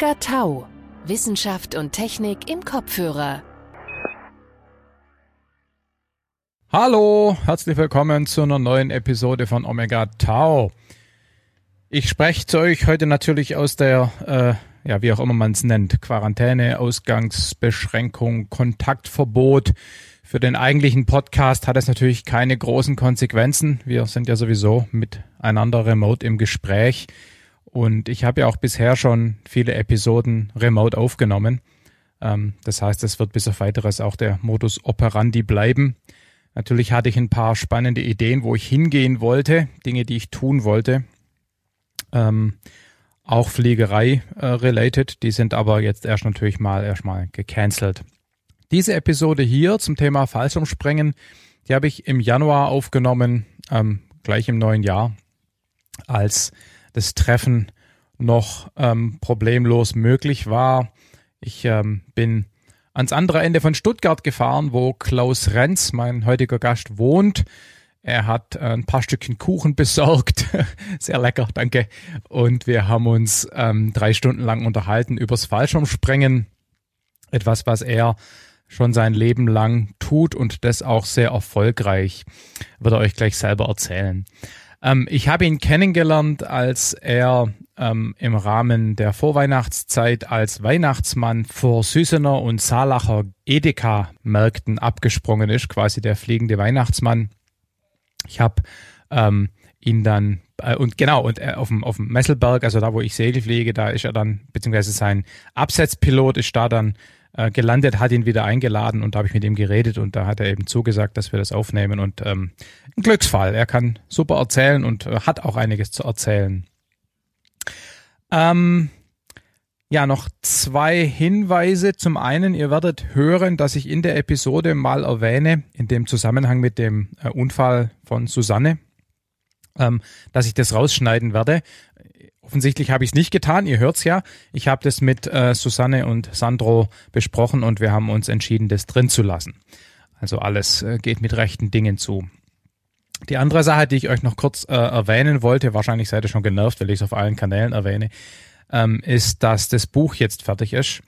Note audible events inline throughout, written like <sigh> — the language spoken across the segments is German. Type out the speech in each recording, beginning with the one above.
Omega Tau. Wissenschaft und Technik im Kopfhörer. Hallo, herzlich willkommen zu einer neuen Episode von Omega Tau. Ich spreche zu euch heute natürlich aus der, äh, ja, wie auch immer man es nennt, Quarantäne, Ausgangsbeschränkung, Kontaktverbot. Für den eigentlichen Podcast hat es natürlich keine großen Konsequenzen. Wir sind ja sowieso miteinander remote im Gespräch. Und ich habe ja auch bisher schon viele Episoden remote aufgenommen. Ähm, das heißt, es wird bis auf weiteres auch der Modus operandi bleiben. Natürlich hatte ich ein paar spannende Ideen, wo ich hingehen wollte, Dinge, die ich tun wollte. Ähm, auch Fliegerei äh, related, die sind aber jetzt erst natürlich mal erstmal gecancelt. Diese Episode hier zum Thema Fallschirmspringen, die habe ich im Januar aufgenommen, ähm, gleich im neuen Jahr, als das Treffen noch ähm, problemlos möglich war. Ich ähm, bin ans andere Ende von Stuttgart gefahren, wo Klaus Renz, mein heutiger Gast, wohnt. Er hat äh, ein paar Stückchen Kuchen <laughs> besorgt. Sehr lecker, danke. Und wir haben uns ähm, drei Stunden lang unterhalten übers Fallschirmspringen. Etwas, was er schon sein Leben lang tut und das auch sehr erfolgreich, wird er euch gleich selber erzählen. Ähm, ich habe ihn kennengelernt, als er ähm, im Rahmen der Vorweihnachtszeit als Weihnachtsmann vor Süßener und Saarlacher Edeka-Märkten abgesprungen ist, quasi der fliegende Weihnachtsmann. Ich habe ähm, ihn dann äh, und genau und äh, auf dem auf dem Messelberg, also da wo ich Segel fliege, da ist er dann beziehungsweise sein Absetzpilot ist da dann äh, gelandet, hat ihn wieder eingeladen und da habe ich mit ihm geredet und da hat er eben zugesagt, dass wir das aufnehmen und ähm, ein Glücksfall. Er kann super erzählen und äh, hat auch einiges zu erzählen. Ähm, ja, noch zwei Hinweise. Zum einen, ihr werdet hören, dass ich in der Episode mal erwähne, in dem Zusammenhang mit dem äh, Unfall von Susanne, ähm, dass ich das rausschneiden werde. Offensichtlich habe ich es nicht getan, ihr hört's ja. Ich habe das mit äh, Susanne und Sandro besprochen und wir haben uns entschieden, das drin zu lassen. Also alles äh, geht mit rechten Dingen zu. Die andere Sache, die ich euch noch kurz äh, erwähnen wollte, wahrscheinlich seid ihr schon genervt, weil ich es auf allen Kanälen erwähne, ähm, ist, dass das Buch jetzt fertig ist.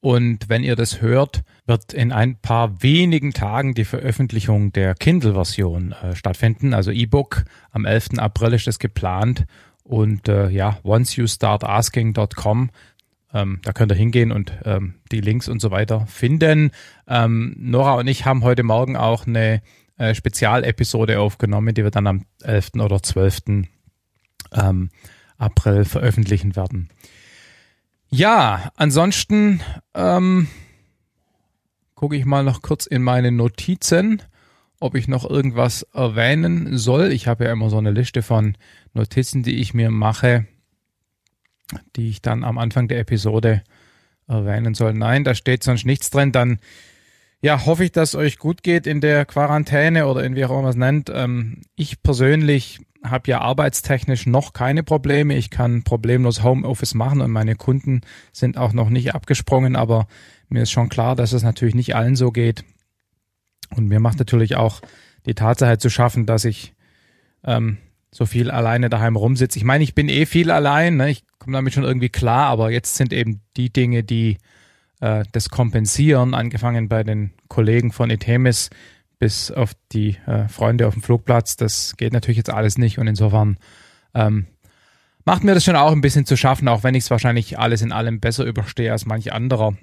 Und wenn ihr das hört, wird in ein paar wenigen Tagen die Veröffentlichung der Kindle-Version äh, stattfinden. Also E-Book. Am 11. April ist das geplant. Und äh, ja, onceyoustartasking.com, ähm, da könnt ihr hingehen und ähm, die Links und so weiter finden. Ähm, Nora und ich haben heute Morgen auch eine äh, Spezialepisode aufgenommen, die wir dann am 11. oder 12. Ähm, April veröffentlichen werden. Ja, ansonsten ähm, gucke ich mal noch kurz in meine Notizen ob ich noch irgendwas erwähnen soll. Ich habe ja immer so eine Liste von Notizen, die ich mir mache, die ich dann am Anfang der Episode erwähnen soll. Nein, da steht sonst nichts drin. Dann ja, hoffe ich, dass euch gut geht in der Quarantäne oder in wie auch immer es nennt. Ähm, ich persönlich habe ja arbeitstechnisch noch keine Probleme. Ich kann problemlos Homeoffice machen und meine Kunden sind auch noch nicht abgesprungen, aber mir ist schon klar, dass es natürlich nicht allen so geht. Und mir macht natürlich auch die Tatsache zu schaffen, dass ich ähm, so viel alleine daheim rumsitze. Ich meine, ich bin eh viel allein, ne? ich komme damit schon irgendwie klar, aber jetzt sind eben die Dinge, die äh, das kompensieren, angefangen bei den Kollegen von Etemis bis auf die äh, Freunde auf dem Flugplatz, das geht natürlich jetzt alles nicht und insofern ähm, macht mir das schon auch ein bisschen zu schaffen, auch wenn ich es wahrscheinlich alles in allem besser überstehe als manch anderer.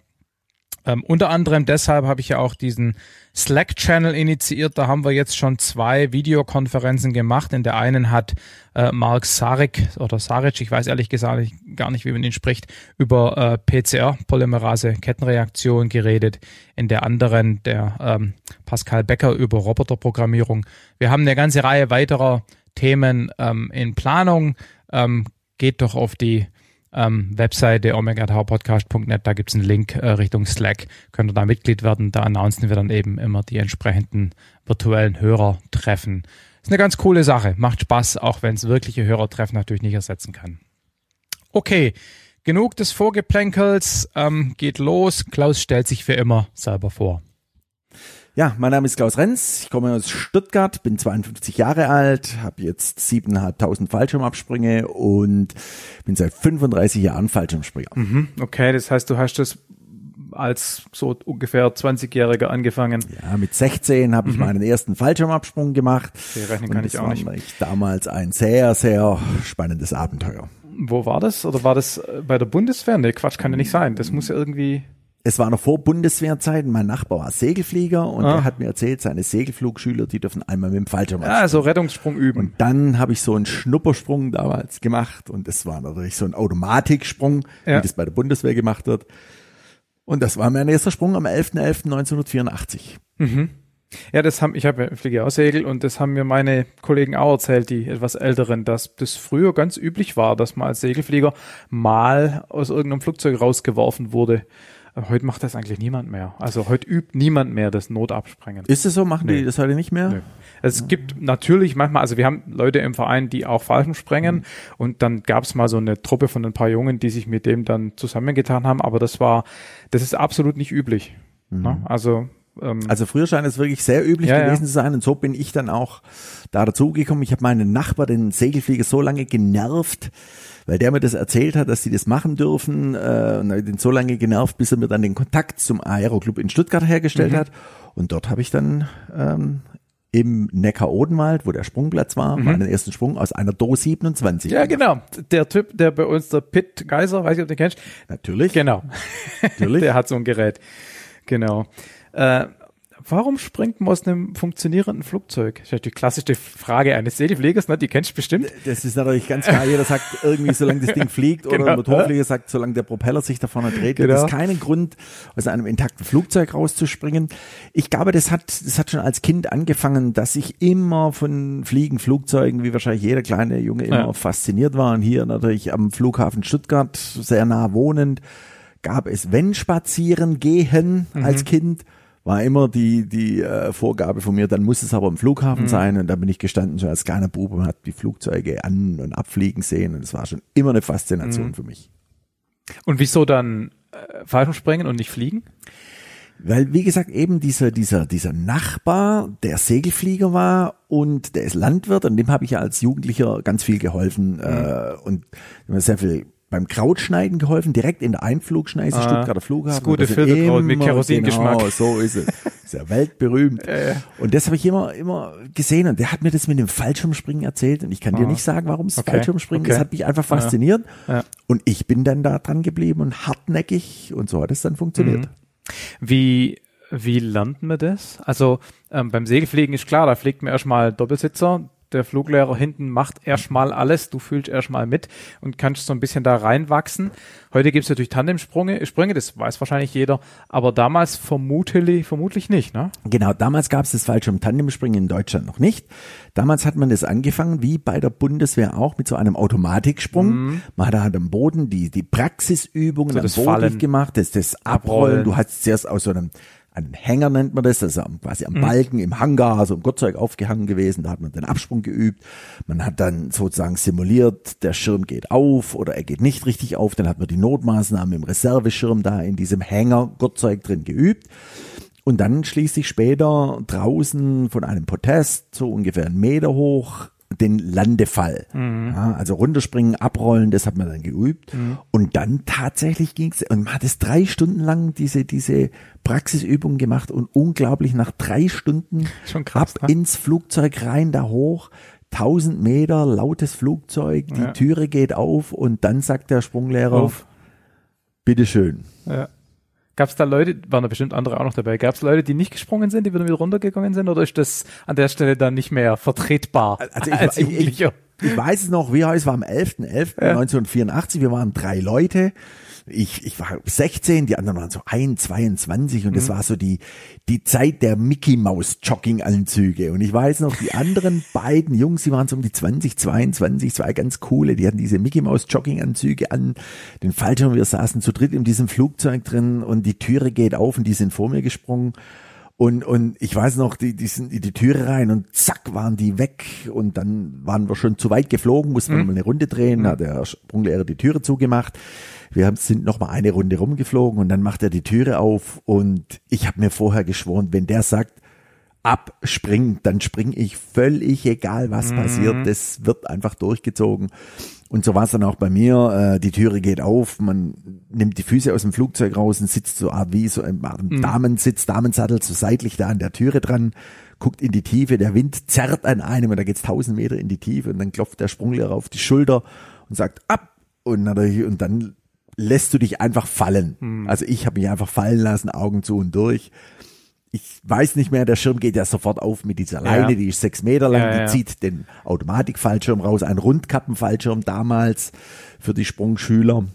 Ähm, unter anderem deshalb habe ich ja auch diesen Slack-Channel initiiert. Da haben wir jetzt schon zwei Videokonferenzen gemacht. In der einen hat äh, Mark Saric oder Saric, ich weiß ehrlich gesagt gar nicht, wie man ihn spricht, über äh, PCR, Polymerase-Kettenreaktion geredet. In der anderen der ähm, Pascal Becker über Roboterprogrammierung. Wir haben eine ganze Reihe weiterer Themen ähm, in Planung. Ähm, geht doch auf die ähm, Webseite omegatauerpodcast.net, da gibt's einen Link äh, Richtung Slack, könnt ihr da Mitglied werden. Da announcen wir dann eben immer die entsprechenden virtuellen Hörertreffen. Ist eine ganz coole Sache, macht Spaß, auch wenn es wirkliche Hörertreffen natürlich nicht ersetzen kann. Okay, genug des Vorgeplänkels, ähm, geht los. Klaus stellt sich für immer selber vor. Ja, mein Name ist Klaus Renz, ich komme aus Stuttgart, bin 52 Jahre alt, habe jetzt 7.500 Fallschirmabsprünge und bin seit 35 Jahren Fallschirmspringer. Mhm, okay, das heißt, du hast das als so ungefähr 20-Jähriger angefangen. Ja, mit 16 habe ich Mhm. meinen ersten Fallschirmabsprung gemacht. Okay, rechnen kann ich das auch war nicht. nämlich damals ein sehr, sehr spannendes Abenteuer. Wo war das? Oder war das äh, bei der Bundeswehr? Nee, Quatsch, kann ja nicht sein. Das muss ja irgendwie. Es war noch vor Bundeswehrzeiten. Mein Nachbar war Segelflieger und Ah. er hat mir erzählt, seine Segelflugschüler, die dürfen einmal mit dem Fallschirm Ja, also Rettungssprung üben. Und dann habe ich so einen Schnuppersprung damals gemacht und es war natürlich so ein Automatiksprung, Ja. wie das bei der Bundeswehr gemacht wird. Und das war mein erster Sprung am 11.11.1984. Ja, das haben, ich habe ja fliege auch Segel und das haben mir meine Kollegen auch erzählt, die etwas älteren, dass das früher ganz üblich war, dass man als Segelflieger mal aus irgendeinem Flugzeug rausgeworfen wurde. Heute macht das eigentlich niemand mehr. Also heute übt niemand mehr das Notabsprengen. Ist es so? Machen Nee. die das heute nicht mehr? Nö. Es gibt natürlich manchmal, also wir haben Leute im Verein, die auch Fallschirm sprengen und dann gab es mal so eine Truppe von ein paar Jungen, die sich mit dem dann zusammengetan haben, aber das war, das ist absolut nicht üblich. Ne? Also ähm, Also früher scheint es wirklich sehr üblich Ja, ja. gewesen zu sein und so bin ich dann auch da dazugekommen. Ich habe meinen Nachbar, den Segelflieger, so lange genervt, weil der mir das erzählt hat, dass sie das machen dürfen. Äh, und hab den so lange genervt, bis er mir dann den Kontakt zum Aeroclub in Stuttgart hergestellt Mhm. hat. Und dort habe ich dann ähm, im Neckar-Odenwald, wo der Sprungplatz war, meinen ersten Sprung aus einer Do 27. Mhm. ja, genau. Der Typ, der bei uns, der Pitt Geiser, weiß ich, ob du den kennst. Natürlich. Genau. Natürlich. <laughs> der hat so ein Gerät. Genau. Äh, warum springt man aus einem funktionierenden Flugzeug? Das ist die klassische Frage eines Segelfliegers, ne? Die kennst du bestimmt. Das ist natürlich ganz klar. Jeder sagt irgendwie, solange das Ding fliegt, oder Genau. ein Motorflieger sagt, solange der Propeller sich da vorne dreht, gibt Genau. es keinen Grund, aus einem intakten Flugzeug rauszuspringen. Ich glaube, das hat, das hat schon als Kind angefangen, dass ich immer von Fliegen, Flugzeugen, wie wahrscheinlich jeder kleine Junge immer Ja. fasziniert war. Und hier natürlich am Flughafen Stuttgart, sehr nah wohnend, gab es, wenn spazieren gehen Mhm. als Kind, war immer die, die äh, Vorgabe von mir, dann muss es aber im Mhm. Flughafen sein. Und da bin ich gestanden, schon als kleiner Bube und hat die Flugzeuge an- und abfliegen sehen. Und es war schon immer eine Faszination Mhm. für mich. Und wieso dann äh, Fallschirmspringen und nicht fliegen? Weil, wie gesagt, eben dieser, dieser, dieser Nachbar, der Segelflieger war und der ist Landwirt und dem habe ich ja als Jugendlicher ganz viel geholfen äh, und mir sehr viel beim Krautschneiden geholfen, direkt in der Einflugschneise, Ah, Stuttgarter Flughafen. das gute Filterkraut mit Kerosingeschmack. Genau, so ist es. Ist ja weltberühmt. <laughs> Äh. Und das habe ich immer, immer gesehen und der hat mir das mit dem Fallschirmspringen erzählt und ich kann dir Ah. nicht sagen, warum es Okay, Fallschirmspringen okay. ist. Das hat mich einfach fasziniert Ja. und ich bin dann da dran geblieben und hartnäckig und so hat es dann funktioniert. Mhm. Wie, wie lernt man das? Also ähm, beim Segelfliegen ist klar, da fliegt man erstmal Doppelsitzer. Der Fluglehrer hinten macht erstmal alles, du fühlst erstmal mit und kannst so ein bisschen da reinwachsen. Heute gibt es natürlich Tandemsprünge, Sprünge, das weiß wahrscheinlich jeder, aber damals vermutlich, vermutlich nicht, ne? Genau, damals gab es das Fallschirm-Tandemspringen in Deutschland noch nicht. Damals hat man das angefangen, wie bei der Bundeswehr auch, mit so einem Automatiksprung. Man hat halt am Boden die, die Praxisübungen Mhm. So am das Boden Fallen. gemacht, das, das Abrollen. Abrollen. Du hast zuerst aus so einem einen Hänger nennt man das, also am- quasi Mhm. am Balken im Hangar, also im Gurtzeug aufgehangen gewesen, da hat man den Absprung geübt. Man hat dann sozusagen simuliert, der Schirm geht auf oder er geht nicht richtig auf, dann hat man die Notmaßnahmen im Reserveschirm da in diesem Hänger Gurtzeug drin geübt. Und dann schließlich später draußen von einem Podest, so ungefähr einen Meter hoch, den Landefall. Ja, also runterspringen, abrollen, das hat man dann geübt. Und dann tatsächlich ging's und man hat es drei Stunden lang diese, diese Praxisübung gemacht und unglaublich nach drei Stunden <laughs> krass, ab ne? ins Flugzeug rein, da hoch. 1000 Meter, lautes Flugzeug, die Ja. Türe geht auf und dann sagt der Sprunglehrer, Auf. bitteschön. Ja. Gab es da Leute, waren da bestimmt andere auch noch dabei, gab es Leute, die nicht gesprungen sind, die wieder wieder runtergegangen sind, oder ist das an der Stelle dann nicht mehr vertretbar Also ich, <laughs> als ich, ich, ich weiß es noch, wie es war am 11.11.1984, wir waren drei Leute. Ich, ich war 16, die anderen waren so 1, 22 und das war so die, die Zeit der Mickey Maus Jogginganzüge. Und ich weiß noch, die anderen <laughs> beiden Jungs, die waren so um die 20, 22, zwei ganz coole, die hatten diese Mickey Maus Jogginganzüge an, den Fallschirm, wir saßen zu dritt in diesem Flugzeug drin und die Türe geht auf und die sind vor mir gesprungen. Und, und ich weiß noch, die, die sind in die Türe rein und zack waren die weg und dann waren wir schon zu weit geflogen, mussten wir mal eine Runde drehen, hat der Sprunglehrer die Türe zugemacht. Wir haben, sind noch mal eine Runde rumgeflogen und dann macht er die Türe auf und ich habe mir vorher geschworen, wenn der sagt, abspringt, dann springe ich völlig egal, was Mhm. passiert. Das wird einfach durchgezogen. Und so war es dann auch bei mir. Äh, die Türe geht auf, man nimmt die Füße aus dem Flugzeug raus und sitzt so ah, wie so im Mhm. Damensitz, Damensattel, so seitlich da an der Türe dran, guckt in die Tiefe, der Wind zerrt an einem und da geht's tausend Meter in die Tiefe und dann klopft der Sprunglehrer auf die Schulter und sagt ab und, natürlich, und dann lässt du dich einfach fallen. Mhm. Also ich habe mich einfach fallen lassen, Augen zu und durch. Ich weiß nicht mehr, der Schirm geht ja sofort auf mit dieser Leine, Ja. die ist sechs Meter lang, Ja, die ja. zieht den Automatikfallschirm raus, ein Rundkappenfallschirm damals für die Sprungschüler.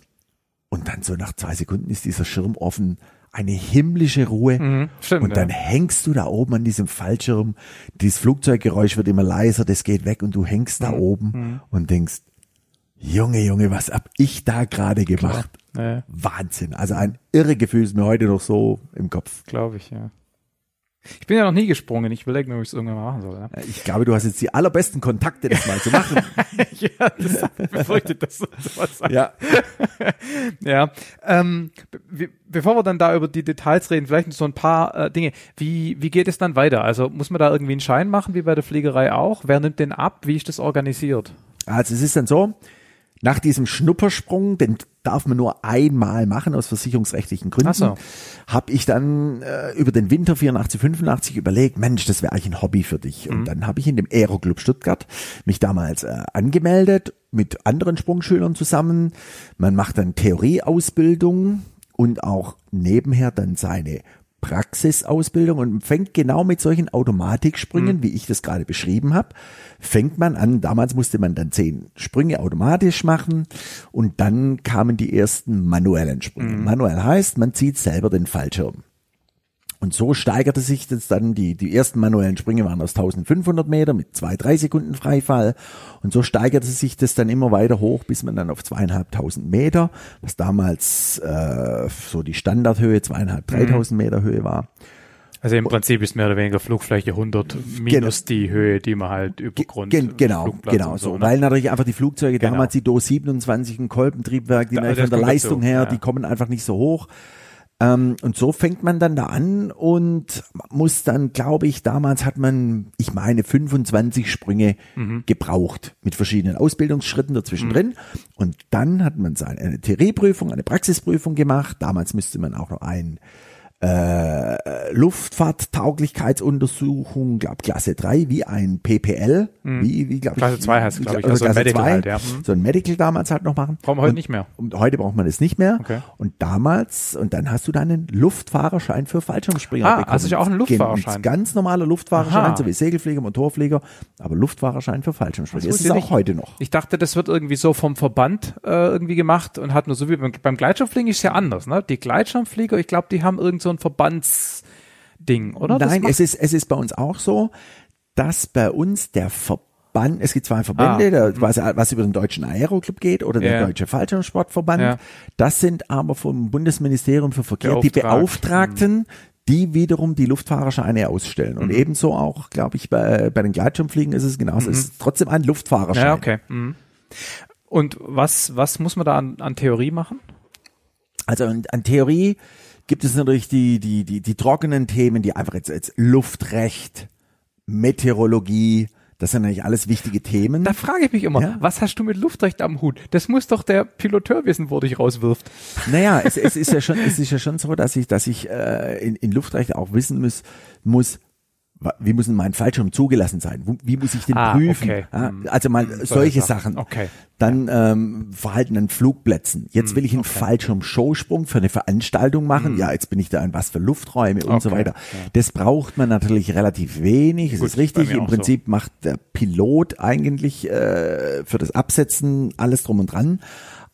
Und dann so nach zwei Sekunden ist dieser Schirm offen, eine himmlische Ruhe. Mhm, stimmt, und dann hängst du da oben an diesem Fallschirm, dieses Flugzeuggeräusch wird immer leiser, das geht weg und du hängst Mhm. da oben und denkst, Junge, Junge, was hab ich da gerade gemacht? Ja, Wahnsinn. Also ein irre Gefühl ist mir heute noch so im Kopf. glaube ich, ja. Ich bin ja noch nie gesprungen. Ich überlege mir, ob ich es irgendwann mal machen soll. Ja, Ich glaube, du hast jetzt die allerbesten Kontakte, das mal zu machen. <laughs> ja das befürchtet, dass du sowas sagst. ja. <laughs> Ja, ähm, be bevor wir dann da über die Details reden, vielleicht noch so ein paar äh, Dinge. Wie, wie geht es dann weiter? Also muss man da irgendwie einen Schein machen, wie bei der Fliegerei auch? Wer nimmt den ab? Wie ist das organisiert? Also es ist dann so, nach diesem Schnuppersprung, den darf man nur einmal machen aus versicherungsrechtlichen Gründen, so. habe ich dann äh, über den Winter 84, 85 überlegt, Mensch, das wäre eigentlich ein Hobby für dich. Mhm. Und dann habe ich in dem Aeroclub Stuttgart mich damals äh, angemeldet mit anderen Sprungschülern zusammen. Man macht dann Theorieausbildung und auch nebenher dann seine Praxisausbildung und fängt genau mit solchen Automatiksprüngen, wie ich das gerade beschrieben habe, fängt man an. Damals musste man dann zehn Sprünge automatisch machen und dann kamen die ersten manuellen Sprünge. Manuell heißt, man zieht selber den Fallschirm. Und so steigerte sich das dann, die, die ersten manuellen Sprünge waren aus 1500 Meter mit zwei, drei Sekunden Freifall. Und so steigerte sich das dann immer weiter hoch, bis man dann auf zweieinhalbtausend Meter, was damals äh, so die Standardhöhe, zweieinhalb, dreitausend Meter Höhe war. Also im Prinzip ist mehr oder weniger Flugfläche 100 minus die Höhe, die man halt über Grund Gen genau, Flugplatz genau so. ne? Weil natürlich einfach die Flugzeuge Genau. damals, die Do 27, ein Kolbentriebwerk, die Da- von der Leistung dazu, her, ja. die kommen einfach nicht so hoch. Ähm, und so fängt man dann da an und muss dann, glaube ich, damals hat man, ich meine, 25 Sprünge Mhm. gebraucht mit verschiedenen Ausbildungsschritten dazwischen drin. Und dann hat man seine eine Theorieprüfung, eine Praxisprüfung gemacht. Damals müsste man auch noch ein äh, Luftfahrttauglichkeitsuntersuchung, glaub Klasse 3, wie ein PPL, wie, wie glaub ich, Mhm. Klasse 2 heißt, glaub ich, also Klasse Medical 2, halt, ja. Mhm. so ein Medical damals halt noch machen. Brauchen wir heute Und- nicht mehr. Und heute braucht man es nicht mehr. Okay. Und damals, und dann hast du dann einen Luftfahrerschein für Fallschirmspringer Ah, bekommen. also ist ja auch ein Luftfahrerschein. Ein ganz normaler Luftfahrerschein, Aha. so wie Segelflieger, Motorflieger, aber Luftfahrerschein für Fallschirmspringer. Das Das ist auch nicht. heute noch. Ich dachte, das wird irgendwie so vom Verband äh, irgendwie gemacht und hat nur so wie beim, beim Gleitschirmfliegen ist ja anders, ne? Die Gleitschirmflieger, ich glaube, die haben irgend so ein Verbandsding, oder? Nein, es ist, es ist bei uns auch so, dass bei uns der Verband, es gibt zwei Verbände, Ah, der, was, was über den deutschen Aeroclub geht oder der Ja. deutsche Fallschirmsportverband. Ja. Das sind aber vom Bundesministerium für Verkehr die Beauftragt. Beauftragten, die wiederum die Luftfahrerscheine ausstellen. Mhm. Und ebenso auch, glaube ich, bei, bei den Gleitschirmfliegen ist es genauso. Es ist trotzdem ein Luftfahrerschein. ja, okay. Mhm. Und was, was muss man da an, an Theorie machen? Also an, an Theorie gibt es natürlich die, die, die, die trockenen Themen, die einfach jetzt, jetzt Luftrecht, Meteorologie, das sind eigentlich alles wichtige Themen. Da frage ich mich immer, Ja. was hast du mit Luftrecht am Hut? Das muss doch der Piloteur wissen, wo dich rauswirft. Naja, es, es ist ja schon, es ist ja schon so, dass ich, dass ich äh, in, in Luftrecht auch wissen muss, muss, wie muss denn mein Fallschirm zugelassen sein? Wie muss ich den Ah, prüfen? okay. Ja, Hm. also mal solche Sachen. Okay. Dann ähm, Verhalten an Flugplätzen. Jetzt will ich einen Fallschirm-Showsprung für eine Veranstaltung machen. Ja, jetzt bin ich da in was für Lufträume und so Hm. Okay, weiter. Das braucht man natürlich relativ wenig. Es ist richtig. Im auch so. Prinzip macht der Pilot eigentlich äh, für das Absetzen alles drum und dran.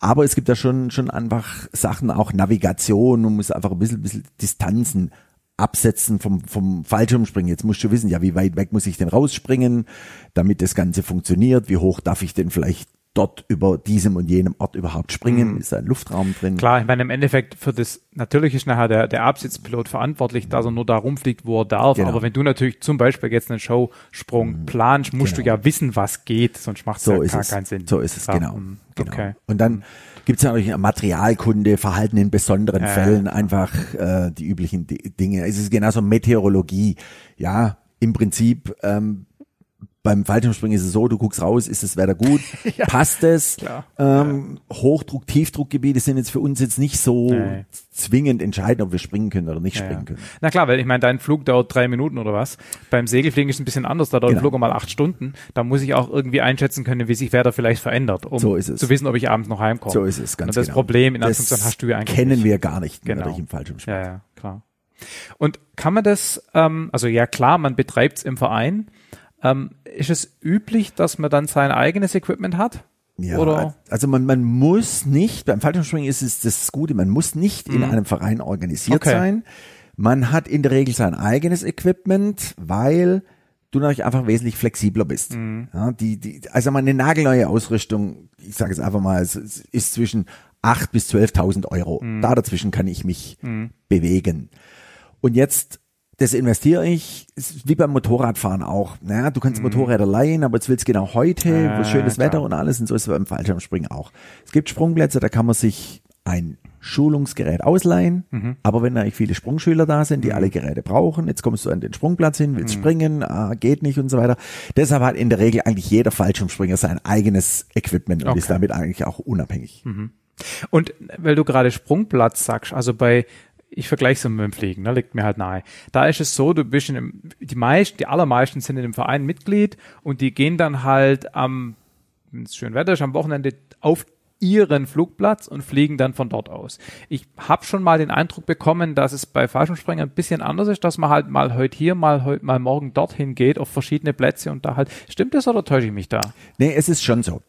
Aber es gibt da schon, schon einfach Sachen, auch Navigation. Man muss einfach ein bisschen, bisschen Distanzen absetzen vom, vom Fallschirmspringen. Jetzt musst du wissen, ja, wie weit weg muss ich denn rausspringen, damit das Ganze funktioniert? Wie hoch darf ich denn vielleicht dort über diesem und jenem Ort überhaupt springen? Ist da ein Luftraum drin? Mhm. Klar, ich meine, im Endeffekt für das, natürlich ist nachher der, der Absitzpilot verantwortlich, dass er nur da rumfliegt, wo er darf. Genau. Aber wenn du natürlich zum Beispiel jetzt einen Showsprung planst, musst du ja wissen, was geht, sonst macht es So ja gar es. keinen Sinn. So ist es, Ja, genau. mm, genau. Okay. Und dann gibt's ja natürlich Materialkunde, Verhalten in besonderen Ja, Fällen, einfach äh, die üblichen Di- Dinge. Es ist genauso Meteorologie. Ja, im Prinzip ähm, beim Fallschirmspringen ist es so, du guckst raus, ist das Wetter gut, <laughs> Ja, passt es? Ähm, Hochdruck, Tiefdruckgebiete sind jetzt für uns jetzt nicht so Nee. zwingend entscheidend, ob wir springen können oder nicht Ja, springen können. Na klar, weil ich meine, dein Flug dauert drei Minuten oder was. Beim Segelfliegen ist es ein bisschen anders, da dauert Genau. ein Flug mal acht Stunden. Da muss ich auch irgendwie einschätzen können, wie sich Wetter vielleicht verändert, um So ist es. zu wissen, ob ich abends noch heimkomme. So ist es, ganz Und das genau. Problem, in Anführungszeichen, hast du ja eigentlich kennen nicht. wir gar nicht Genau. im Fallschirmspringen. Ja, ja, klar. Und kann man das, ähm, also ja klar, man betreibt es im Verein. Ähm, ist es üblich, dass man dann sein eigenes Equipment hat? Ja, Oder? also man, man muss nicht, beim Fallschirmspringen ist es das Gute, man muss nicht in einem Verein organisiert Mhm. Okay. sein. Man hat in der Regel sein eigenes Equipment, weil du natürlich einfach wesentlich flexibler bist. Mhm. Ja, die, die, also meine nagelneue Ausrüstung, ich sage es einfach mal, es ist zwischen 8.000 bis 12.000 Euro. Mhm. Da dazwischen kann ich mich bewegen. Und jetzt, das investiere ich, ist wie beim Motorradfahren auch. Naja, du kannst Motorräder leihen, aber jetzt willst du genau heute, Mhm. Ja, wo schönes klar. Wetter und alles und so ist es beim Fallschirmspringen auch. Es gibt Sprungplätze, da kann man sich ein Schulungsgerät ausleihen, Mhm. aber wenn eigentlich viele Sprungschüler da sind, die alle Geräte brauchen, jetzt kommst du an den Sprungplatz hin, Mhm. willst springen, ah, geht nicht und so weiter. Deshalb hat in der Regel eigentlich jeder Fallschirmspringer sein eigenes Equipment und Okay. ist damit eigentlich auch unabhängig. Und weil du gerade Sprungplatz sagst, also bei, ich vergleiche es mit dem Fliegen, ne, liegt mir halt nahe. Da ist es so, du bist in einem, die meisten, die allermeisten sind in dem Verein Mitglied und die gehen dann halt am, wenn es schön Wetter ist, am Wochenende auf ihren Flugplatz und fliegen dann von dort aus. Ich habe schon mal den Eindruck bekommen, dass es bei Fallschirmspringen ein bisschen anders ist, dass man halt mal heute hier, mal heute, mal morgen dorthin geht auf verschiedene Plätze und da halt. Stimmt das oder täusche ich mich da? Nee, es ist schon so.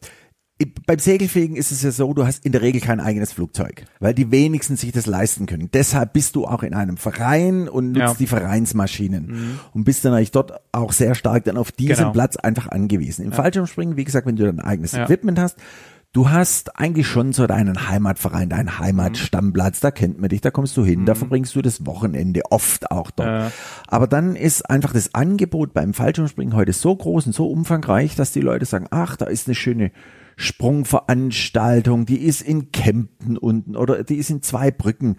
Beim Segelfliegen ist es ja so, du hast in der Regel kein eigenes Flugzeug, weil die wenigsten sich das leisten können. Deshalb bist du auch in einem Verein und nutzt Ja. Mhm. die Vereinsmaschinen und bist dann eigentlich dort auch sehr stark dann auf diesen Genau. Platz einfach angewiesen. Im Fallschirmspringen, wie gesagt, wenn du dein eigenes Ja. Equipment hast, du hast eigentlich schon so deinen Heimatverein, deinen Heimatstammplatz, da kennt man dich, da kommst du hin, da verbringst du das Wochenende oft auch dort. Mhm. Ja. Aber dann ist einfach das Angebot beim Fallschirmspringen heute so groß und so umfangreich, dass die Leute sagen, ach, da ist eine schöne Sprungveranstaltung, die ist in Kempten unten oder die ist in zwei Brücken.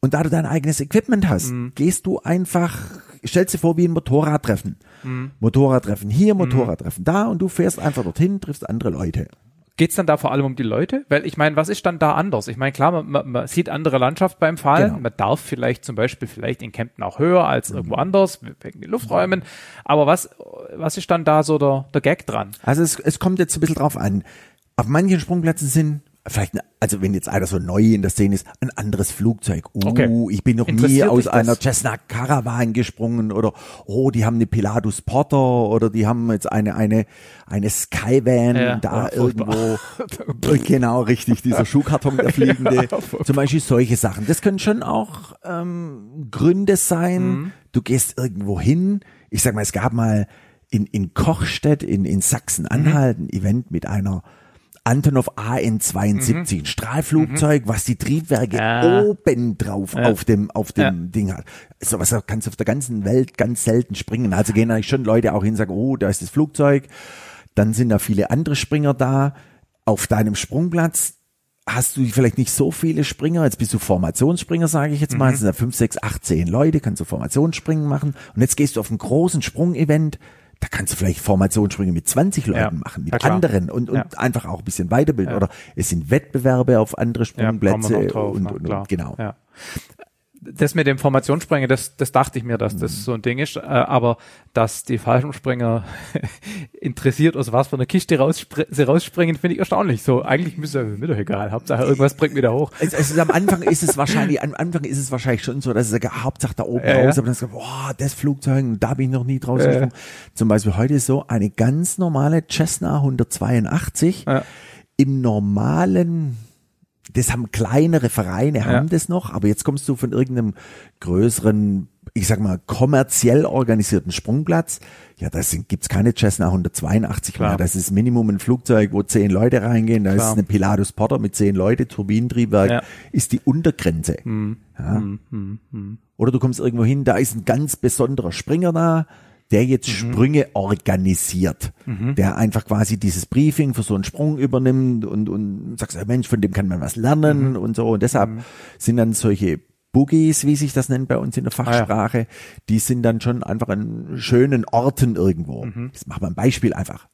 Und da du dein eigenes Equipment hast, Mhm. gehst du einfach, stellst dir vor wie ein Motorradtreffen. Mhm. Motorradtreffen hier, Motorradtreffen da und du fährst einfach dorthin, triffst andere Leute. Geht's dann da vor allem um die Leute? Weil ich meine, was ist dann da anders? Ich meine, klar, man, man, man sieht andere Landschaft beim Fall. Genau. Man darf vielleicht zum Beispiel vielleicht in Kempten auch höher als irgendwo anders, wegen den Lufträumen. Aber was, was ist dann da so der, der Gag dran? Also es, es kommt jetzt ein bisschen drauf an. Auf manchen Sprungplätzen sind vielleicht, eine, also wenn jetzt einer so neu in der Szene ist, ein anderes Flugzeug. Uh, Okay. ich bin noch nie aus einer Cessna Caravan gesprungen oder oh, die haben eine Pilatus Porter oder die haben jetzt eine eine eine Skyvan Ja, da irgendwo. <laughs> genau, richtig, dieser Schuhkarton der <laughs> fliegende. <laughs> Zum Beispiel solche Sachen. Das können schon auch ähm, Gründe sein. Mhm. Du gehst irgendwo hin. Ich sag mal, es gab mal in, in Kochstedt in, in Sachsen-Anhalt ein Event mit einer Antonov AN-72, ein Strahlflugzeug, was die Triebwerke Ja. oben drauf auf dem, auf dem Ding hat. So was kannst du auf der ganzen Welt ganz selten springen. Also gehen eigentlich schon Leute auch hin und sagen, oh, da ist das Flugzeug. Dann sind da viele andere Springer da. Auf deinem Sprungplatz hast du vielleicht nicht so viele Springer. Jetzt bist du Formationsspringer, sage ich jetzt mal. Es sind da fünf, sechs, acht, zehn Leute, kannst du Formationsspringen machen. Und jetzt gehst du auf ein großen Sprungevent. Da kannst du vielleicht Formationsspringen mit 20 Leuten Ja, machen, mit ja anderen und, und Ja. einfach auch ein bisschen weiterbilden. Oder es sind Wettbewerbe auf andere Sprungplätze drauf, und, und, und genau. Ja. Das mit dem Formationsspringen, das, das dachte ich mir, dass Mhm. das so ein Ding ist, äh, aber dass die Fallschirmspringer <laughs> interessiert, aus was für einer Kiste rausspr sie rausspringen, finde ich erstaunlich. So, eigentlich müsste mir doch egal. Hauptsache irgendwas bringt mich da hoch. Es, es ist, am Anfang ist es wahrscheinlich, am Anfang ist es wahrscheinlich schon so, dass es sagt, Hauptsache da oben Ja, ja. raus, aber dann sagt, boah, das Flugzeug, da bin ich noch nie draußen Ja, ja. gesprungen. Zum Beispiel heute ist so eine ganz normale Cessna 182 Ja. im normalen, das haben kleinere Vereine, haben Ja. das noch, aber jetzt kommst du von irgendeinem größeren, ich sag mal, kommerziell organisierten Sprungplatz. Ja, da gibt's keine Cessna 182 Klar. mehr. Das ist Minimum ein Flugzeug, wo zehn Leute reingehen. Da Klar. ist eine Pilatus Porter mit zehn Leute, Turbinentriebwerk, Ja. ist die Untergrenze. Hm, Ja. Oder du kommst irgendwo hin, da ist ein ganz besonderer Springer da, der jetzt Mhm. Sprünge organisiert, der einfach quasi dieses Briefing für so einen Sprung übernimmt und, und sagst, ja, Mensch, von dem kann man was lernen Mhm. und so. Und deshalb sind dann solche Boogies, wie sich das nennt bei uns in der Fachsprache, die sind dann schon einfach an schönen Orten irgendwo. Mhm. Ich mache mal ein Beispiel einfach.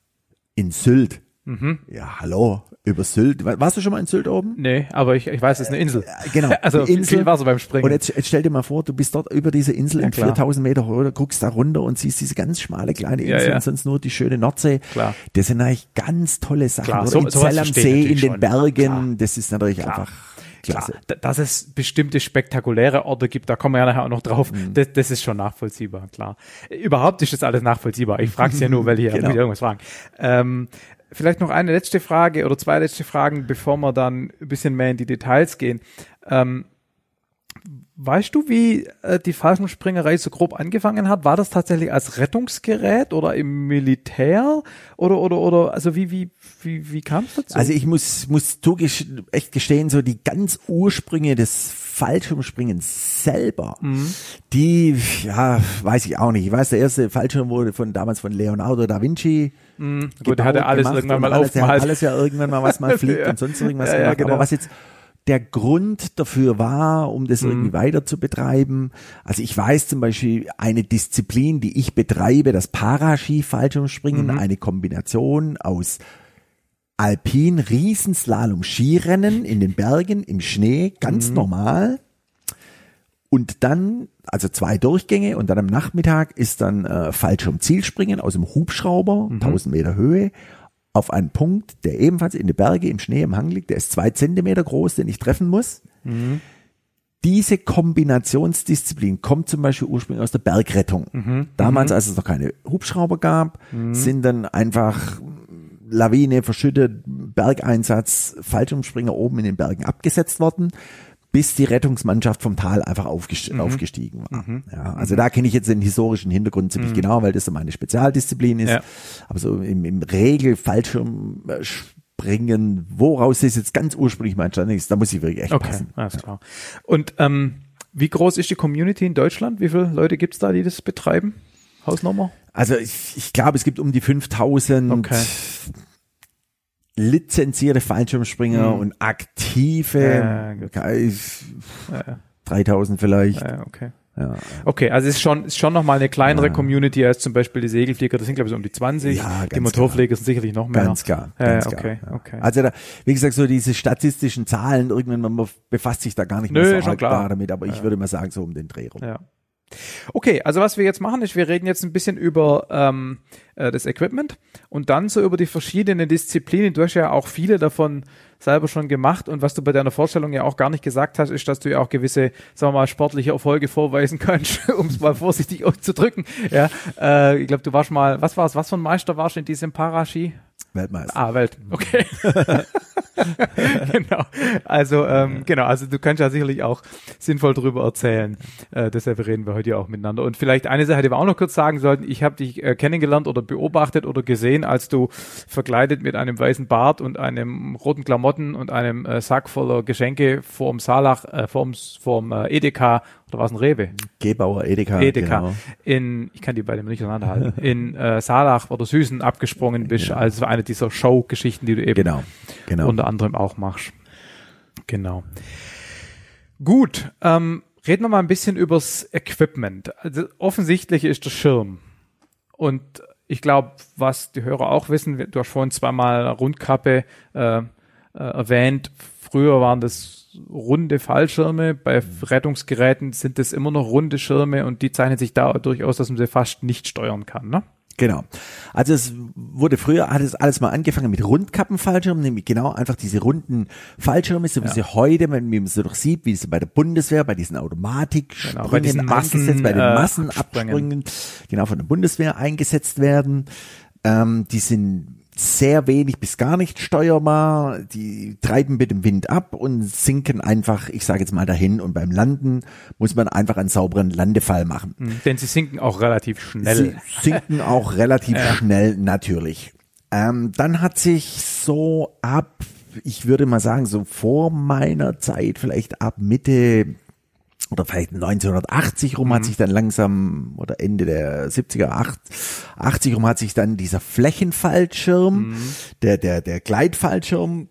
In Sylt. Mhm. Ja, hallo, über Sylt. Wa- Warst du schon mal in Sylt oben? Nee, aber ich, ich weiß, es ist eine Insel. Äh, Genau, <laughs> Also Insel. viel Wasser beim Springen. Und jetzt, jetzt stell dir mal vor, du bist dort über diese Insel Ja, in klar. 4000 Meter hoch, guckst da runter und siehst diese ganz schmale kleine Ja, Insel ja. und sonst nur die schöne Nordsee. Klar. Das sind eigentlich ganz tolle Sachen. Klar, Oder so- in Zell am See, in den schon. Bergen, Klar. das ist natürlich Klar. einfach Klar, klasse. d- dass es bestimmte spektakuläre Orte gibt, da kommen wir ja nachher auch noch drauf. Mhm. Das, das ist schon nachvollziehbar, klar. Überhaupt ist das alles nachvollziehbar. Ich frage es ja nur, weil <laughs> hier Genau. irgendwas fragen. Ähm, vielleicht noch eine letzte Frage oder zwei letzte Fragen, bevor wir dann ein bisschen mehr in die Details gehen. Ähm, Weißt du, wie äh, die Fallschirmspringerei so grob angefangen hat? War das tatsächlich als Rettungsgerät oder im Militär oder oder oder also wie wie wie wie kam es dazu? Also ich muss, muss echt gestehen, so die ganz Ursprünge des Fallschirmspringens selber, Mhm. die, ja, weiß ich auch nicht. Ich weiß, der erste Fallschirm wurde von damals von Leonardo da Vinci. Mhm. Gut, hat gebaut, alles gemacht irgendwann mal alles, aufgemalt. alles ja irgendwann mal was mal <laughs> fliegt Ja. und sonst irgendwas Ja, ja, gemacht. genau. Mhm. Aber was jetzt der Grund dafür war, um das irgendwie weiter zu betreiben. Also ich weiß zum Beispiel eine Disziplin, die ich betreibe, das Paraski-Fallschirmspringen, Mhm. eine Kombination aus Alpin, Riesenslalom, Skirennen in den Bergen, im Schnee, ganz Mhm. normal. Und dann, also zwei Durchgänge und dann am Nachmittag ist dann äh, Fallschirm-Zielspringen aus dem Hubschrauber, Mhm. 1000 Meter Höhe, auf einen Punkt, der ebenfalls in den Berge im Schnee im Hang liegt. Der ist zwei Zentimeter groß, den ich treffen muss. Mhm. Diese Kombinationsdisziplin kommt zum Beispiel ursprünglich aus der Bergrettung. Mhm. Damals, als es noch keine Hubschrauber gab, sind dann einfach Lawine, verschüttet, Bergeinsatz, Fallschirmspringer oben in den Bergen abgesetzt worden, bis die Rettungsmannschaft vom Tal einfach aufgest aufgestiegen war. Ja, also da kenne ich jetzt den historischen Hintergrund ziemlich genau, weil das so meine Spezialdisziplin ist. Ja. Aber so im, im Regel Fallschirmspringen, woraus das jetzt ganz ursprünglich mal entstanden ist, da muss ich wirklich echt Okay, passen. alles klar. Und ähm, wie groß ist die Community in Deutschland? Wie viele Leute gibt's da, die das betreiben? Hausnummer? Also ich, ich glaube, es gibt um die 5000 Okay. Lizenzierte Fallschirmspringer Hm. und aktive, Ja, ich- Ja, 3000 vielleicht. ja, okay. Ja. Okay, also es ist schon, ist schon nochmal eine kleinere Community als zum Beispiel die Segelflieger, das sind glaube ich so um die 20, Ja, die Motorpfleger sind sicherlich noch mehr. Ganz klar, Ja, ganz ja, klar. okay, ja. okay. Also da, wie gesagt, so diese statistischen Zahlen, irgendwann man befasst sich da gar nicht mehr Nö, so schon klar. da damit, aber ich würde mal sagen, so um den Dreh rum. Ja. Okay, also was wir jetzt machen, ist, wir reden jetzt ein bisschen über ähm, äh, das Equipment und dann so über die verschiedenen Disziplinen. Du hast ja auch viele davon selber schon gemacht und was du bei deiner Vorstellung ja auch gar nicht gesagt hast, ist, dass du ja auch gewisse, sagen wir mal, sportliche Erfolge vorweisen <laughs> kannst, um es mal vorsichtig <laughs> auszudrücken. Ja, äh, ich glaube, du warst mal, was war's, was für ein Meister warst du in diesem Paraski? Weltmeister. Ah, Welt. Okay. <laughs> genau. Also ähm, genau. Also du kannst ja sicherlich auch sinnvoll drüber erzählen. Äh, deshalb reden wir heute ja auch miteinander. Und vielleicht eine Sache, die wir auch noch kurz sagen sollten: Ich habe dich äh, kennengelernt oder beobachtet oder gesehen, als du verkleidet mit einem weißen Bart und einem roten Klamotten und einem äh, Sack voller Geschenke vorm Salach, äh, vorm, vorm äh, Edeka oder was ein Rewe? Gebauer Edeka. Edeka Genau. in, ich kann die beide nicht auseinanderhalten, in äh, Salach oder Süßen abgesprungen bist, Genau. als eine dieser Show-Geschichten, die du eben Genau. Genau. unter anderem auch machst. Genau. Gut, ähm, reden wir mal ein bisschen übers Equipment. Also offensichtlich ist der Schirm. Und ich glaube, was die Hörer auch wissen, du hast vorhin zweimal Rundkappe äh, äh, erwähnt. Früher waren das runde Fallschirme. Bei Rettungsgeräten sind es immer noch runde Schirme und die zeichnen sich dadurch aus, dass man sie fast nicht steuern kann. Ne? Genau. Also es wurde früher, hat es alles mal angefangen mit Rundkappenfallschirmen, nämlich genau einfach diese runden Fallschirme, so wie sie heute, wenn man sie doch sieht, wie sie bei der Bundeswehr, bei diesen Automatikspringen Genau, bei diesen Massen, bei den äh, Massenabspringen, genau von der Bundeswehr eingesetzt werden. Ähm, die sind sehr wenig bis gar nicht steuerbar, die treiben mit dem Wind ab und sinken einfach, ich sage jetzt mal dahin und beim Landen muss man einfach einen sauberen Landefall machen. Denn sie sinken auch relativ schnell. Sie sinken auch relativ <laughs> schnell natürlich. Ähm, dann hat sich so ab, ich würde mal sagen, so vor meiner Zeit, vielleicht ab Mitte oder vielleicht 1980 rum hat sich dann langsam oder Ende der 70er, 80 rum hat sich dann dieser Flächenfallschirm, der, der, der Gleitfallschirm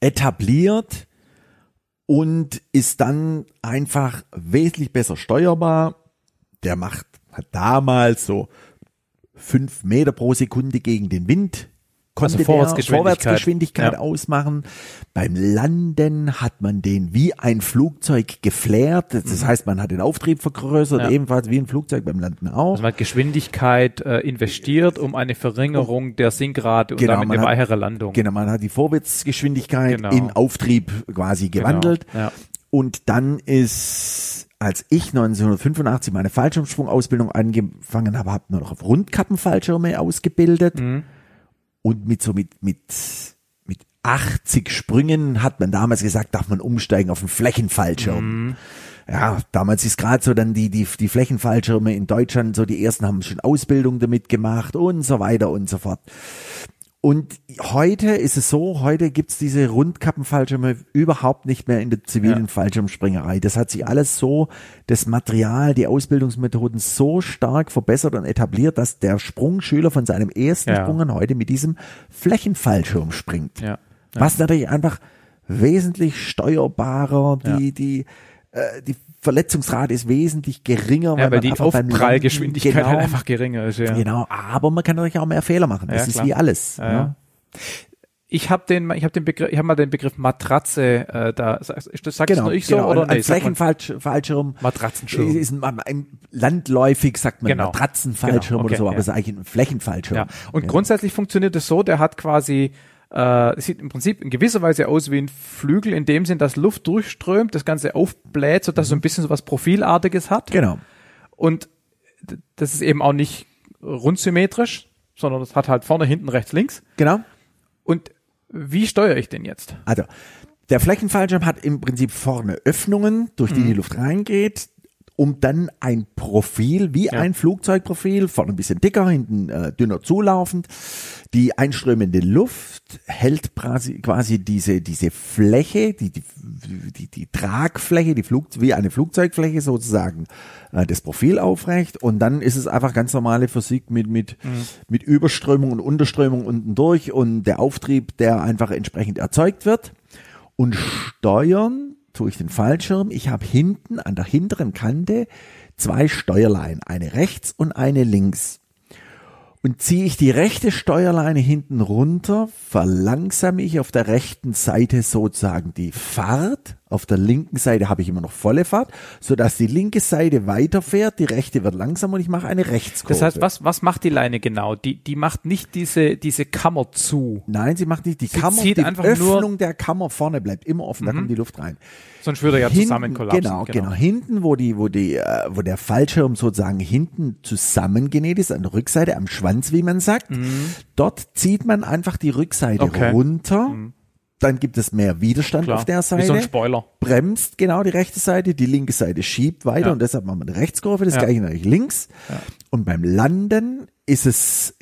etabliert. und ist dann einfach wesentlich besser steuerbar. Der macht, hat damals so fünf Meter pro Sekunde gegen den Wind konnte Also Vorwärtsgeschwindigkeit. Vorwärtsgeschwindigkeit Ja. ausmachen. Beim Landen hat man den wie ein Flugzeug geflärt. Das heißt, man hat den Auftrieb vergrößert, Mhm. Ja. ebenfalls wie ein Flugzeug beim Landen auch. Also man hat Geschwindigkeit äh, investiert, um eine Verringerung der Sinkrate und Genau, damit eine weichere Landung. Genau, man hat die Vorwärtsgeschwindigkeit Genau. in Auftrieb quasi gewandelt. Genau, ja. Und dann ist, als ich 1985 meine Fallschirmsprungausbildung angefangen habe, habe ich noch auf Rundkappenfallschirme ausgebildet. Mhm. Und mit so mit, mit, mit 80 Sprüngen hat man damals gesagt, darf man umsteigen auf einen Flächenfallschirm. Mhm. Ja, damals ist gerade so dann die, die, die Flächenfallschirme in Deutschland, so die ersten haben schon Ausbildung damit gemacht und so weiter und so fort. Und heute ist es so, heute gibt's diese Rundkappenfallschirme überhaupt nicht mehr in der zivilen Ja. Fallschirmspringerei. Das hat sich alles so, das Material, die Ausbildungsmethoden so stark verbessert und etabliert, dass der Sprungschüler von seinem ersten Ja. Sprung an heute mit diesem Flächenfallschirm springt. Ja. Was natürlich einfach wesentlich steuerbarer, die, die, äh, die Verletzungsrate ist wesentlich geringer, Ja, weil man die Aufprallgeschwindigkeit Landen- halt genau, einfach geringer ist. Ja. Genau, aber man kann natürlich auch mehr Fehler machen. Das Ja, ist klar. wie alles. Ja, ja. Ich habe den, ich habe den Begriff, ich habe mal den Begriff Matratze äh, da. Sag, das sag Genau, nur ich so genau. oder ein, nee? Flächenfallschirm Matratzenschirm. ist ein, ein, landläufig sagt man Genau. Matratzenfallschirm Genau, oder so, okay, aber es ja. ist eigentlich ein Flächenfallschirm. Ja. Und Ja. grundsätzlich funktioniert es so, der hat quasi, äh, es sieht im Prinzip in gewisser Weise aus wie ein Flügel, in dem Sinn, dass Luft durchströmt, das Ganze aufbläht, sodass es so ein bisschen so was Profilartiges hat. Genau. Und das ist eben auch nicht rundsymmetrisch, sondern es hat halt vorne, hinten, rechts, links. Genau. Und wie steuere ich den jetzt? Also, der Flächenfallschirm hat im Prinzip vorne Öffnungen, durch die Mhm. die Luft reingeht, um dann ein Profil, wie Ja. ein Flugzeugprofil, vorne ein bisschen dicker, hinten äh, dünner zulaufend. Die einströmende Luft hält quasi, diese, diese Fläche, die, die, die, die Tragfläche, die Flug, wie eine Flugzeugfläche sozusagen, äh, das Profil aufrecht. Und dann ist es einfach ganz normale Physik mit, mit, mit Überströmung und Unterströmung unten durch und der Auftrieb, der einfach entsprechend erzeugt wird. Und steuern tue ich den Fallschirm. Ich habe hinten an der hinteren Kante zwei Steuerleinen, eine rechts und eine links. Und ziehe ich die rechte Steuerleine hinten runter, verlangsame ich auf der rechten Seite sozusagen die Fahrt. Auf der linken Seite habe ich immer noch volle Fahrt, sodass die linke Seite weiterfährt, die rechte wird langsam und ich mache eine Rechtskurve. Das heißt, was, was macht die Leine genau? Die, die macht nicht diese, diese Kammer zu, Nein, sie macht nicht die Sie Kammer, zieht die einfach Öffnung nur- Mhm. der Kammer vorne bleibt immer offen, da kommt die Luft rein. sonst würde er ja Hinten- zusammen kollapsen. Genau, genau, Hinten, wo die, wo die, äh, wo der Fallschirm sozusagen hinten zusammengenäht ist, an der Rückseite, am Schwanz, wie man sagt. Dort zieht man einfach die Rückseite Mhm. Okay. Mhm. Dann gibt es mehr Widerstand Klar. auf der Wie Seite. so ein Spoiler. bremst genau die rechte Seite, die linke Seite schiebt weiter Ja. und deshalb machen wir eine Rechtskurve, das Ja. gleiche natürlich links. Und beim Landen ist es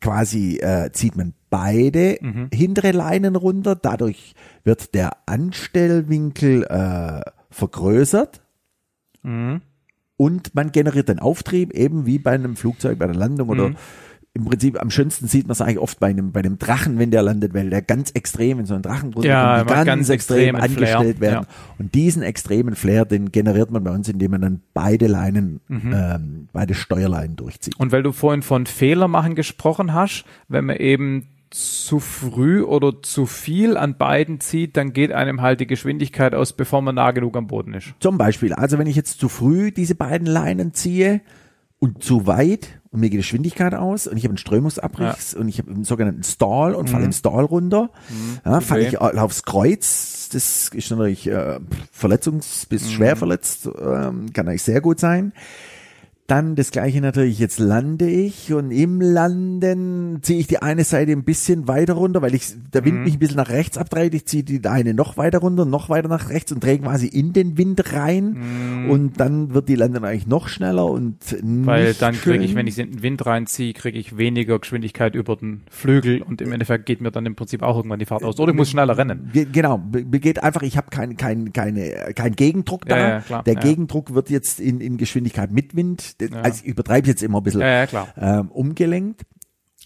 quasi, äh, zieht man beide Mhm. hintere Leinen runter, dadurch wird der Anstellwinkel äh, vergrößert Mhm. und man generiert den Auftrieb, eben wie bei einem Flugzeug bei der Landung oder Mhm. Im Prinzip am schönsten sieht man es eigentlich oft bei einem, bei einem Drachen, wenn der landet, weil der ganz extrem in so einen Drachen drunter Ja, kommt, die ganz, ganz extrem extremen Flair, angestellt werden. ja. Und diesen extremen Flair, den generiert man bei uns, indem man dann beide Leinen, Mhm. ähm, beide Steuerleinen durchzieht. Und weil du vorhin von Fehler machen gesprochen hast, wenn man eben zu früh oder zu viel an beiden zieht, dann geht einem halt die Geschwindigkeit aus, bevor man nah genug am Boden ist. Zum Beispiel, also wenn ich jetzt zu früh diese beiden Leinen ziehe und zu weit und mir geht die Geschwindigkeit aus und ich habe einen Strömungsabriss und ich habe einen sogenannten Stall und falle im Stall runter, ja, falle ich au- aufs Kreuz, das ist natürlich äh, verletzungs- bis schwer verletzt, ähm, kann eigentlich sehr gut sein. Dann das gleiche natürlich, jetzt lande ich und im Landen ziehe ich die eine Seite ein bisschen weiter runter, weil ich der Wind mich ein bisschen nach rechts abdreht. Ich ziehe die eine noch weiter runter, noch weiter nach rechts und drehe quasi in den Wind rein. Und dann wird die Landung eigentlich noch schneller und Weil dann kriege ich, wenn ich in den Wind reinziehe, kriege ich weniger Geschwindigkeit über den Flügel und im Endeffekt geht mir dann im Prinzip auch irgendwann die Fahrt aus. Oder ich muss schneller rennen. Ge- Genau, begeht einfach, ich habe kein, kein, keine, kein Gegendruck da. Ja, ja, klar, Der ja. Gegendruck wird jetzt in, in Geschwindigkeit mit Wind, Ja. also ich übertreibe jetzt immer ein bisschen, Ja, ja, klar. ähm, umgelenkt.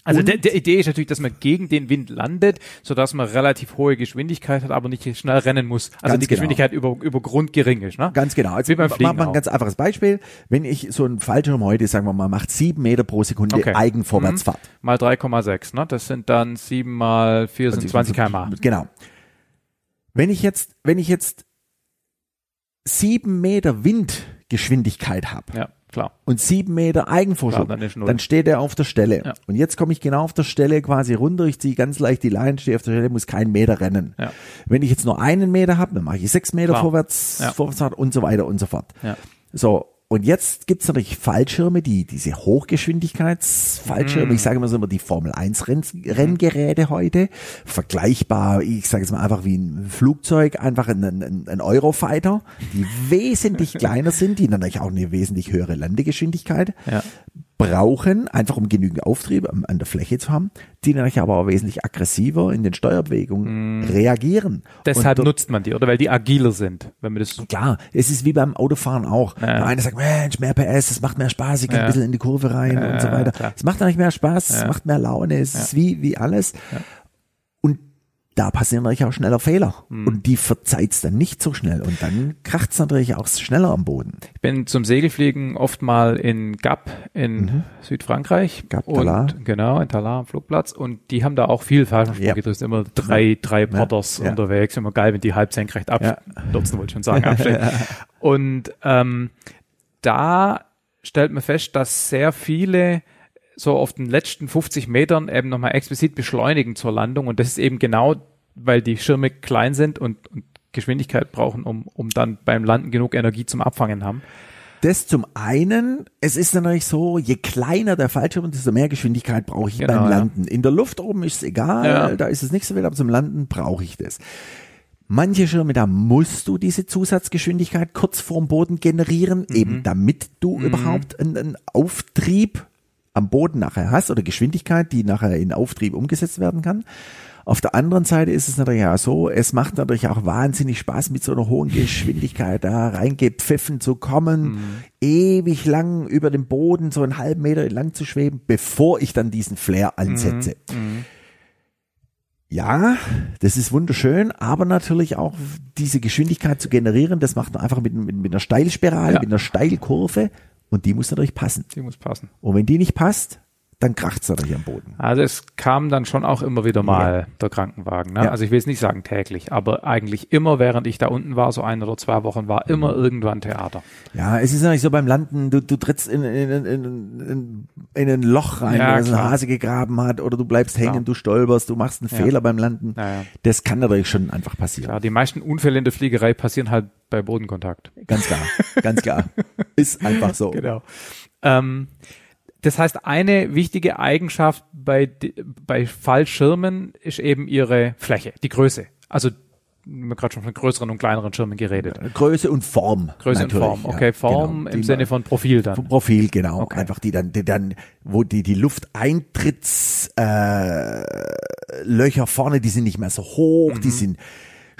Also der Idee ist natürlich, dass man gegen den Wind landet, sodass man relativ hohe Geschwindigkeit hat, aber nicht schnell rennen muss. Also die genau. Geschwindigkeit über, über Grund gering ist. Ne? Ganz genau. Wie beim machen Fliegen wir ein auch. ganz einfaches Beispiel. Wenn ich so einen Fallschirm heute, sagen wir mal, macht sieben Meter pro Sekunde Okay. Mhm. Eigenvorwärtsfahrt. Mal 3,6. Ne? Das sind dann 7 mal 4 sind 20 km/h. Genau. Wenn ich jetzt, wenn ich jetzt sieben Meter Windgeschwindigkeit habe Ja, klar. und sieben Meter Eigenvorschub, Klar, dann dann steht er auf der Stelle. Ja. Und jetzt komme ich genau auf der Stelle quasi runter, ich ziehe ganz leicht die Leine, stehe auf der Stelle, muss keinen Meter rennen. Ja. Wenn ich jetzt nur einen Meter habe, dann mache ich sechs Meter Klar. vorwärts, Ja. Vorwärtsfahrt und so weiter und so fort. Ja. So, und jetzt gibt's natürlich Fallschirme, die diese Hochgeschwindigkeitsfallschirme, Mhm. ich sage immer so immer die Formel 1 Renn Renngeräte heute, vergleichbar, ich sage jetzt mal einfach wie ein Flugzeug, einfach ein, ein, ein Eurofighter, die <laughs> wesentlich kleiner sind, die natürlich auch eine wesentlich höhere Landegeschwindigkeit Ja. Brauchen, einfach um genügend Auftrieb an, der Fläche zu haben, die natürlich aber auch wesentlich aggressiver in den Steuerbewegungen reagieren. Mhm. Deshalb dort- nutzt man die, oder weil die agiler sind. Wenn man das Klar, es ist wie beim Autofahren auch. Ja. Der eine sagt, Mensch, mehr PS, es macht mehr Spaß, ich kann Ja. ein bisschen in die Kurve rein Ja, und so weiter. klar. Es macht eigentlich mehr Spaß, es macht mehr Laune, es ist wie, wie alles. Und da passieren natürlich auch schneller Fehler. Hm. Und die verzeiht's dann nicht so schnell. Und dann kracht's natürlich auch schneller am Boden. Ich bin zum Segelfliegen oft mal in Gap in Südfrankreich. Mhm. Gap, und, Talar. Genau, in Talar am Flugplatz. Und die haben da auch viel Fallschirmsprung. Ja. Da sind immer drei, drei Potters ja. unterwegs. Immer geil, wenn die halb senkrecht Ja. abstürzen, wollte ich schon sagen, <laughs> abstellen. Und ähm, da stellt man fest, dass sehr viele so auf den letzten 50 Metern eben nochmal explizit beschleunigen zur Landung. Und das ist eben genau, weil die Schirme klein sind und, und Geschwindigkeit brauchen, um, um dann beim Landen genug Energie zum Abfangen haben. Das zum einen, es ist natürlich so, je kleiner der Fallschirm, desto mehr Geschwindigkeit brauche ich Genau, beim ja. Landen. In der Luft oben ist es egal, Ja. da ist es nicht so wild, aber zum Landen brauche ich das. Manche Schirme, da musst du diese Zusatzgeschwindigkeit kurz vorm Boden generieren, Mhm. eben damit du überhaupt einen, einen Auftrieb am Boden nachher hast oder Geschwindigkeit, die nachher in Auftrieb umgesetzt werden kann. Auf der anderen Seite ist es natürlich auch so, es macht natürlich auch wahnsinnig Spaß, mit so einer hohen Geschwindigkeit da reingepfiffen zu kommen, ewig lang über dem Boden so einen halben Meter lang zu schweben, bevor ich dann diesen Flair ansetze. Ja, das ist wunderschön, aber natürlich auch diese Geschwindigkeit zu generieren, das macht man einfach mit, mit, mit einer Steilspirale, Ja. mit einer Steilkurve und die muss natürlich passen. Die muss passen. Und wenn die nicht passt, dann kracht's natürlich am Boden. Also es kam dann schon auch immer wieder mal der Krankenwagen. Ne? Ja. Also ich will es nicht sagen täglich, aber eigentlich immer, während ich da unten war, so ein oder zwei Wochen, war Mhm. immer irgendwann Theater. Ja, es ist natürlich so beim Landen, du, du trittst in, in, in, in, in ein Loch rein, Ja, wo es ein klar. Hase gegraben hat, oder du bleibst hängen, Klar. du stolperst, du machst einen Ja. Fehler beim Landen. Ja, ja. Das kann natürlich schon einfach passieren. Klar, die meisten Unfälle in der Fliegerei passieren halt bei Bodenkontakt. Ganz klar, ganz klar. <laughs> Ist einfach so. Genau. Ähm, das heißt, eine wichtige Eigenschaft bei, bei Fallschirmen ist eben ihre Fläche, die Größe. Also, wir haben gerade schon von größeren und kleineren Schirmen geredet. Größe und Form. Größe und Form. Okay, Form genau. im Sinne von Profil dann. Profil, genau. Okay. Einfach die dann, die dann, wo die, die Lufteintritts, äh, Löcher vorne, die sind nicht mehr so hoch, Mhm. die sind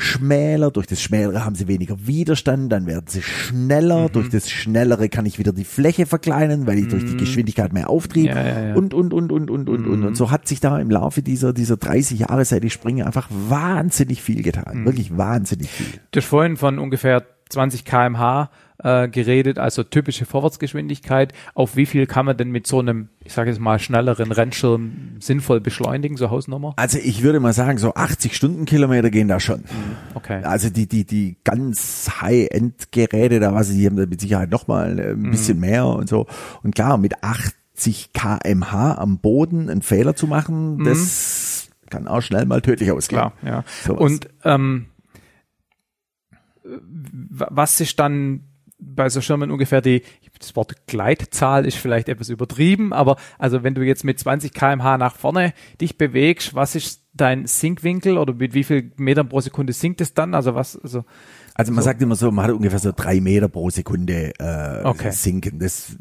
schmäler, durch das Schmälere haben sie weniger Widerstand, dann werden sie schneller, Mhm. durch das Schnellere kann ich wieder die Fläche verkleinern, weil ich durch die Geschwindigkeit mehr Auftrieb Mhm. Ja, ja, ja. und, und, und, und, und, und, und, und so hat sich da im Laufe dieser, dieser 30 Jahre, seit ich springe, einfach wahnsinnig viel getan, Mhm. wirklich wahnsinnig viel. Du hast vorhin von ungefähr 20 kmh äh, geredet, also typische Vorwärtsgeschwindigkeit. Auf wie viel kann man denn mit so einem, ich sage jetzt mal, schnelleren Rennschirm sinnvoll beschleunigen, so Hausnummer? Also ich würde mal sagen, so 80 Stundenkilometer gehen da schon. Okay. Also die, die, die ganz High-End-Geräte, da was die haben da mit Sicherheit nochmal ein bisschen mehr und so. Und klar, mit 80 kmh am Boden einen Fehler zu machen, das kann auch schnell mal tödlich ausgehen. Klar, ja. Sowas. Und ähm, was ist dann bei so Schirmen ungefähr die, das Wort Gleitzahl ist vielleicht etwas übertrieben, aber also wenn du jetzt mit 20 kmh nach vorne dich bewegst, was ist dein Sinkwinkel oder mit wie viel Metern pro Sekunde sinkt es dann? Also was, also Also man sagt immer so, man hat ungefähr so drei Meter pro Sekunde äh, Okay. Mhm. sinken. Das,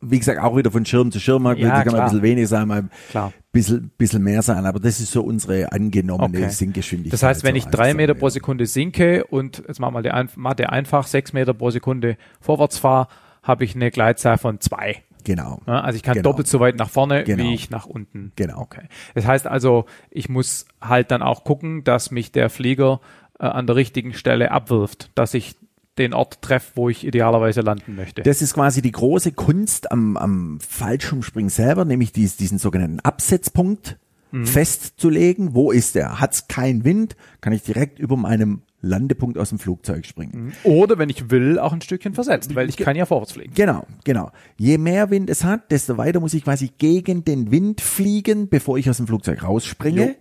wie gesagt, auch wieder von Schirm zu Schirm, Ja, das kann mal klar. ein bisschen weniger sein, mal ein Klar. bisschen, bisschen mehr sein, aber das ist so unsere angenommene Okay. Sinkgeschwindigkeit. Das heißt, wenn so ich drei Meter ja. pro Sekunde sinke und jetzt machen wir die Ein- Mathe einfach, sechs Meter pro Sekunde vorwärts fahre, habe ich eine Gleitzahl von zwei. Genau. Ja, also ich kann Genau. doppelt so weit nach vorne, Genau. wie ich nach unten. Genau. Okay. Das heißt also, ich muss halt dann auch gucken, dass mich der Flieger äh, an der richtigen Stelle abwirft, dass ich den Ort treffe, wo ich idealerweise landen möchte. Das ist quasi die große Kunst am, am Fallschirmspringen selber, nämlich dies, diesen sogenannten Absetzpunkt Mhm. festzulegen. Wo ist der? Hat es keinen Wind, kann ich direkt über meinem Landepunkt aus dem Flugzeug springen. Oder wenn ich will, auch ein Stückchen versetzt, weil ich kann ja vorwärts fliegen. Genau, genau. Je mehr Wind es hat, desto weiter muss ich quasi gegen den Wind fliegen, bevor ich aus dem Flugzeug rausspringe, Jo.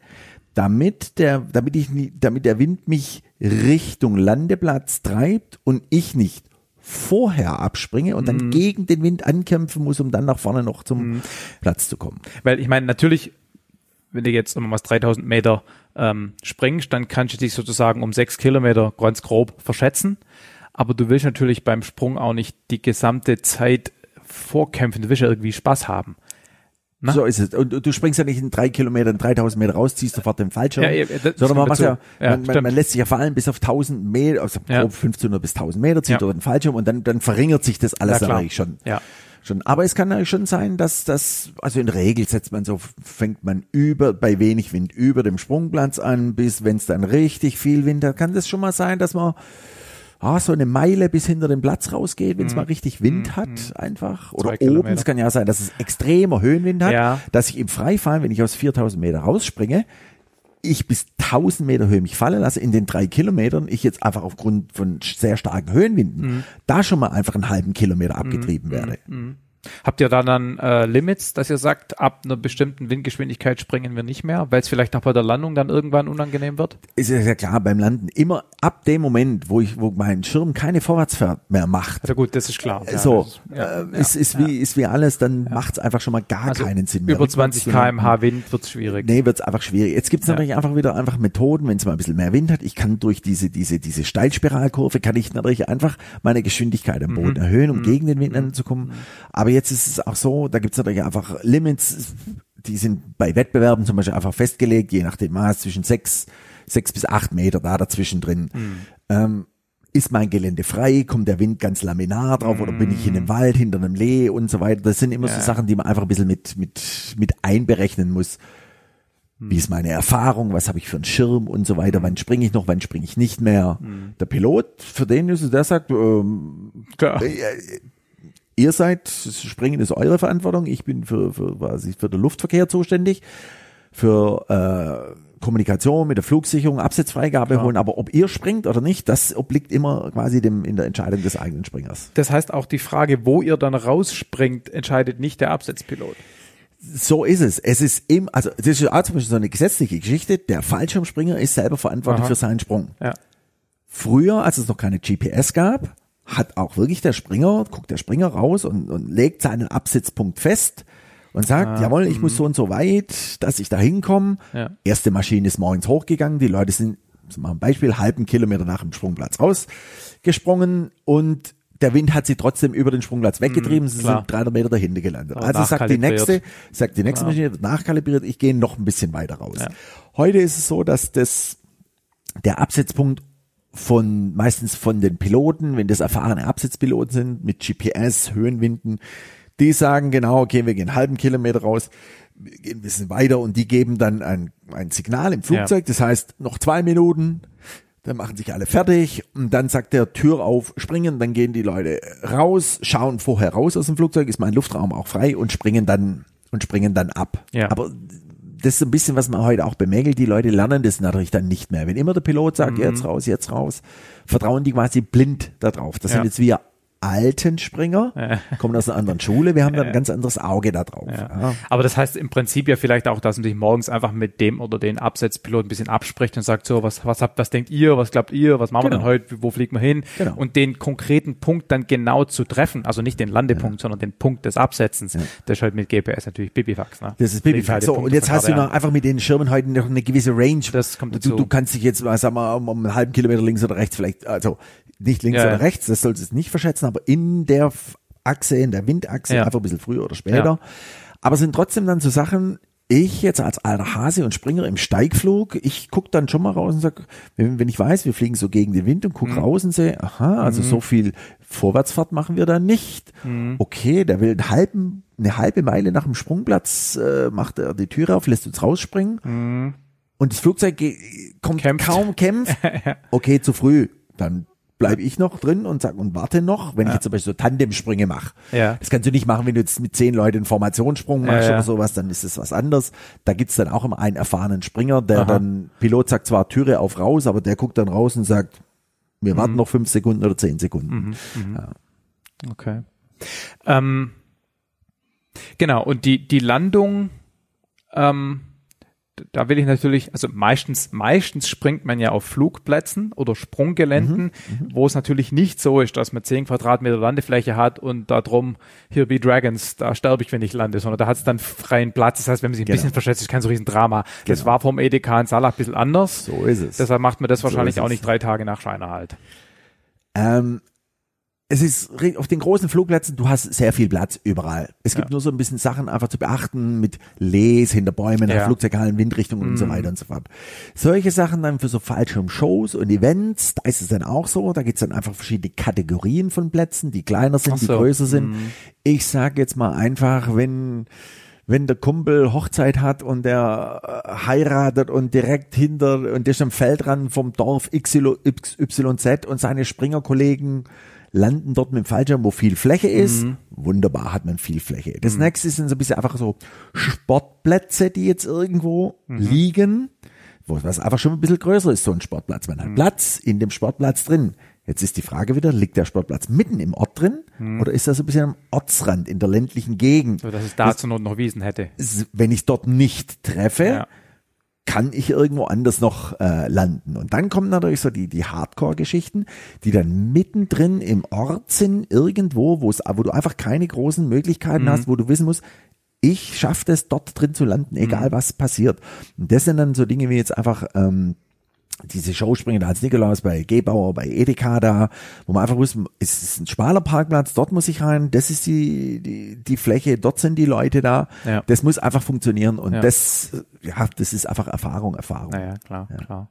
Damit der, damit ich, nie- damit der Wind mich Richtung Landeplatz treibt und ich nicht vorher abspringe und dann gegen den Wind ankämpfen muss, um dann nach vorne noch zum Platz zu kommen. Weil ich meine, natürlich, wenn du jetzt um was 3000 Meter ähm, springst, dann kannst du dich sozusagen um sechs Kilometer ganz grob verschätzen. Aber du willst natürlich beim Sprung auch nicht die gesamte Zeit vorkämpfen. Du willst ja irgendwie Spaß haben. Na? So ist es. Und du- springst ja nicht in drei Kilometer, in 3000 Meter raus, ziehst sofort den Fallschirm. Ja, eben, sondern man macht ja. Ja, man, man, lässt sich ja fallen bis auf 1000 Meter, also Ja. grob 1500 bis 1000 Meter, zieht Ja. oder den Fallschirm und dann, dann verringert sich das alles natürlich schon. Ja. Schon. Aber es kann natürlich schon sein, dass das, also in der Regel setzt man so, fängt man über, bei wenig Wind über dem Sprungplatz an, bis wenn es dann richtig viel Wind hat, kann das schon mal sein, dass man ah, so eine Meile bis hinter den Platz rausgeht, wenn es mal richtig Wind hat, einfach. Oder Mhm. Zwei oben, es kann ja sein, dass es extremer Höhenwind hat, Ja. dass ich im Freifallen, wenn ich aus 4000 Meter rausspringe, ich bis 1000 Meter Höhe mich fallen lasse, in den drei Kilometern, ich jetzt einfach aufgrund von sehr starken Höhenwinden, Mhm. da schon mal einfach einen halben Kilometer abgetrieben werde. Habt ihr da dann äh, Limits, dass ihr sagt, ab einer bestimmten Windgeschwindigkeit springen wir nicht mehr, weil es vielleicht auch bei der Landung dann irgendwann unangenehm wird? ist ja sehr klar beim Landen immer ab dem Moment, wo ich, wo mein Schirm keine Vorwärtsfahrt mehr macht. Also gut, das ist klar. Ja, so, ist, ja, äh, ist, ist wie, ist wie alles, dann macht's einfach schon mal gar also keinen Sinn mehr. Über 20 rückwärts zu landen. kmh Wind wird's schwierig. Nee, wird's einfach schwierig. Jetzt gibt's Ja. natürlich einfach wieder einfach Methoden, wenn es mal ein bisschen mehr Wind hat. Ich kann durch diese, diese, diese Steilspiralkurve kann ich natürlich einfach meine Geschwindigkeit am Mhm. Boden erhöhen, um gegen den Wind anzukommen. Aber jetzt ist es auch so, da gibt's natürlich einfach Limits, die sind bei Wettbewerben zum Beispiel einfach festgelegt, je nach dem Maß zwischen sechs, sechs bis acht Meter da dazwischen drin. Mhm. Ähm, ist mein Gelände frei? Kommt der Wind ganz laminar drauf oder bin ich in einem Wald hinter einem Lee und so weiter? Das sind immer so Ja. Sachen, die man einfach ein bisschen mit, mit, mit einberechnen muss. Wie ist meine Erfahrung? Was habe ich für einen Schirm und so weiter? Wann springe ich noch? Wann springe ich nicht mehr? Der Pilot, für den ist es, der sagt, ähm, Klar. Ihr seid, Springen ist eure Verantwortung. Ich bin für, für, quasi für den Luftverkehr zuständig, für äh, Kommunikation mit der Flugsicherung, Absetzfreigabe Klar. holen. Aber ob ihr springt oder nicht, das obliegt immer quasi dem in der Entscheidung des eigenen Springers. Das heißt auch die Frage, wo ihr dann rausspringt, entscheidet nicht der Absetzpilot. So ist es. Es ist im, also das ist auch zum Beispiel so eine gesetzliche Geschichte. Der Fallschirmspringer ist selber verantwortlich Aha. für seinen Sprung. Ja. Früher, als es noch keine GPS gab, hat auch wirklich der Springer, guckt der Springer raus und, und legt seinen Absitzpunkt fest und sagt, jawohl, ich muss so und so weit, dass ich da hinkomme. Ah, Ja. Erste Maschine ist morgens hochgegangen, die Leute sind, zum mal ein Beispiel, halben Kilometer nach dem Sprungplatz rausgesprungen und der Wind hat sie trotzdem über den Sprungplatz weggetrieben, sie Mhm, klar. sind 300 Meter dahinter gelandet. Aber Also sagt die nächste, sagt die nächste Maschine, nachkalibriert, ich gehe noch ein bisschen weiter raus. Ja. Heute ist es so, dass das der Absetzpunkt von meistens von den Piloten, wenn das erfahrene Absetzpiloten sind mit GPS, Höhenwinden, die sagen genau, okay, wir gehen einen halben Kilometer raus, wir gehen ein bisschen weiter und die geben dann ein, ein Signal im Flugzeug, das heißt noch zwei Minuten, dann machen sich alle fertig und dann sagt der Tür auf, springen, dann gehen die Leute raus, schauen vorher raus aus dem Flugzeug, ist mein Luftraum auch frei und springen dann und springen dann ab. Ja. Aber das ist ein bisschen, was man heute auch bemängelt. Die Leute lernen das natürlich dann nicht mehr. Wenn immer der Pilot sagt, jetzt raus, jetzt raus, vertrauen die quasi blind darauf. Das Ja. sind jetzt wir alten Springer, Ja. kommen aus einer anderen Schule. Wir haben dann ein ganz anderes Auge da drauf. Ja. Ja. Aber das heißt im Prinzip ja vielleicht auch, dass man sich morgens einfach mit dem oder den Absetzpilot ein bisschen abspricht und sagt so, was, was habt, was denkt ihr, was glaubt ihr, was machen wir Genau. denn heute, wo fliegen wir hin? Genau. Und den konkreten Punkt dann genau zu treffen, also nicht den Landepunkt, sondern den Punkt des Absetzens. Das ist halt mit GPS natürlich Bibifax, ne? Das ist Babyfax. halt So, und jetzt hast du noch einfach mit den Schirmen heute noch eine gewisse Range. Das kommt du, dazu. du kannst dich jetzt, sag mal, um, um einen halben Kilometer links oder rechts vielleicht, also nicht links Ja, oder rechts, das solltest du nicht verschätzen, aber in der Achse, in der Windachse, einfach ein bisschen früher oder später. Aber es sind trotzdem dann so Sachen, ich jetzt als alter Hase und Springer im Steigflug, ich guck dann schon mal raus und sag, wenn, wenn ich weiß, wir fliegen so gegen den Wind und guck Mhm. raus und sehe, aha, also so viel Vorwärtsfahrt machen wir da nicht. Mhm. Okay, der will einen halben, eine halbe Meile nach dem Sprungplatz, äh, macht er die Türe auf, lässt uns rausspringen. Und das Flugzeug kommt Mhm. Kämpft. kaum kämpft. <laughs> Okay, zu früh. Dann bleibe ich noch drin und sag und warte noch, wenn ich jetzt zum Beispiel so Tandemsprünge mache. Ja. Das kannst du nicht machen, wenn du jetzt mit zehn Leuten einen Formationssprung machst Ja, ja. oder sowas, dann ist es was anderes. Da gibt's dann auch immer einen erfahrenen Springer, der Aha. dann, Pilot sagt zwar Türe auf raus, aber der guckt dann raus und sagt, wir Mhm. warten noch fünf Sekunden oder zehn Sekunden. Okay. Ähm, genau, und die, die Landung, ähm, da will ich natürlich, also meistens, meistens springt man ja auf Flugplätzen oder Sprunggeländen, wo es natürlich nicht so ist, dass man 10 Quadratmeter Landefläche hat und da drum, here be Dragons, da sterbe ich, wenn ich lande, sondern da hat es dann freien Platz. Das heißt, wenn man sich ein Genau. bisschen verschätzt, ist kein so riesen Drama. Das Genau. war vom EDK in Salah ein bisschen anders. So ist es. Deshalb macht man das So wahrscheinlich ist auch nicht drei Tage nach Scheinerhalt. Ähm, es ist auf den großen Flugplätzen, du hast sehr viel Platz überall. Es gibt Ja. nur so ein bisschen Sachen einfach zu beachten mit Les hinter Bäumen, Ja. Flugzeughallen, Windrichtungen und so weiter und so fort. Solche Sachen dann für so Fallschirm-Shows und Events, da ist es dann auch so, da gibt's dann einfach verschiedene Kategorien von Plätzen, die kleiner sind, Ach die so. größer sind. Ich sage jetzt mal einfach, wenn wenn der Kumpel Hochzeit hat und der äh, heiratet und direkt hinter und der ist am Feldrand vom Dorf XYZ und seine Springerkollegen landen dort mit dem Fallschirm, wo viel Fläche ist. Wunderbar, hat man viel Fläche. Das nächste sind so ein bisschen einfach so Sportplätze, die jetzt irgendwo liegen, wo was einfach schon ein bisschen größer ist, so ein Sportplatz. Man hat Platz in dem Sportplatz drin. Jetzt ist die Frage wieder, liegt der Sportplatz mitten im Ort drin oder ist so ein bisschen am Ortsrand in der ländlichen Gegend? So dass es da zur Not noch Wiesen hätte. Wenn ich dort nicht treffe, Ja. Kann ich irgendwo anders noch äh, landen. Und dann kommen natürlich so die, die Hardcore-Geschichten, die dann mittendrin im Ort sind, irgendwo, wo es, wo du einfach keine großen Möglichkeiten Mhm. hast, wo du wissen musst, ich schaffe es dort drin zu landen, Mhm. egal was passiert. Und das sind dann so Dinge wie jetzt einfach ähm, diese Showspringer da als Nikolaus bei Gebauer, bei Edeka da, wo man einfach wusste, es ist ein schmaler Parkplatz, dort muss ich rein, das ist die, die, die Fläche, dort sind die Leute da. Ja. Das muss einfach funktionieren und Ja. das, ja, das ist einfach Erfahrung, Erfahrung. Naja, klar, klar.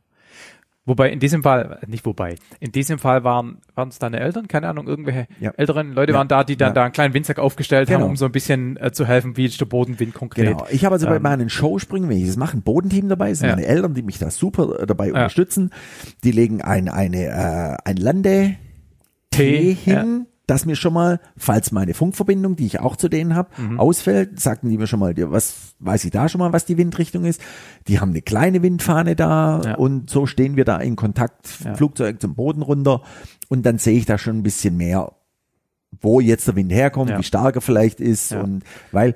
Wobei in diesem Fall, nicht wobei, in diesem Fall waren waren es deine Eltern, keine Ahnung, irgendwelche Ja. älteren Leute Ja. waren da, die dann Ja. da einen kleinen Windsack aufgestellt haben, Genau. um so ein bisschen äh, zu helfen, wie ist der Bodenwind konkret. Genau. Ich habe also bei Ähm, meinen Showspringen, wenn ich das mache, ein Bodenteam dabei, sind meine Eltern, die mich da super äh, dabei unterstützen. Die legen ein, eine, äh, ein Lande, Tee hin, dass mir schon mal, falls meine Funkverbindung, die ich auch zu denen habe, Mhm. ausfällt, sagten die mir schon mal, was weiß ich da schon mal, was die Windrichtung ist. Die haben eine kleine Windfahne da Ja. und so stehen wir da in Kontakt, Ja. Flugzeug zum Boden runter und dann sehe ich da schon ein bisschen mehr, wo jetzt der Wind herkommt, Ja. wie stark er vielleicht ist und weil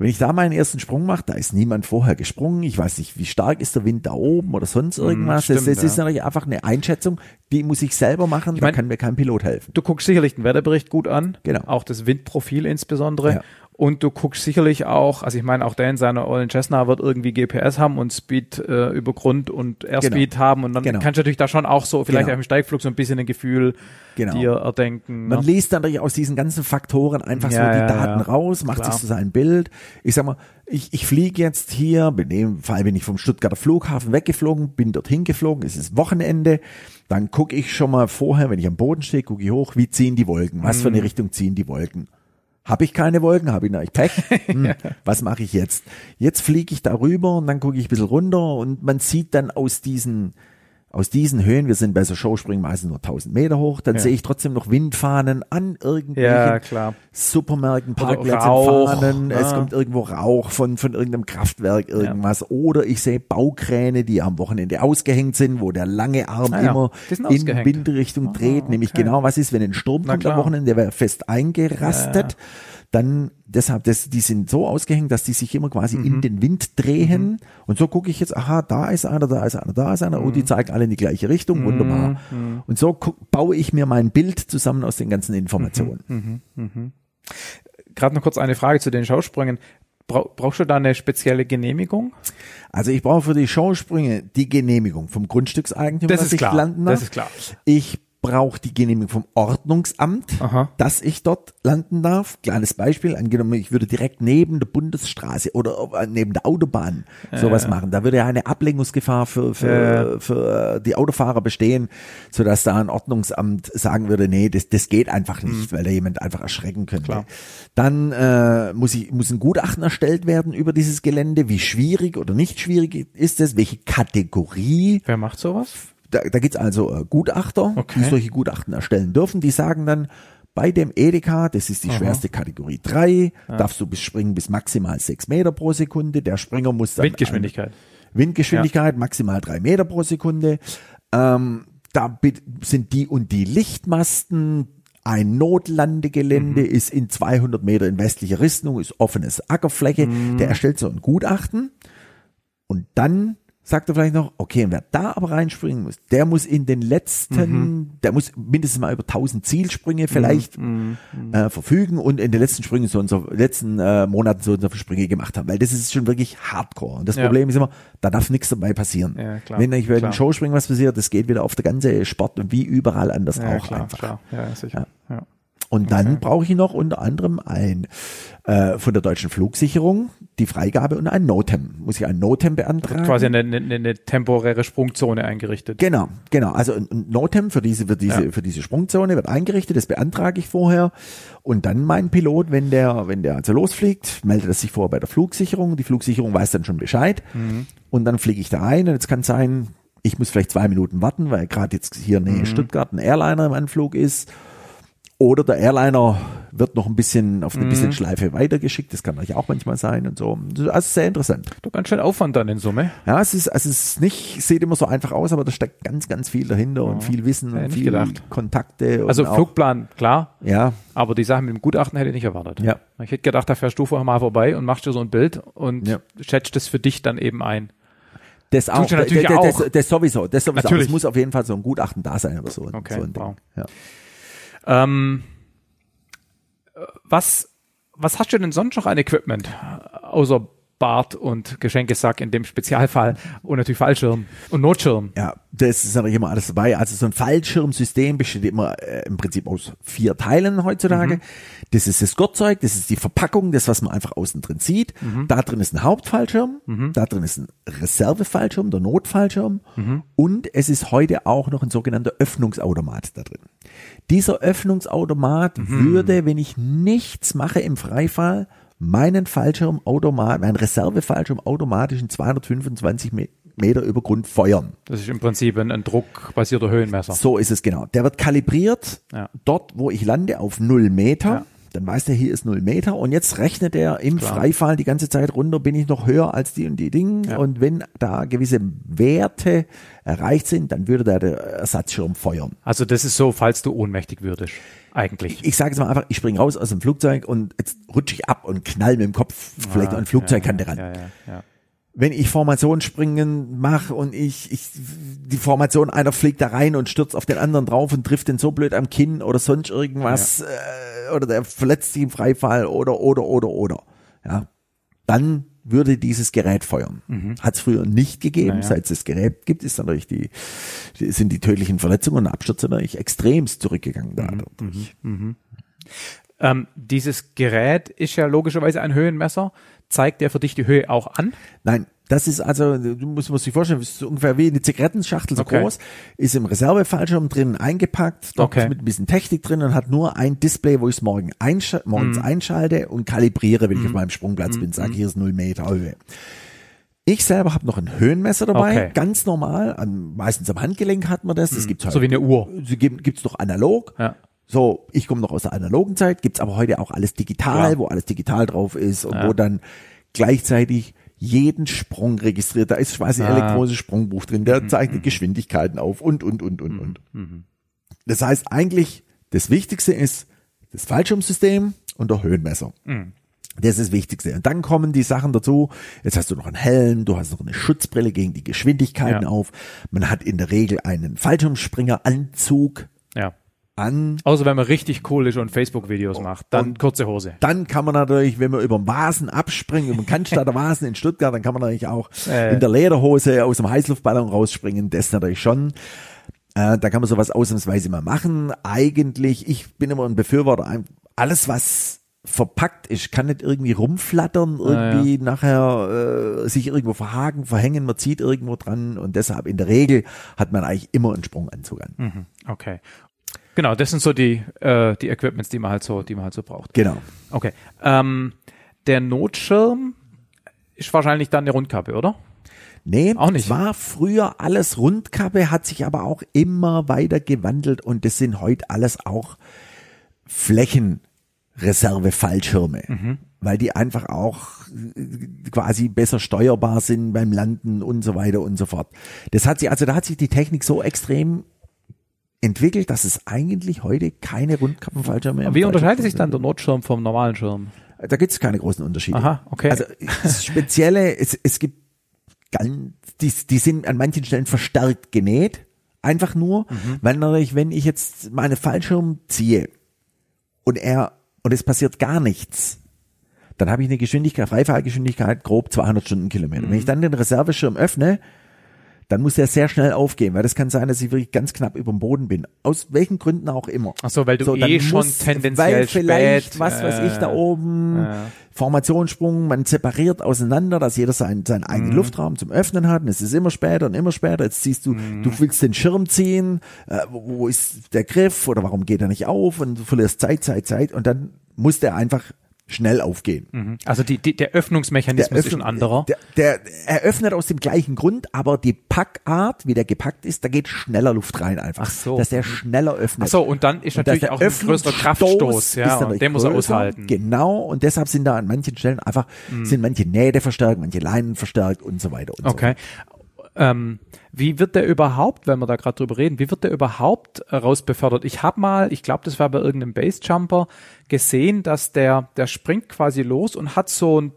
wenn ich da meinen ersten Sprung mache, da ist niemand vorher gesprungen. Ich weiß nicht, wie stark ist der Wind da oben oder sonst irgendwas. stimmt, das, das ist ja. natürlich einfach eine Einschätzung, die muss ich selber machen. Ich da mein- kann mir kein Pilot helfen. Du guckst sicherlich den Wetterbericht gut an, Genau. auch das Windprofil insbesondere. Ja. Und du guckst sicherlich auch, also ich meine, auch der in seiner ollen Cessna wird irgendwie GPS haben und Speed äh, über Grund und Airspeed haben und dann Genau. kannst du natürlich da schon auch so, vielleicht Genau. auch im Steigflug so ein bisschen ein Gefühl Genau. dir erdenken. Man ne? liest dann natürlich aus diesen ganzen Faktoren einfach Ja, so die ja, Daten ja. raus, macht Klar. sich so sein Bild. Ich sag mal, ich, ich fliege jetzt hier, in dem Fall bin ich vom Stuttgarter Flughafen weggeflogen, bin dorthin geflogen, es ist Wochenende, dann gucke ich schon mal vorher, wenn ich am Boden stehe, gucke ich hoch, wie ziehen die Wolken, was für Mhm. eine Richtung ziehen die Wolken. Habe ich keine Wolken, habe ich natürlich Pech. <laughs> Hm, was mache ich jetzt? Jetzt fliege ich darüber und dann gucke ich ein bisschen runter und man sieht dann aus diesen aus diesen Höhen, wir sind bei so Showspringen meistens nur 1000 Meter hoch, dann Ja. sehe ich trotzdem noch Windfahnen an irgendwelchen Ja. Supermärkten, Parkplätzen, Fahnen, es ja. kommt irgendwo Rauch von, von irgendeinem Kraftwerk, irgendwas. Oder ich sehe Baukräne, die am Wochenende ausgehängt sind, wo der lange Arm Ah ja, immer in. Windrichtung dreht, nämlich okay. genau, was ist, wenn ein Sturm Na kommt am. Wochenende, der wäre fest eingerastet. Dann deshalb, das, die sind so ausgehängt, dass die sich immer quasi Mhm. in den Wind drehen. Und so gucke ich jetzt, aha, da ist einer, da ist einer, da ist einer. Mhm. Oh, die zeigen alle in die gleiche Richtung. Wunderbar. Und so guck, baue ich mir mein Bild zusammen aus den ganzen Informationen. Gerade noch kurz eine Frage zu den Schausprüngen. Brauch, brauchst du da eine spezielle Genehmigung? Also ich brauche für die Showsprünge die Genehmigung vom Grundstückseigentümer, Das dass ist ich klar. landen Das ist klar. Ich brauche die Genehmigung vom Ordnungsamt, Aha. dass ich dort landen darf. Kleines Beispiel, angenommen, ich würde direkt neben der Bundesstraße oder äh, neben der Autobahn sowas machen. Da würde ja eine Ablenkungsgefahr für, für, für äh, die Autofahrer bestehen, sodass da ein Ordnungsamt sagen würde, nee, das, das geht einfach nicht, weil da jemand einfach erschrecken könnte. Klar. Dann äh, muss, ich, muss ein Gutachten erstellt werden über dieses Gelände, wie schwierig oder nicht schwierig ist es, welche Kategorie Wer macht sowas? Da, da gibt's also äh, Gutachter, Okay. die solche Gutachten erstellen dürfen. Die sagen dann, bei dem Edeka, das ist die schwerste Kategorie 3, darfst du bis springen bis maximal 6 Meter pro Sekunde. Der Springer muss dann Windgeschwindigkeit. Windgeschwindigkeit maximal 3 Meter pro Sekunde. Ähm, da sind die und die Lichtmasten. Ein Notlandegelände ist in 200 Meter in westlicher Richtung, ist offenes Ackerfläche. Der erstellt so ein Gutachten. Und dann sagt er vielleicht noch, okay, und wer da aber reinspringen muss, der muss in den letzten, der muss mindestens mal über 1000 Zielsprünge vielleicht Äh, verfügen und in den letzten Sprüngen so und so, letzten äh, Monaten so und so viele Sprünge gemacht haben, weil das ist schon wirklich Hardcore. Und das Ja. Problem ist immer, da darf nichts dabei passieren. Ja, klar, Wenn ich bei klar. den Showspringen was passiert, das geht wieder auf der ganze Sport und wie überall anders Ja, auch klar, einfach. klar. Ja, sicher. Ja. Und dann brauche ich noch unter anderem ein äh, von der deutschen Flugsicherung die Freigabe und ein NOTAM. Muss ich ein NOTAM beantragen? Quasi eine, eine, eine temporäre Sprungzone eingerichtet. Genau, genau. Also ein NOTAM für diese, für diese, Ja. für diese Sprungzone wird eingerichtet, das beantrage ich vorher. Und dann mein Pilot, wenn der, wenn der also losfliegt, meldet er sich vor bei der Flugsicherung. Die Flugsicherung weiß dann schon Bescheid. Mhm. Und dann fliege ich da ein und jetzt kann sein, ich muss vielleicht zwei Minuten warten, weil gerade jetzt hier Mhm. Nähe Stuttgart ein Airliner im Anflug ist. Oder der Airliner wird noch ein bisschen auf eine Mhm. bisschen Schleife weitergeschickt. Das kann natürlich auch manchmal sein und so. Also sehr interessant. Du ganz schön Aufwand dann in Summe. Ja, es ist, also es ist nicht, sieht immer so einfach aus, aber da steckt ganz, ganz viel dahinter und viel Wissen Hätte und viel gedacht. Kontakte. Also auch, Flugplan, klar. Ja, Aber die Sache mit dem Gutachten hätte ich nicht erwartet. Ja. Ich hätte gedacht, da fährst du vorher mal vorbei und machst dir so ein Bild und Ja. schätzt es für dich dann eben ein. das auch. Ja das, auch. Das, das sowieso. Das sowieso. Natürlich. Es muss auf jeden Fall so ein Gutachten da sein oder so. Okay, so ein Ding. wow. Ja. Ähm, äh, was, was hast du denn sonst noch an Equipment? Außer Bart und Geschenkesack in dem Spezialfall und natürlich Fallschirm und Notschirm. Ja, das ist natürlich immer alles dabei. Also so ein Fallschirmsystem besteht immer äh, im Prinzip aus vier Teilen heutzutage. Mhm. Das ist das Gurtzeug, das ist die Verpackung, das, was man einfach außen drin sieht. Mhm. Da drin ist ein Hauptfallschirm, da drin ist ein Reservefallschirm, der Notfallschirm Mhm. und es ist heute auch noch ein sogenannter Öffnungsautomat da drin. Dieser Öffnungsautomat Mhm. würde, wenn ich nichts mache im Freifall, meinen Fallschirm automatisch, meinen Reservefallschirm automatisch in 225 Me- Meter über Grund feuern. Das ist im Prinzip ein, ein druckbasierter Höhenmesser. So ist es genau. Der wird kalibriert Ja. dort, wo ich lande, auf null Meter. Ja. Dann weiß der, hier ist null Meter und jetzt rechnet er im Klar. Freifall die ganze Zeit runter, bin ich noch höher als die und die Dinge. Ja. Und wenn da gewisse Werte erreicht sind, dann würde da der Ersatzschirm feuern. Also das ist so, falls du ohnmächtig würdest. Eigentlich. Ich sage jetzt mal einfach, ich springe raus aus dem Flugzeug und jetzt rutsche ich ab und knall mit dem Kopf vielleicht Ah, an Flugzeugkante ja, ran. Ja, ja, ja. Wenn ich Formationsspringen mache und ich, ich die Formation einer fliegt da rein und stürzt auf den anderen drauf und trifft den so blöd am Kinn oder sonst irgendwas äh, oder der verletzt sich im Freifall oder oder oder oder ja dann würde dieses Gerät feuern. Hat es früher nicht gegeben. Mhm. Naja. Seit es das Gerät gibt, ist natürlich die, sind die tödlichen Verletzungen und Abstürze natürlich extremst zurückgegangen. Mhm. dadurch. Ähm, dieses Gerät ist ja logischerweise ein Höhenmesser. Zeigt der für dich die Höhe auch an? Nein, das ist also, du musst, musst dir vorstellen, das ist ungefähr wie eine Zigarettenschachtel so Okay. groß, ist im Reservefallschirm drin eingepackt, dort Okay. mit ein bisschen Technik drin und hat nur ein Display, wo ich es morgen einsch morgens Mhm. einschalte und kalibriere, wenn ich auf meinem Sprungplatz bin, sage, hier ist null Meter Höhe. Ich selber habe noch ein Höhenmesser dabei, Okay. ganz normal, an, meistens am Handgelenk hat man das, das gibt's halt. So wie eine Uhr. Gibt, gibt's noch analog. Ja. So, ich komme noch aus der analogen Zeit, gibt's aber heute auch alles digital, Klar. wo alles digital drauf ist und Ja. wo dann gleichzeitig jeden Sprung registriert. Da ist quasi ein Ah. elektronisches Sprungbuch drin, Mhm, der zeichnet Geschwindigkeiten auf und, und, und, und, und. Das heißt eigentlich, das Wichtigste ist das Fallschirmsystem und der Höhenmesser. Mhm. Das ist das Wichtigste. Und dann kommen die Sachen dazu. Jetzt hast du noch einen Helm, du hast noch eine Schutzbrille gegen die Geschwindigkeiten Ja. auf. Man hat in der Regel einen Fallschirmspringeranzug Ja. An. Außer wenn man richtig cool ist und Facebook-Videos macht, dann kurze Hose. Dann kann man natürlich, wenn man über den Vasen abspringt, über den Cannstatter Vasen <laughs> in Stuttgart, dann kann man natürlich auch Äh. in der Lederhose aus dem Heißluftballon rausspringen. Das natürlich schon. Äh, da kann man sowas ausnahmsweise mal machen. Eigentlich, ich bin immer ein Befürworter, alles was verpackt ist, kann nicht irgendwie rumflattern, irgendwie ja. nachher äh, sich irgendwo verhaken, verhängen, man zieht irgendwo dran und deshalb in der Regel hat man eigentlich immer einen Sprunganzug an. Mhm. Okay. Genau, das sind so die, äh, die Equipments, die man halt so, die man halt so braucht. Genau. Okay. Ähm, der Notschirm ist wahrscheinlich dann eine Rundkappe, oder? Nee, auch nicht. War früher alles Rundkappe, hat sich aber auch immer weiter gewandelt und das sind heute alles auch Flächen Reserve-Fallschirme, mhm. weil die einfach auch äh, quasi besser steuerbar sind beim Landen und so weiter und so fort. Das hat sich, also da hat sich die Technik so extrem entwickelt, dass es eigentlich heute keine Rundkappenfallschirme mehr Wie unterscheidet sich dann der Notschirm vom normalen Schirm? Da gibt es keine großen Unterschiede. Aha, okay. Also spezielle, es, es gibt ganz, die, die sind an manchen Stellen verstärkt genäht, einfach nur, mhm. weil natürlich, wenn ich jetzt meine Fallschirm ziehe und er und es passiert gar nichts, dann habe ich eine Geschwindigkeit, Freifahrgeschwindigkeit grob 200 Stundenkilometer. Mhm. Wenn ich dann den Reserveschirm öffne, dann muss der sehr schnell aufgehen, weil das kann sein, dass ich wirklich ganz knapp über dem Boden bin. Aus welchen Gründen auch immer. Ach so, weil du so, eh schon muss, tendenziell weil vielleicht, spät, was weiß ich, da oben, äh, Formationssprung, man separiert auseinander, dass jeder seinen, seinen eigenen mhm. Luftraum zum Öffnen hat und es ist immer später und immer später. Jetzt siehst du, mhm. du willst den Schirm ziehen, äh, wo, wo ist der Griff oder warum geht er nicht auf und du verlierst Zeit, Zeit, Zeit und dann muss der einfach schnell aufgehen. Mhm. Also die, die, der Öffnungsmechanismus der Öffnung, ist ein anderer. Der, der eröffnet aus dem gleichen Grund, aber die Packart, wie der gepackt ist, da geht schneller Luft rein einfach. Ach so. Dass der schneller öffnet. Ach so, und dann ist natürlich auch ein größerer Kraftstoß, ja, und der muss er aushalten. Genau, und deshalb sind da an manchen Stellen einfach, mhm. sind manche Nähte verstärkt, manche Leinen verstärkt und so weiter und okay. so Okay. Ähm, wie wird der überhaupt, wenn wir da gerade drüber reden, wie wird der überhaupt äh, rausbefördert? Ich habe mal, ich glaube, das war bei irgendeinem Basejumper, gesehen, dass der, der springt quasi los und hat so ein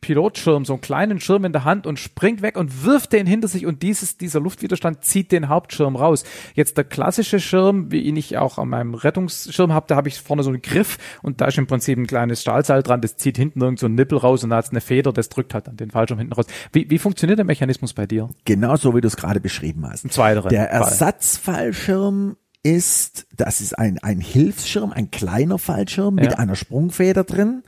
Pilotschirm, so einen kleinen Schirm in der Hand und springt weg und wirft den hinter sich und dieses, dieser Luftwiderstand zieht den Hauptschirm raus. Jetzt der klassische Schirm, wie ihn ich auch an meinem Rettungsschirm habe, da habe ich vorne so einen Griff und da ist im Prinzip ein kleines Stahlseil dran, das zieht hinten irgend so einen Nippel raus und da hat eine Feder, das drückt halt dann den Fallschirm hinten raus. Wie, wie funktioniert der Mechanismus bei dir? Genau so, wie du es gerade beschrieben hast. Ein zweiterer der Ersatzfallschirm ist, das ist ein, ein Hilfsschirm, ein kleiner Fallschirm ja. mit einer Sprungfeder drin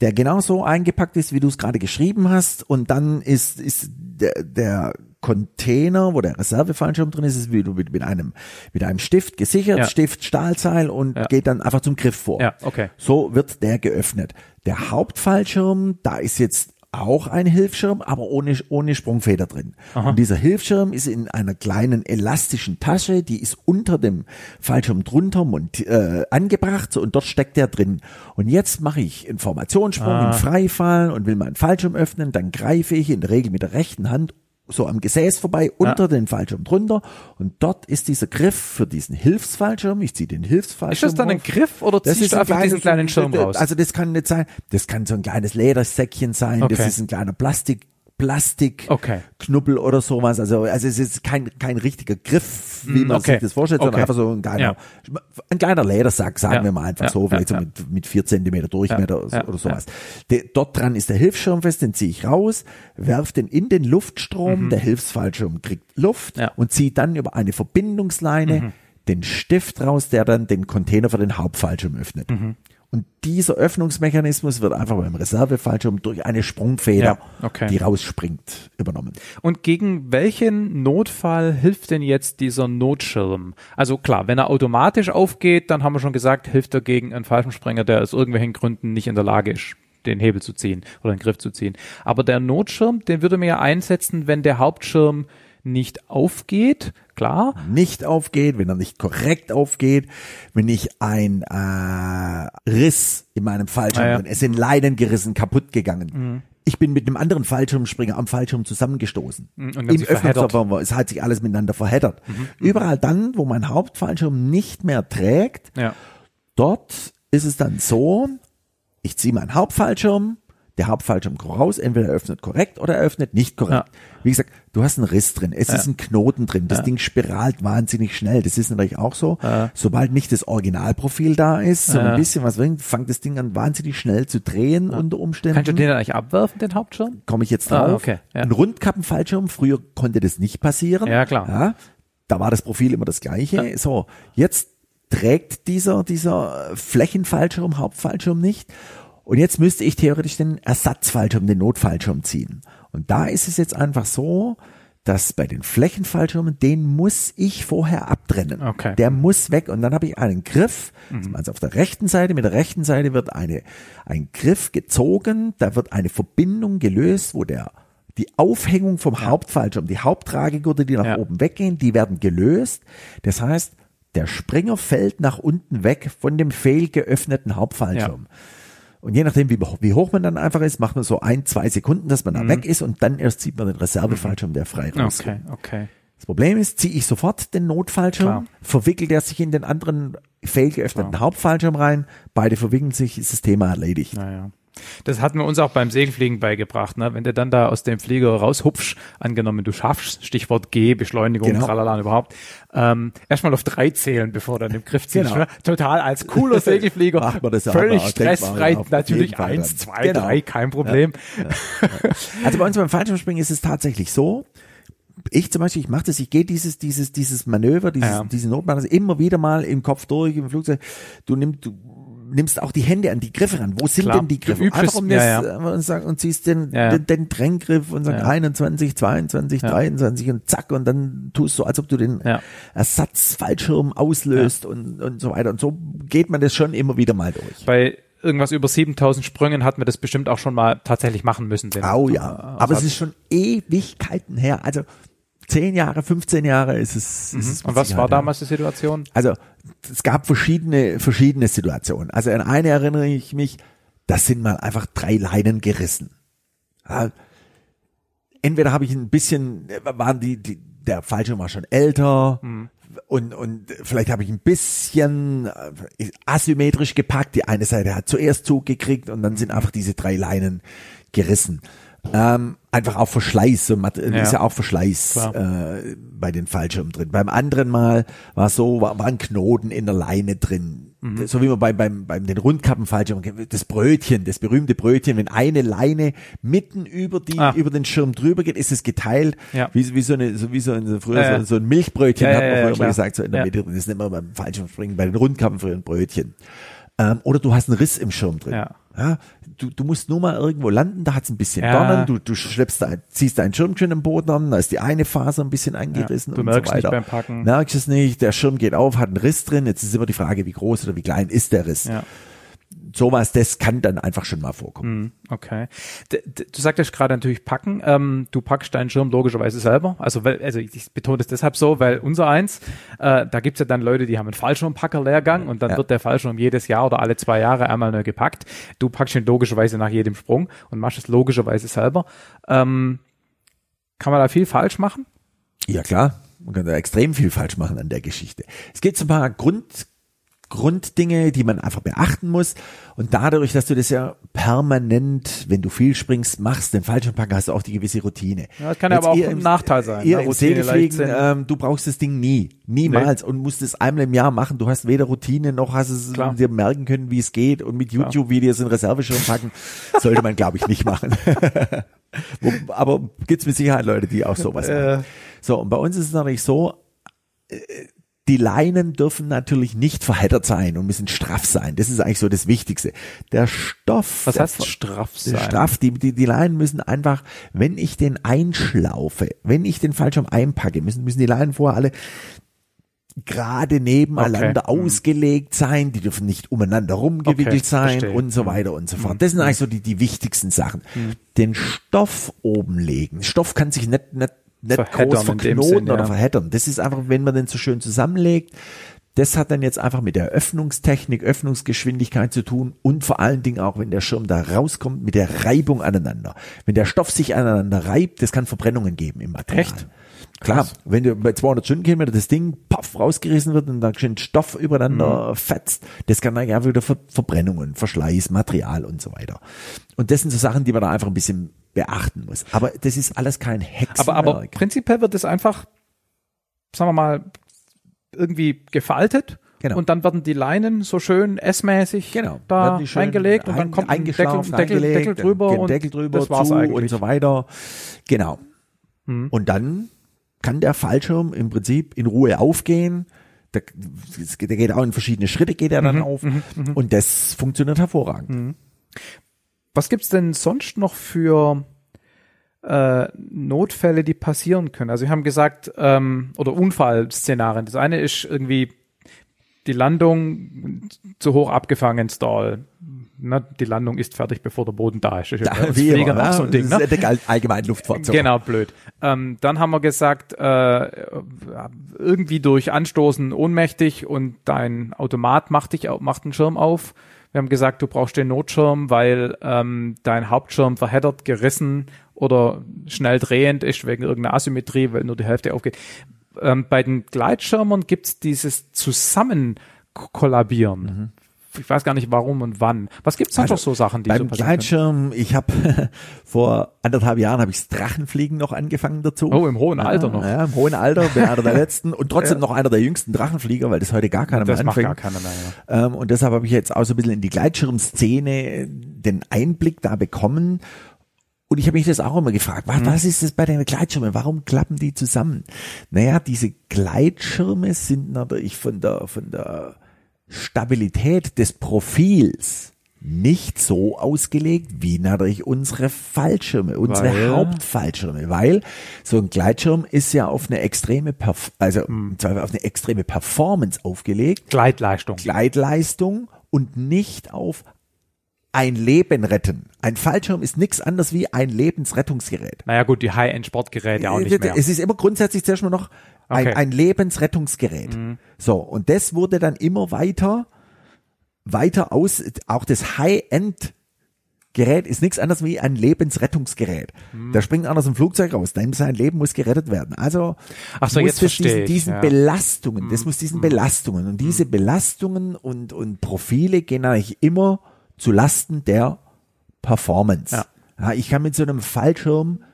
der genauso eingepackt ist, wie du es gerade geschrieben hast. Und dann ist, ist der, der Container, wo der Reservefallschirm drin ist, ist wie du mit, mit einem, mit einem Stift gesichert, ja. Stift, Stahlseil und ja. geht dann einfach zum Griff vor. Ja, okay. So wird der geöffnet. Der Hauptfallschirm, da ist jetzt auch ein Hilfsschirm, aber ohne, ohne Sprungfeder drin. Aha. Und dieser Hilfsschirm ist in einer kleinen elastischen Tasche, die ist unter dem Fallschirm drunter und, äh, angebracht und dort steckt der drin. Und jetzt mache ich Informationssprung ah. im Freifall und will meinen Fallschirm öffnen, dann greife ich in der Regel mit der rechten Hand so am Gesäß vorbei, unter ja. den Fallschirm drunter und dort ist dieser Griff für diesen Hilfsfallschirm. Ich ziehe den Hilfsfallschirm. Ist das dann ein Griff oder das ziehst du einfach diesen kleinen Schirm raus? Also das kann nicht sein. Das kann so ein kleines Ledersäckchen sein. Okay. Das ist ein kleiner Plastik Plastikknubbel okay. oder sowas. Also, also es ist kein, kein richtiger Griff, wie mm, man okay. sich das vorstellt, sondern okay. einfach so ein kleiner, ja. ein kleiner Ledersack, sagen ja. wir mal einfach ja. so, vielleicht so mit, mit vier Zentimeter Durchmesser oder sowas. De, dort dran ist der Hilfsschirm fest, den ziehe ich raus, werf den in den Luftstrom, mhm. der Hilfsfallschirm kriegt Luft und zieht dann über eine Verbindungsleine mhm. den Stift raus, der dann den Container für den Hauptfallschirm öffnet. Mhm. Und dieser Öffnungsmechanismus wird einfach beim Reservefallschirm durch eine Sprungfeder, ja, okay. die rausspringt, übernommen. Und gegen welchen Notfall hilft denn jetzt dieser Notschirm? Also klar, wenn er automatisch aufgeht, dann haben wir schon gesagt, hilft er gegen einen Fallschirmspringer, der aus irgendwelchen Gründen nicht in der Lage ist, den Hebel zu ziehen oder den Griff zu ziehen. Aber der Notschirm, den würde man ja einsetzen, wenn der Hauptschirm nicht aufgeht, klar. Nicht aufgeht, wenn er nicht korrekt aufgeht, wenn ich ein äh, Riss in meinem Fallschirm ah, ja. bin. Es sind Leinen gerissen, kaputt gegangen. Mhm. Ich bin mit einem anderen Fallschirmspringer am Fallschirm zusammengestoßen. Mhm, und Im Öffnungsverfahren, es hat sich alles miteinander verheddert. Mhm. Überall dann, wo mein Hauptfallschirm nicht mehr trägt, ja. dort ist es dann so, ich ziehe meinen Hauptfallschirm, der Hauptfallschirm raus, entweder er öffnet korrekt oder er öffnet nicht korrekt. Ja. Wie gesagt, du hast einen Riss drin, es ja. ist ein Knoten drin, das ja. Ding spiralt wahnsinnig schnell. Das ist natürlich auch so. Sobald nicht das Originalprofil da ist, so ein bisschen was drin, fängt das Ding an wahnsinnig schnell zu drehen unter Umständen. Kannst du den eigentlich abwerfen, den Hauptschirm? Komme ich jetzt drauf. Ah, okay. Ein Rundkappenfallschirm, früher konnte das nicht passieren. Ja, klar. Ja, da war das Profil immer das gleiche. Ja. So, jetzt trägt dieser, dieser Flächenfallschirm, Hauptfallschirm nicht. Und jetzt müsste ich theoretisch den Ersatzfallschirm, den Notfallschirm ziehen. Und da ist es jetzt einfach so, dass bei den Flächenfallschirmen, den muss ich vorher abtrennen. Okay. Der muss weg. Und dann habe ich einen Griff, also auf der rechten Seite, mit der rechten Seite wird eine, ein Griff gezogen, da wird eine Verbindung gelöst, wo der die Aufhängung vom Hauptfallschirm, die Haupttragegurte, die nach Ja. oben weggehen, die werden gelöst. Das heißt, der Springer fällt nach unten weg von dem fehlgeöffneten Hauptfallschirm. Und je nachdem, wie, wie hoch man dann einfach ist, macht man so ein, zwei Sekunden, dass man da weg ist und dann erst zieht man den Reservefallschirm, der frei rauskommt. Okay, okay. Das Problem ist, ziehe ich sofort den Notfallschirm, Klar. verwickelt er sich in den anderen fehlgeöffneten Hauptfallschirm rein, beide verwickeln sich, ist das Thema erledigt. Naja. Das hatten wir uns auch beim Segelfliegen beigebracht, ne? Wenn du dann da aus dem Flieger raushupfst, angenommen du schaffst, Stichwort G, Beschleunigung, Genau. tralala und überhaupt, ähm, erstmal auf drei zählen, bevor dann im Griff ziehst. Genau. Ne? <laughs> Total als cooler <laughs> Segelflieger, Macht man das ja völlig aber, stressfrei, ja natürlich eins, zwei, Genau. drei, kein Problem. Also bei uns beim Fallschirmspringen ist es tatsächlich so, ich zum Beispiel, ich mache das, ich gehe dieses, dieses, dieses Manöver, dieses, Ja. diese Notmanöver immer wieder mal im Kopf durch, im Flugzeug. Du nimmst, du nimmst auch die Hände an die Griffe ran. Wo sind Klar, denn die Griffe? übst Einfach um ja, das, äh, und, sag, und ziehst den, Ja, ja. den, den Drängriff und sagst Ja. 21, 22, Ja. 23 und zack und dann tust du, als ob du den Ja. Ersatzfallschirm auslöst und, und so weiter. Und so geht man das schon immer wieder mal durch. Bei irgendwas über 7000 Sprüngen hat man das bestimmt auch schon mal tatsächlich machen müssen. Oh ja, aber es ist schon Ewigkeiten her. Also zehn Jahre, 15 Jahre ist es. Ist es Mhm. Und was war ja. damals die Situation? Also es gab verschiedene, verschiedene Situationen. Also an eine erinnere ich mich, das sind mal einfach drei Leinen gerissen. Ja, entweder habe ich ein bisschen, waren die, die der Fallschirm war schon älter und, und vielleicht habe ich ein bisschen äh, asymmetrisch gepackt. Die eine Seite hat zuerst Zug gekriegt und dann sind einfach diese drei Leinen gerissen. Ähm, einfach auch Verschleiß, so Mat- ist ja auch Verschleiß äh, bei den Fallschirmen drin. Beim anderen Mal war so, war, war ein Knoten in der Leine drin. Mhm. So wie man beim, beim, beim den Rundkappenfallschirm, das Brötchen, das berühmte Brötchen, wenn eine Leine mitten über die, Ah. über den Schirm drüber geht, ist es geteilt, Ja. wie, wie so eine, so wie so ein, früher Ja, ja. so, so ein Milchbrötchen, Ja, hat ja, man ja, früher mal gesagt, so in der Ja. Mitte drin. Das nennt man beim Fallschirmspringen, bei den Rundkappen früher ein Brötchen. Ähm, oder du hast einen Riss im Schirm drin. Ja. Ja, du, du musst nur mal irgendwo landen, da hat's ein bisschen Ja. Dornen, du, du schleppst da, ziehst deinen Schirm schön im Boden an, da ist die eine Faser ein bisschen angerissen Ja, du und merkst so nicht weiter. beim Packen. Merkst es nicht, der Schirm geht auf, hat einen Riss drin, jetzt ist immer die Frage, wie groß oder wie klein ist der Riss. Ja. Sowas, das kann dann einfach schon mal vorkommen. Hm, Okay. D du sagtest gerade natürlich packen. Ähm, du packst deinen Schirm logischerweise selber. Also, weil, also ich, ich betone das deshalb so, weil unser eins, äh, da gibt's ja dann Leute, die haben einen Fallschirmpacker-Lehrgang und dann Ja. wird der Fallschirm jedes Jahr oder alle zwei Jahre einmal neu gepackt. Du packst ihn logischerweise nach jedem Sprung und machst es logischerweise selber. Ähm, kann man da viel falsch machen? Ja klar, man kann da extrem viel falsch machen an der Geschichte. Es gibt so ein paar Grund, Grunddinge, die man einfach beachten muss. Und dadurch, dass du das ja permanent, wenn du viel springst, machst, den Fallschirmpacker, hast du auch die gewisse Routine. Ja, das kann ja Jetzt aber auch ein Nachteil sein, Ihr ne? im Routine, Segelfliegen, ähm, du brauchst das Ding nie. Niemals. Und musst es einmal im Jahr machen. Du hast weder Routine noch hast es Klar. dir merken können, wie es geht. Und mit YouTube-Videos in Reserveschirm packen, <laughs> sollte man, glaube ich, nicht machen. <laughs> Aber gibt's mit Sicherheit Leute, die auch sowas Äh. machen. So, und bei uns ist es natürlich so, äh, die Leinen dürfen natürlich nicht verheddert sein und müssen straff sein. Das ist eigentlich so das Wichtigste. Der Stoff. Was heißt straff sein? Straff, die, die, die Leinen müssen einfach, wenn ich den einschlaufe, wenn ich den Fallschirm einpacke, müssen, müssen die Leinen vorher alle gerade nebeneinander Okay. Mhm. ausgelegt sein, die dürfen nicht umeinander rumgewickelt Okay, sein verstehe. Mhm. und so weiter und so fort. Das sind eigentlich so die, die wichtigsten Sachen. Den Stoff oben legen. Stoff kann sich nicht, nicht, nicht Verheddern groß verknoten Sinn, oder ja. verheddern. Das ist einfach, wenn man den so schön zusammenlegt, das hat dann jetzt einfach mit der Öffnungstechnik, Öffnungsgeschwindigkeit zu tun und vor allen Dingen auch, wenn der Schirm da rauskommt, mit der Reibung aneinander. Wenn der Stoff sich aneinander reibt, das kann Verbrennungen geben im Material. Echt? Klar, wenn du bei 200 Stundenkilometer das Ding paff rausgerissen wird und da schön Stoff übereinander Mhm. fetzt, das kann dann ja wieder Ver Verbrennungen, Verschleiß, Material und so weiter. Und das sind so Sachen, die man da einfach ein bisschen beachten muss. Aber das ist alles kein Hexenwerk. Aber, aber prinzipiell wird es einfach, sagen wir mal, irgendwie gefaltet. Genau. Und dann werden die Leinen so schön S-mäßig Genau. da reingelegt und dann kommt ein Deckel, Deckel, Deckel eingelegt, drüber und Deckel drüber das war's eigentlich. und so weiter. Genau. Hm. Und dann kann der Fallschirm im Prinzip in Ruhe aufgehen. Der, der geht auch in verschiedene Schritte, geht er dann auf. Und das funktioniert hervorragend. Was gibt's denn sonst noch für äh, Notfälle, die passieren können? Also wir haben gesagt, ähm, oder Unfallszenarien. Das eine ist irgendwie die Landung zu hoch abgefangen, Stall. Ne, die Landung ist fertig, bevor der Boden da ist. Das ist ja uns Wie immer, ja, so ein Ding, das ne? ist der allgemeine Luftfahrt. Genau, blöd. Ähm, dann haben wir gesagt, äh, irgendwie durch Anstoßen ohnmächtig und dein Automat macht dich macht einen Schirm auf. Wir haben gesagt, du brauchst den Notschirm, weil ähm, dein Hauptschirm verheddert, gerissen oder schnell drehend ist wegen irgendeiner Asymmetrie, weil nur die Hälfte aufgeht. Ähm, bei den Gleitschirmern gibt's dieses Zusammenkollabieren. Ich weiß gar nicht warum und wann. Was gibt's sonst noch so Sachen, die so Beim passieren können? Gleitschirm, ich habe <laughs> vor anderthalb Jahren habe ich Drachenfliegen noch angefangen dazu. Oh, im hohen Alter noch. Ja, im hohen Alter, bin einer der <laughs> letzten und trotzdem noch einer der jüngsten Drachenflieger, weil das heute gar keiner Das mehr macht anfängt. gar keiner mehr. Ja. Ähm, und deshalb habe ich jetzt auch so ein bisschen in die Gleitschirmszene den Einblick da bekommen. Und ich habe mich das auch immer gefragt, was, was ist das bei den Gleitschirmen? Warum klappen die zusammen? Naja, diese Gleitschirme sind natürlich von der, von der Stabilität des Profils nicht so ausgelegt wie natürlich unsere Fallschirme, unsere Weil? Hauptfallschirme, weil so ein Gleitschirm ist ja auf eine extreme, Perf also Zweifel auf eine extreme Performance aufgelegt, Gleitleistung. Gleitleistung und nicht auf ein Leben retten. Ein Fallschirm ist nichts anderes wie ein Lebensrettungsgerät. Naja gut, die High-End-Sportgeräte auch nicht mehr. Es ist immer grundsätzlich zuerst mal noch Okay. Mhm. ein Lebensrettungsgerät. So, und das wurde dann immer weiter, weiter aus, auch das High-End Gerät ist nichts anderes wie ein Lebensrettungsgerät. Mhm. Da springt einer aus dem Flugzeug raus, denn sein Leben muss gerettet werden. Also Ach so, muss jetzt das diesen, diesen ja. Mhm. Belastungen, das muss diesen Belastungen und diese Belastungen und, und Profile gehen eigentlich immer zu Lasten der Performance. Ja. Ja, ich kann mit so einem Fallschirm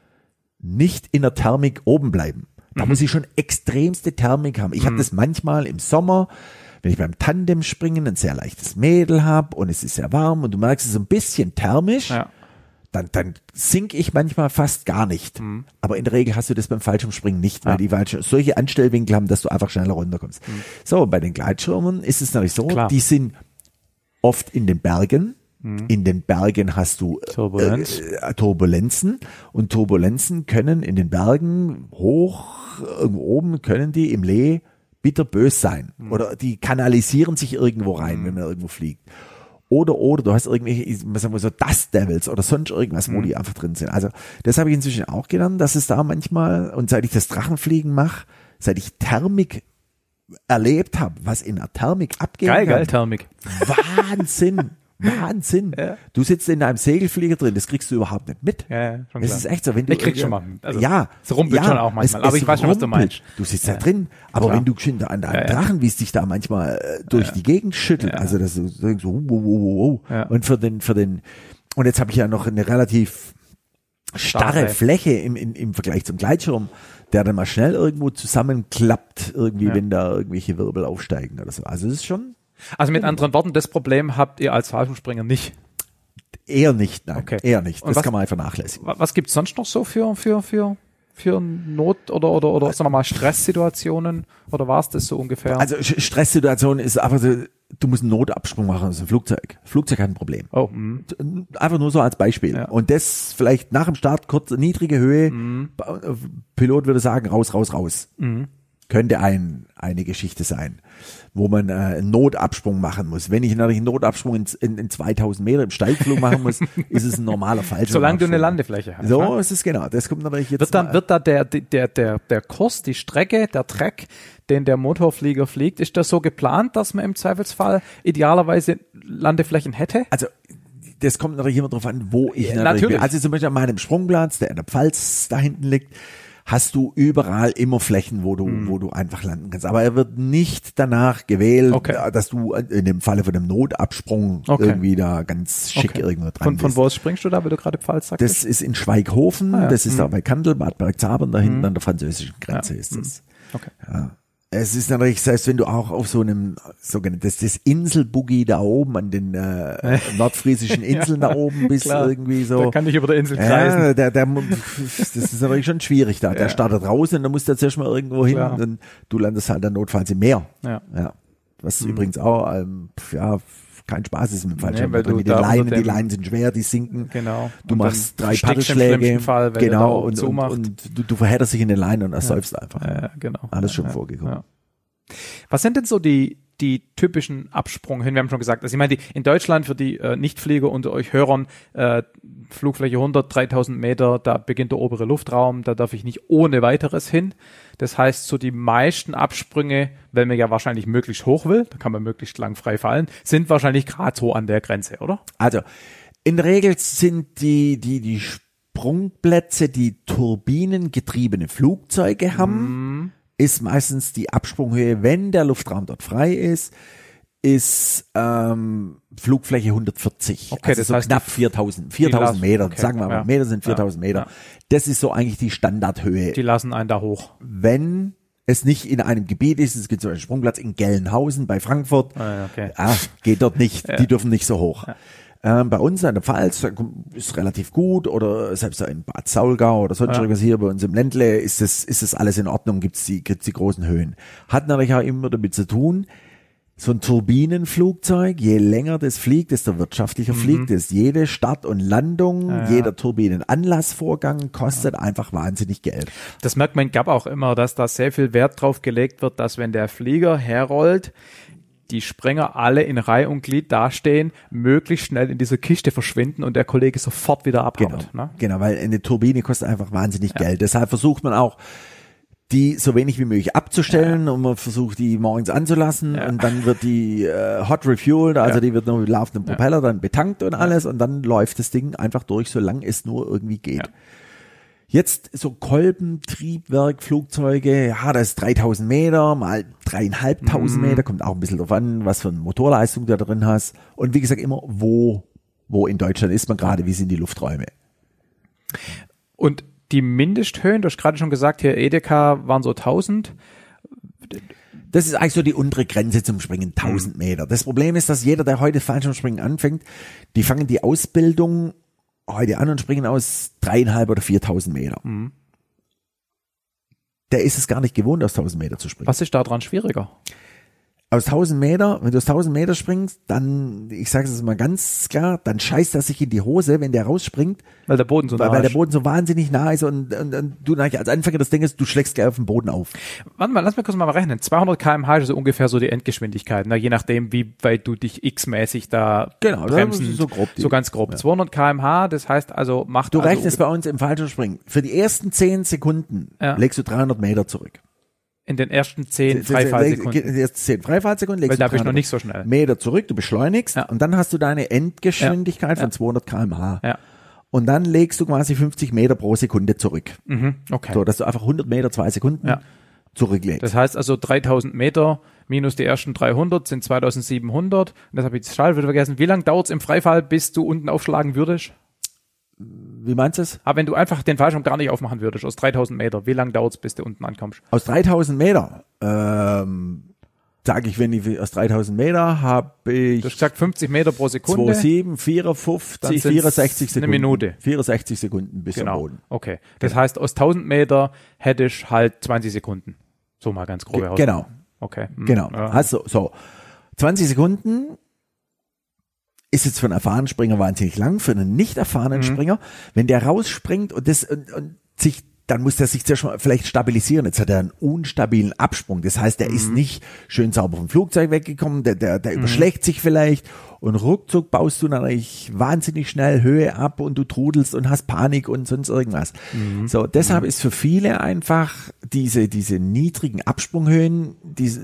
nicht in der Thermik oben bleiben. Da muss ich schon extremste Thermik haben. Ich habe das manchmal im Sommer, wenn ich beim Tandemspringen ein sehr leichtes Mädel habe und es ist sehr warm und du merkst es ist ein bisschen thermisch, Ja. dann, dann sink ich manchmal fast gar nicht. Aber in der Regel hast du das beim Fallschirmspringen nicht, weil Ja. die Fallschirme solche Anstellwinkel haben, dass du einfach schneller runterkommst. So, bei den Gleitschirmen ist es natürlich so, Klar. die sind oft in den Bergen. In den Bergen hast du Turbulenz. Äh, Turbulenzen und Turbulenzen können in den Bergen hoch irgendwo oben können die im Lee bitterbös sein oder die kanalisieren sich irgendwo rein, wenn man irgendwo fliegt. Oder, oder du hast irgendwelche, ich- sagen wir so, Dust Devils oder sonst irgendwas, wo die einfach drin sind. Also, das habe ich inzwischen auch gelernt, dass es da manchmal, und seit ich das Drachenfliegen mache, seit ich Thermik erlebt habe, was in der Thermik abgeht. Geil, geil, Thermik. Wahnsinn. <laughs> Wahnsinn. Ja. Du sitzt in einem Segelflieger drin, das kriegst du überhaupt nicht mit. Ja, schon Das klar. ist echt so, wenn du Ich krieg's schon mal. Also, ja, es rumpelt ja, schon auch manchmal, es- aber ich weiß schon, was du meinst. Du sitzt Ja. da drin, aber Klar. wenn du schon an einem. Drachen, wie es dich da manchmal äh, durch die Gegend schüttelt, also das ist so, so wow, wow, wow, wow. Ja. und für den für den und jetzt habe ich ja noch eine relativ starre Starre. Fläche im, im, im Vergleich zum Gleitschirm, der dann mal schnell irgendwo zusammenklappt, irgendwie, Ja. wenn da irgendwelche Wirbel aufsteigen oder so. Also es ist schon Also mit anderen Worten, das Problem habt ihr als Fallschirmspringer nicht. eher nicht, nein, Okay. eher nicht. Das was- kann man einfach vernachlässigen. Wa- Was gibt's sonst noch so für, für, für, für Not- oder, oder, oder sagen wir mal Stresssituationen? Oder war's das so ungefähr? Also Sch- Stresssituation ist einfach so, du musst einen Notabsprung machen aus dem Flugzeug. Flugzeug hat ein Problem. oh, mh. Einfach nur so als Beispiel. Ja. Und das vielleicht nach dem Start kurz niedrige Höhe. Mhm. Pilot würde sagen, raus, raus, raus. Könnte ein, eine Geschichte sein, wo man äh, einen Notabsprung machen muss. Wenn ich natürlich einen Notabsprung in, in, in 2000 Meter im Steigflug machen muss, ist es ein normaler Fallschirm. <laughs> Solange du eine Landefläche hast. So ne? ist es genau. Das kommt natürlich jetzt. Wird dann, wird da der, der, der, der Kurs, die Strecke, der Track, den der Motorflieger fliegt, ist das so geplant, dass man im Zweifelsfall idealerweise Landeflächen hätte? also das kommt natürlich immer drauf an, wo ich Ja, natürlich, natürlich. bin. Also zum Beispiel an meinem Sprungplatz, der in der Pfalz da hinten liegt, hast du überall immer Flächen, wo du, Hm. wo du einfach landen kannst. Aber er wird nicht danach gewählt, Okay. dass du in dem Falle von einem Notabsprung Okay. irgendwie da ganz schick Okay. irgendwo dran Von, von bist. wo aus springst du da, weil du gerade Pfalz sagtest? Das ist in Schweighofen, Ah, ja. das ist da Mhm. bei Kandel, Bad Bergzabern, da hinten an der französischen Grenze Ja. ist das. okay. Ja. Es ist natürlich, selbst wenn du auch auf so einem sogenannten, das, das Inselboogie da oben an den äh, <laughs> nordfriesischen Inseln da oben bist, klar. irgendwie so. Da kann ich über der Insel kreisen. Ja, der, der, das ist natürlich schon schwierig da. Der startet raus und dann muss der zuerst mal irgendwo hin Klar. und du landest halt dann notfalls im Meer. Ja. Ja. Was übrigens auch, ähm, ja, kein Spaß ist mit dem Fallschirm. weil drin. du mit den Leinen, die Leinen sind schwer, die sinken. Genau. Du Und machst drei Paddelschläge. Fall, wenn genau, und, und, und du, du verhedderst dich in den Leinen und ersäufst einfach. Ja, ja, genau. Alles schon ja, vorgekommen. Ja. Was sind denn so die, die typischen Absprunghöhen? Wir haben schon gesagt, also ich meine, die, in Deutschland für die äh, Nichtflieger unter euch Hörern, äh, Flugfläche 100, 3000 Meter, da beginnt der obere Luftraum, da darf ich nicht ohne weiteres hin. Das heißt, so die meisten Absprünge, weil man ja wahrscheinlich möglichst hoch will, da kann man möglichst lang frei fallen, sind wahrscheinlich gerade so an der Grenze, oder? Also, in der Regel sind die, die, die Sprungplätze, die turbinengetriebene Flugzeuge haben, ist meistens die Absprunghöhe, wenn der Luftraum dort frei ist, ist ähm, Flugfläche 140. Okay, also das so heißt, knapp die- 4000, 4000 lassen- Meter, okay, sagen wir mal, ja. Meter sind 4000 Ja, Meter. ja. Das ist so eigentlich die Standardhöhe. Die lassen einen da hoch. wenn es nicht in einem Gebiet ist, es gibt zum Beispiel Sprungplatz in Gelnhausen bei Frankfurt, Ah, okay. ah, geht dort nicht, die dürfen nicht so hoch. Ähm, bei uns an der Pfalz ist relativ gut oder selbst in Bad Saulgau oder sonst Ja. irgendwas hier bei uns im Ländle ist das, ist das alles in Ordnung, gibt's die, gibt's die großen Höhen. Hat natürlich auch immer damit zu tun, so ein Turbinenflugzeug, je länger das fliegt, desto wirtschaftlicher fliegt es. Jede Start und Landung, Mhm. Ja, ja. jeder Turbinenanlassvorgang kostet einfach wahnsinnig Geld. Das merkt man Gap auch immer, dass da sehr viel Wert drauf gelegt wird, dass wenn der Flieger herrollt, die Springer alle in Reihe und Glied dastehen, möglichst schnell in dieser Kiste verschwinden und der Kollege sofort wieder abhaut. Genau, Ne? genau, weil eine Turbine kostet einfach wahnsinnig Geld. Deshalb versucht man auch, die so wenig wie möglich abzustellen und man versucht die morgens anzulassen Ja. und dann wird die äh, hot refueled, also Ja. die wird nur mit laufendem Propeller dann betankt und alles und dann läuft das Ding einfach durch, solange es nur irgendwie geht. Ja. Jetzt so Kolbentriebwerk, Flugzeuge, ja, das ist 3000 Meter mal dreieinhalbtausend Mhm. Meter, kommt auch ein bisschen drauf an, was für eine Motorleistung du da drin hast. Und wie gesagt, immer wo, wo in Deutschland ist man gerade, wie sind die Lufträume. Und die Mindesthöhen, du hast gerade schon gesagt, hier Edeka waren so 1000. Das ist eigentlich so die untere Grenze zum Springen, 1000 Meter. Das Problem ist, dass jeder, der heute Fallschirmspringen anfängt, die fangen die Ausbildung heute an und springen aus dreieinhalb oder 4000 Meter. Der ist es gar nicht gewohnt, aus 1000 Meter zu springen. Was ist da dran schwieriger? Aus 1000 Meter, wenn du aus 1000 Meter springst, dann, ich sage es mal ganz klar, dann scheißt er sich in die Hose, wenn der rausspringt, Weil der Boden so weil, nah weil der ist. Boden so wahnsinnig nah ist und, und, und du als Anfänger das Ding ist, du schlägst gleich auf den Boden auf. Warte mal, lass mal kurz mal rechnen. 200 km/h ist so ungefähr so die Endgeschwindigkeit, ne? je nachdem, wie weit du dich x-mäßig da Genau, das bremsen. ist so grob die- so ganz grob. 200 km/h, das heißt also, macht Du also rechnest bei uns im Fallschirmspringen. Für die ersten 10 Sekunden Ja. legst du 300 Meter zurück. In den ersten 10 Die Freifallsekunden. ersten 10 Freifallsekunden legst Weil da du bist du noch 300 nicht so schnell. Meter zurück, du beschleunigst Ja. und dann hast du deine Endgeschwindigkeit Ja. von 200 km/h. Ja. Und dann legst du quasi 50 Meter pro Sekunde zurück. Mhm, okay. So, dass du einfach 100 Meter, zwei Sekunden Ja. zurücklegst. Das heißt also 3000 Meter minus die ersten 300 sind 2700. Und das habe ich das Schal wieder vergessen. Wie lange dauert es im Freifall, bis du unten aufschlagen würdest? Wie meinst du es? Aber wenn du einfach den Fallschirm gar nicht aufmachen würdest, aus 3000 Meter, wie lange dauert es, bis du unten ankommst? Aus 3000 Meter, ähm, sage ich, wenn ich aus 3000 Meter habe ich Du hast gesagt 50 Meter pro Sekunde. 27, Dann 54, sind's 64 eine Sekunden. Minute. 64 Sekunden bis zum Genau. Boden. Okay. Das heißt, aus 1000 Meter hätte ich halt 20 Sekunden. So mal ganz grob Ge- genau. Okay. Hm. Genau. Ja. Also, so. 20 Sekunden ist jetzt für einen erfahrenen Springer wahnsinnig lang, für einen nicht erfahrenen Mhm. Springer, wenn der rausspringt und das und, und sich dann muss der sich zuerst mal vielleicht stabilisieren. Jetzt hat er einen unstabilen Absprung. Das heißt, der Mhm. ist nicht schön sauber vom Flugzeug weggekommen, der, der, der überschlägt sich vielleicht und ruckzuck baust du natürlich wahnsinnig schnell Höhe ab und du trudelst und hast Panik und sonst irgendwas. Mhm. So, deshalb ist für viele einfach diese, diese niedrigen Absprunghöhen, diese,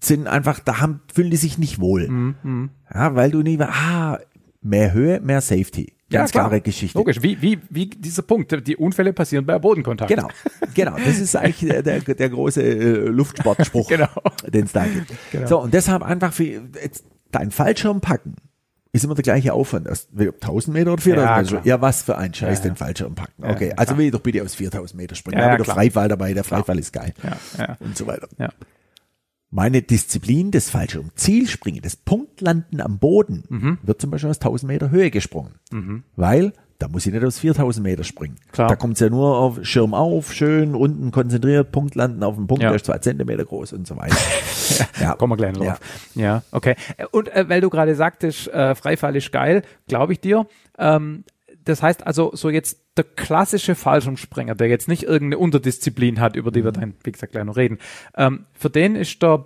sind einfach, da haben, fühlen die sich nicht wohl. Mhm, Ja, weil du nie, ah, mehr Höhe, mehr Safety. Ganz klar. klare Geschichte. Logisch, wie, wie, wie dieser Punkt. Die Unfälle passieren bei Bodenkontakt. Genau, genau. Das ist eigentlich der, der, der große äh, Luftsportspruch, <laughs> Genau. den es da gibt. Genau. So, und deshalb einfach für jetzt dein Fallschirm packen. Ist immer der gleiche Aufwand. Erst 1000 Meter oder 4000 Ja, Meter? Ja, was für ein Scheiß, Ja, ja. den Fallschirm packen. Ja, Okay, ja, also will ich doch bitte aus 4000 Meter springen. Ja, Ja, ja, der. Freifall dabei, der Freifall ist geil. Ja, ja. Und so weiter. Ja. Meine Disziplin des Fallschirmzielspringen, das Punktlanden am Boden, wird zum Beispiel aus 1000 Meter Höhe gesprungen. Weil da muss ich nicht aus 4000 Meter springen. Klar. Da kommt es ja nur auf Schirm auf, schön unten konzentriert, Punkt landen auf dem Punkt, Ja. der ist zwei Zentimeter groß und so weiter. <laughs> ja. Kommen wir gleich noch drauf. Ja, okay. Und äh, weil du gerade sagtest, äh, Freifall ist geil, glaube ich dir. Ähm, das heißt also, so jetzt der klassische Fallschirmspringer, der jetzt nicht irgendeine Unterdisziplin hat, über die Mhm. wir dann, wie gesagt, gleich noch reden, ähm, für den ist der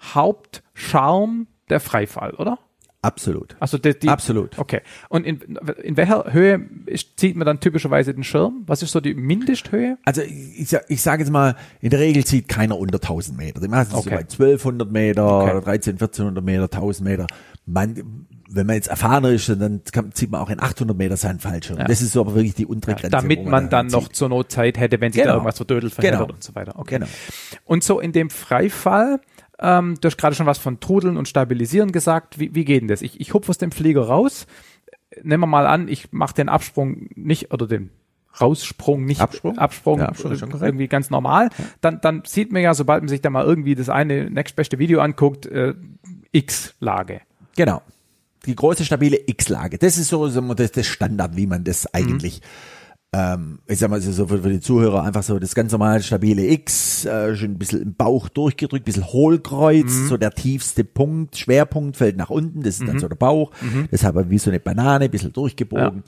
Hauptcharme der Freifall, oder? Absolut. Also die, die, Absolut. Okay. Und in, in welcher Höhe ist, zieht man dann typischerweise den Schirm? Was ist so die Mindesthöhe? Also ich, ich, sag- ich sage jetzt mal, in der Regel zieht keiner unter 1000 Meter. Die meisten sind so Okay. bei 1200 Meter, Okay. oder 13, 1400 Meter, 1000 Meter. Man, wenn man jetzt erfahrener ist, dann kann, zieht man auch in 800 Meter seinen Fallschirm. Ja. Das ist so aber wirklich die untere Grenze. Damit wo man dann zieht. noch zur Not Zeit hätte, wenn sich da Genau. irgendwas verdödelt verheddert Genau. und so weiter. Okay. Genau. Und so in dem Freifall, ähm, du hast gerade schon was von Trudeln und Stabilisieren gesagt. Wie, wie geht denn das? Ich, ich hupf aus dem Flieger raus. Nehmen wir mal an, ich mache den Absprung nicht oder den Raussprung nicht Absprung? Absprung, Ja, Absprung ist schon korrekt. irgendwie ganz normal. Dann, dann sieht man ja, sobald man sich da mal irgendwie das eine nächstbeste Video anguckt, äh, X-Lage. Genau. Die große stabile X-Lage. Das ist so, so das, das Standard, wie man das eigentlich, ähm, ich sag mal so für, die Zuhörer einfach so das ganz normale stabile X, äh, schon ein bisschen im Bauch durchgedrückt, bisschen Hohlkreuz, so der tiefste Punkt, Schwerpunkt fällt nach unten, das ist dann so der Bauch, deshalb wie so eine Banane, ein bisschen durchgebogen.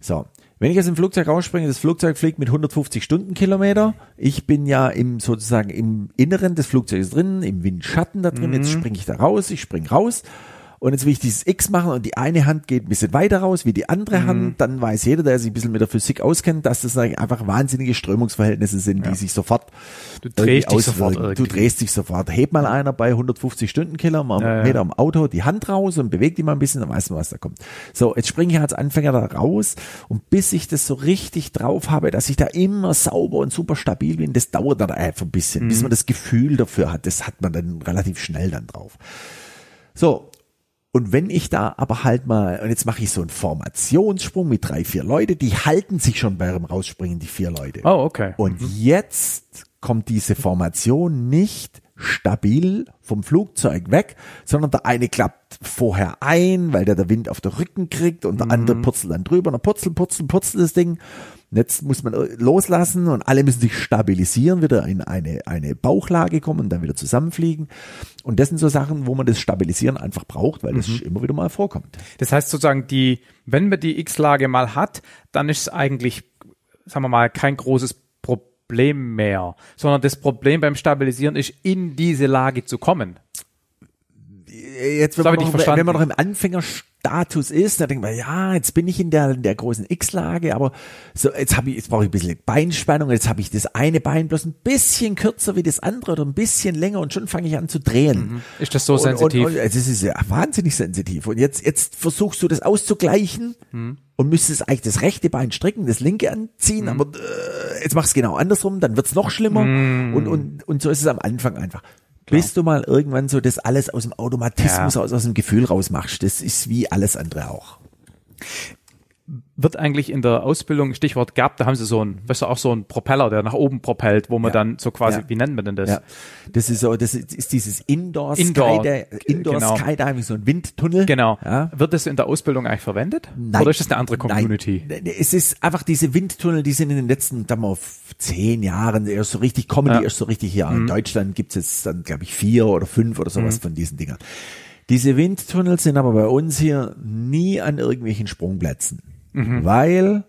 So. Wenn ich aus dem Flugzeug rausspringe, das Flugzeug fliegt mit 150 Stundenkilometer. Ich bin ja im sozusagen im Inneren des Flugzeuges drin, im Windschatten da drin. Jetzt springe ich da raus, ich springe raus. Und jetzt will ich dieses X machen und die eine Hand geht ein bisschen weiter raus wie die andere Hand. Dann weiß jeder, der sich ein bisschen mit der Physik auskennt, dass das einfach wahnsinnige Strömungsverhältnisse sind, die sich sofort Du drehst dich sofort. Du drehst dich sofort. Heb mal einer bei 150 Stundenkilometer Ja, ja. Meter am Auto die Hand raus und bewegt die mal ein bisschen, dann weißt du, was da kommt. So, jetzt springe ich als Anfänger da raus und bis ich das so richtig drauf habe, dass ich da immer sauber und super stabil bin, das dauert dann einfach ein bisschen, Mhm. bis man das Gefühl dafür hat. Das hat man dann relativ schnell dann drauf. So, und wenn ich da aber halt mal, und jetzt mache ich so einen Formationssprung mit drei, vier Leute, die halten sich schon beim Rausspringen, die vier Leute. Oh, okay. Und jetzt kommt diese Formation nicht stabil vom Flugzeug weg, sondern der eine klappt vorher ein, weil der der Wind auf den Rücken kriegt und der andere purzelt dann drüber und dann purzel, purzel, purzel das Ding. Und jetzt muss man loslassen und alle müssen sich stabilisieren, wieder in eine, eine Bauchlage kommen und dann wieder zusammenfliegen. Und das sind so Sachen, wo man das Stabilisieren einfach braucht, weil das immer wieder mal vorkommt. Das heißt sozusagen, die, wenn man die X-Lage mal hat, dann ist es eigentlich, sagen wir mal, kein großes Problem mehr, sondern das Problem beim Stabilisieren ist, in diese Lage zu kommen. jetzt, wenn man, noch, wenn man noch im Anfängerstatus ist, dann denkt man, ja, jetzt bin ich in der, in der großen X-Lage, aber so, jetzt habe ich, jetzt brauche ich ein bisschen Beinspannung, jetzt habe ich das eine Bein bloß ein bisschen kürzer wie das andere oder ein bisschen länger und schon fange ich an zu drehen. Ist das so Und- sensitiv? Und, und, also es ist ja wahnsinnig sensitiv. Und jetzt, jetzt versuchst du das auszugleichen Hm. und müsstest eigentlich das rechte Bein stricken, das linke anziehen, Hm. aber äh, jetzt machst du genau andersrum, dann wird's noch schlimmer. Und, und, und so ist es am Anfang einfach. Bis du mal irgendwann so das alles aus dem Automatismus, Ja. aus, aus dem Gefühl rausmachst. Das ist wie alles andere auch. Wird eigentlich in der Ausbildung, Stichwort gab, da haben sie so ein, weißt du, auch so ein Propeller, der nach oben propellt, wo man Ja. dann so quasi, Ja. wie nennt man denn das? Ja. Das ist so, das ist, ist dieses Indoor, Indoor, Skydi- Indoor genau. Skydiving, so ein Windtunnel. Genau. Ja. Wird das in der Ausbildung eigentlich verwendet? Nein. Oder ist das eine andere Community? Nein. Es ist einfach diese Windtunnel, die sind in den letzten, sagen wir, zehn Jahren erst so richtig, kommen. Mhm. die erst so richtig hier. In Deutschland gibt es jetzt dann, glaube ich, vier oder fünf oder sowas von diesen Dingern. Diese Windtunnel sind aber bei uns hier nie an irgendwelchen Sprungplätzen, Mhm. weil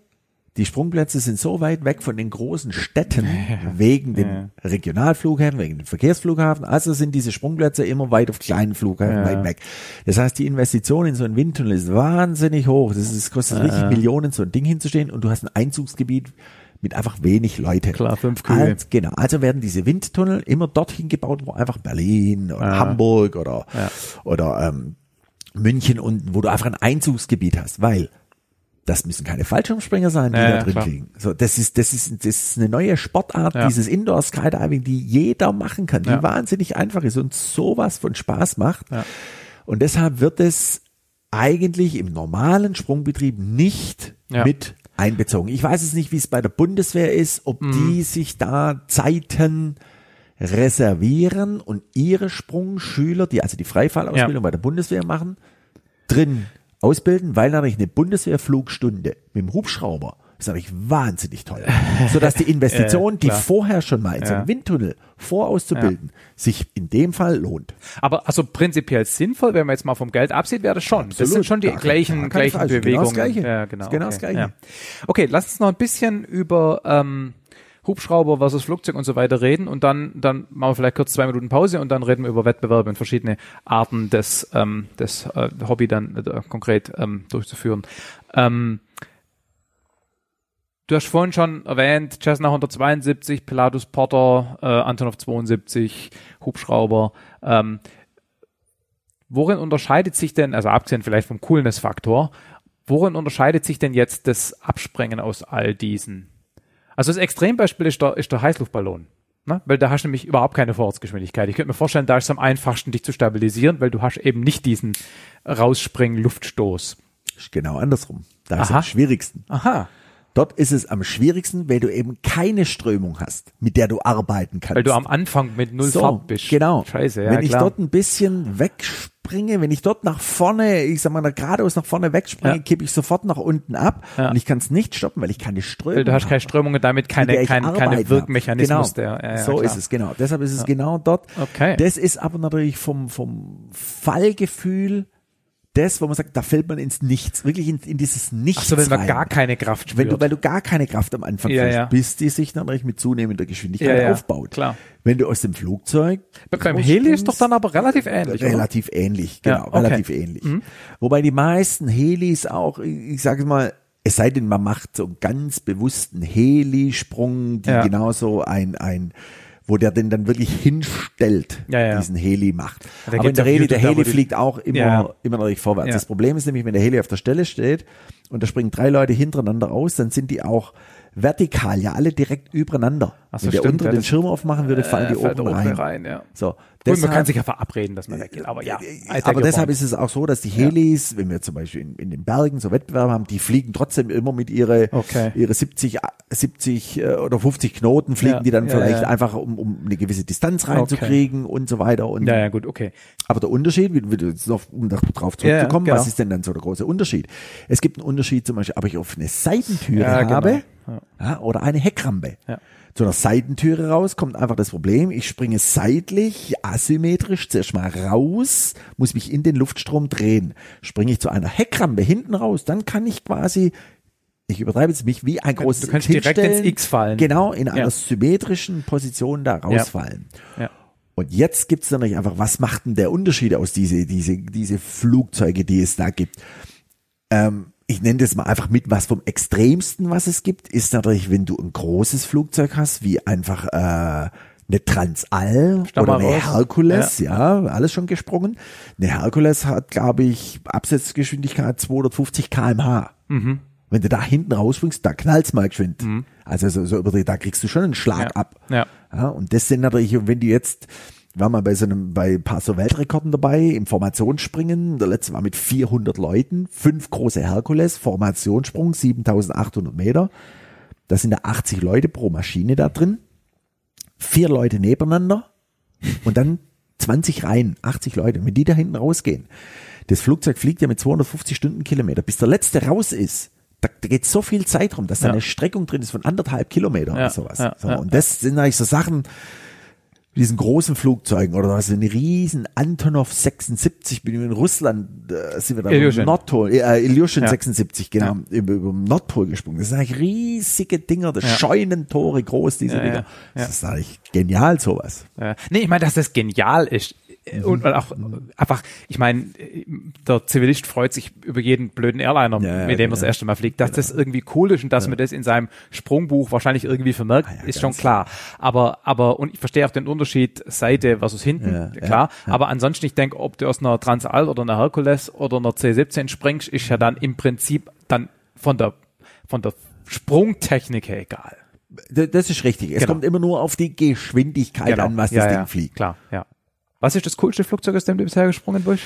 die Sprungplätze sind so weit weg von den großen Städten <laughs> wegen den Regionalflughäfen, wegen den Verkehrsflughafen. Also sind diese Sprungplätze immer weit auf kleinen Flughäfen Ja. weit weg. Das heißt, die Investition in so einen Windtunnel ist wahnsinnig hoch. Das, ist, das kostet richtig Millionen, so ein Ding hinzustehen und du hast ein Einzugsgebiet mit einfach wenig Leute. Klar, fünf Kühe. Als, genau. Also werden diese Windtunnel immer dorthin gebaut, wo einfach Berlin oder Ja. Hamburg oder, Ja. oder ähm, München unten, wo du einfach ein Einzugsgebiet hast, weil das müssen keine Fallschirmspringer sein, die Ja, da drin klar. fliegen. So, das ist, das ist, das ist eine neue Sportart, Ja. dieses Indoor Skydiving, die jeder machen kann, die Ja. wahnsinnig einfach ist und sowas von Spaß macht. Und deshalb wird es eigentlich im normalen Sprungbetrieb nicht mit einbezogen. Ich weiß es nicht, wie es bei der Bundeswehr ist, ob Mhm. die sich da Zeiten reservieren und ihre Sprungschüler, die also die Freifallausbildung bei der Bundeswehr machen, drin ausbilden, weil natürlich eine Bundeswehrflugstunde mit dem Hubschrauber ist natürlich wahnsinnig teuer. <laughs> Sodass die Investition, die klar. vorher schon mal in so einem Ja. Windtunnel vorauszubilden, sich in dem Fall lohnt. Aber also prinzipiell sinnvoll, wenn man jetzt mal vom Geld absieht, wäre das schon. das Absolut. sind schon die kein- gleichen, gleichen Frage. Genau das Bewegungen. Gleiche. Ja, genau. Genau das okay. Gleiche. Ja. Okay, lass uns noch ein bisschen über ähm, Hubschrauber versus Flugzeug und so weiter reden und dann, dann machen wir vielleicht kurz zwei Minuten Pause und dann reden wir über Wettbewerbe und verschiedene Arten des, ähm, des äh, Hobby dann äh, konkret ähm, durchzuführen. Ähm, Du hast vorhin schon erwähnt, Cessna 172, Pilatus Porter, äh, Antonov 72, Hubschrauber. Ähm, worin unterscheidet sich denn, also abgesehen vielleicht vom Coolness-Faktor, worin unterscheidet sich denn jetzt das Absprengen aus all diesen? Also das Extrembeispiel ist der, ist der Heißluftballon. Ne? Weil da hast du nämlich überhaupt keine Vorwärtsgeschwindigkeit. Ich könnte mir vorstellen, da ist es am einfachsten, dich zu stabilisieren, weil du hast eben nicht diesen Rausspringen-Luftstoß. Genau andersrum. Da ist es am schwierigsten. Aha. Dort ist es am schwierigsten, weil du eben keine Strömung hast, mit der du arbeiten kannst. Weil du am Anfang mit null so, Fahrt bist. Genau. Scheiße, ja, Wenn ich klar. dort ein bisschen wegspringe, wenn ich dort nach vorne, ich sag mal, geradeaus nach vorne wegspringe, Ja. kippe ich sofort nach unten ab Ja. und ich kann es nicht stoppen, weil ich keine Strömung Weil du hast habe, keine Strömung und damit mit keine, keine habe. Wirkmechanismus genau. der. Ja, ja, so klar. ist es, genau. Deshalb ist es genau dort. Okay. Das ist aber natürlich vom, vom Fallgefühl das, wo man sagt, da fällt man ins Nichts, wirklich in, in dieses Nichts Ach so, wenn man rein. gar keine Kraft spürt. Wenn du, weil du gar keine Kraft am Anfang Ja, ja. bis die sich natürlich mit zunehmender Geschwindigkeit Ja, ja, aufbaut. klar. Wenn du aus dem Flugzeug Be- Beim Heli ist doch dann aber relativ ähnlich. oder? relativ ähnlich, genau, okay. Mhm. relativ ähnlich. Wobei die meisten Helis auch, ich, sage mal, es sei denn, man macht so einen ganz bewussten Helisprung, die genauso ein, ein, wo der den dann wirklich hinstellt, Ja, ja. diesen Heli macht. Da Aber in der YouTube der Heli fliegt auch immer, Ja. immer natürlich vorwärts. Ja. Das Problem ist nämlich, wenn der Heli auf der Stelle steht und da springen drei Leute hintereinander aus, dann sind die auch vertikal, ja alle direkt übereinander. Ach so, wenn der stimmt, unter ja, den Schirm aufmachen würde, fallen die Äh, oben rein. rein, ja. So, Gut, man deshalb- kann sich ja verabreden, dass man weggeht, aber ja. Take aber deshalb ist es auch so, dass die Helis, wenn wir zum Beispiel in, in den Bergen so Wettbewerbe haben, die fliegen trotzdem immer mit ihre, Okay. ihre 70, 70 äh, oder 50 Knoten fliegen die dann vielleicht einfach, um, um eine gewisse Distanz reinzukriegen und so weiter. Und Ja, ja, gut, okay. aber der Unterschied, um darauf zurückzukommen, genau. was ist denn dann so der große Unterschied? Es gibt einen Unterschied zum Beispiel, ob ich auf eine Seitentüre Ja, genau. Ja, oder eine Heckrampe. Ja. Zu einer Seitentüre raus kommt einfach das Problem, ich springe seitlich, asymmetrisch, zuerst mal raus, muss mich in den Luftstrom drehen. Springe ich zu einer Heckrampe hinten raus, dann kann ich quasi, ich übertreibe jetzt mich, wie ein großes du kannst direkt ins X fallen. Genau, in einer Ja. symmetrischen Position da rausfallen. Ja. Und jetzt gibt's dann natürlich einfach, was macht denn der Unterschied aus diese, diese, diese Flugzeuge, die es da gibt? Ähm, ich nenne das mal einfach mit, was vom Extremsten, was es gibt, ist natürlich, wenn du ein großes Flugzeug hast, wie einfach äh, eine Transall oder eine raus. Herkules, ja. alles schon gesprungen. Eine Herkules hat, glaube ich, Absetzgeschwindigkeit 250 kmh. Mhm. Wenn du da hinten rausspringst, da knallt's mal geschwind. Also so, so über die, da kriegst du schon einen Schlag Ja. ab. Ja. Ja, und das sind natürlich, wenn du jetzt, war mal bei so einem, bei ein paar so Weltrekorden dabei, im Formationsspringen, der letzte war mit 400 Leuten, fünf große Herkules, Formationssprung, 7800 Meter. Da sind da 80 Leute pro Maschine da drin, vier Leute nebeneinander und dann 20 Reihen, 80 Leute. Und wenn die da hinten rausgehen, das Flugzeug fliegt ja mit 250 Stundenkilometer, bis der letzte raus ist, da, da geht so viel Zeit rum, dass da Ja. eine Streckung drin ist von anderthalb Kilometer Ja, oder sowas. ja, so, und das sind eigentlich so Sachen, mit diesen großen Flugzeugen oder was, eine riesen Antonov 76, bin ich in Russland, äh, sind wir da Ilyushin. im Nordpol, äh, Ilyushin Ja. 76, genau, über, über dem Nordpol gesprungen. Das sind eigentlich riesige Dinger, das Ja. Scheunentore groß, diese Ja, ja, Dinger. ja. Das ist eigentlich genial, sowas. Ja. Nee, ich meine, dass das genial ist. Mhm. Und, und auch einfach, ich meine, der Zivilist freut sich über jeden blöden Airliner, Ja, ja, mit dem er das genau. erste Mal fliegt. Dass das irgendwie cool ist und dass man das in seinem Sprungbuch wahrscheinlich irgendwie vermerkt, Ah ja, ist schon klar. Aber, aber, und ich verstehe auch den Unterschied Seite versus hinten, Ja, klar. Aber ansonsten, ich denke, ob du aus einer Transall oder einer Herkules oder einer C17 springst, ist ja dann im Prinzip dann von der, von der Sprungtechnik her egal. Das ist richtig. Es Genau. kommt immer nur auf die Geschwindigkeit an, was das ja, Ding ja, fliegt. Klar, ja. Was ist das coolste Flugzeug, aus dem du bisher gesprungen bist?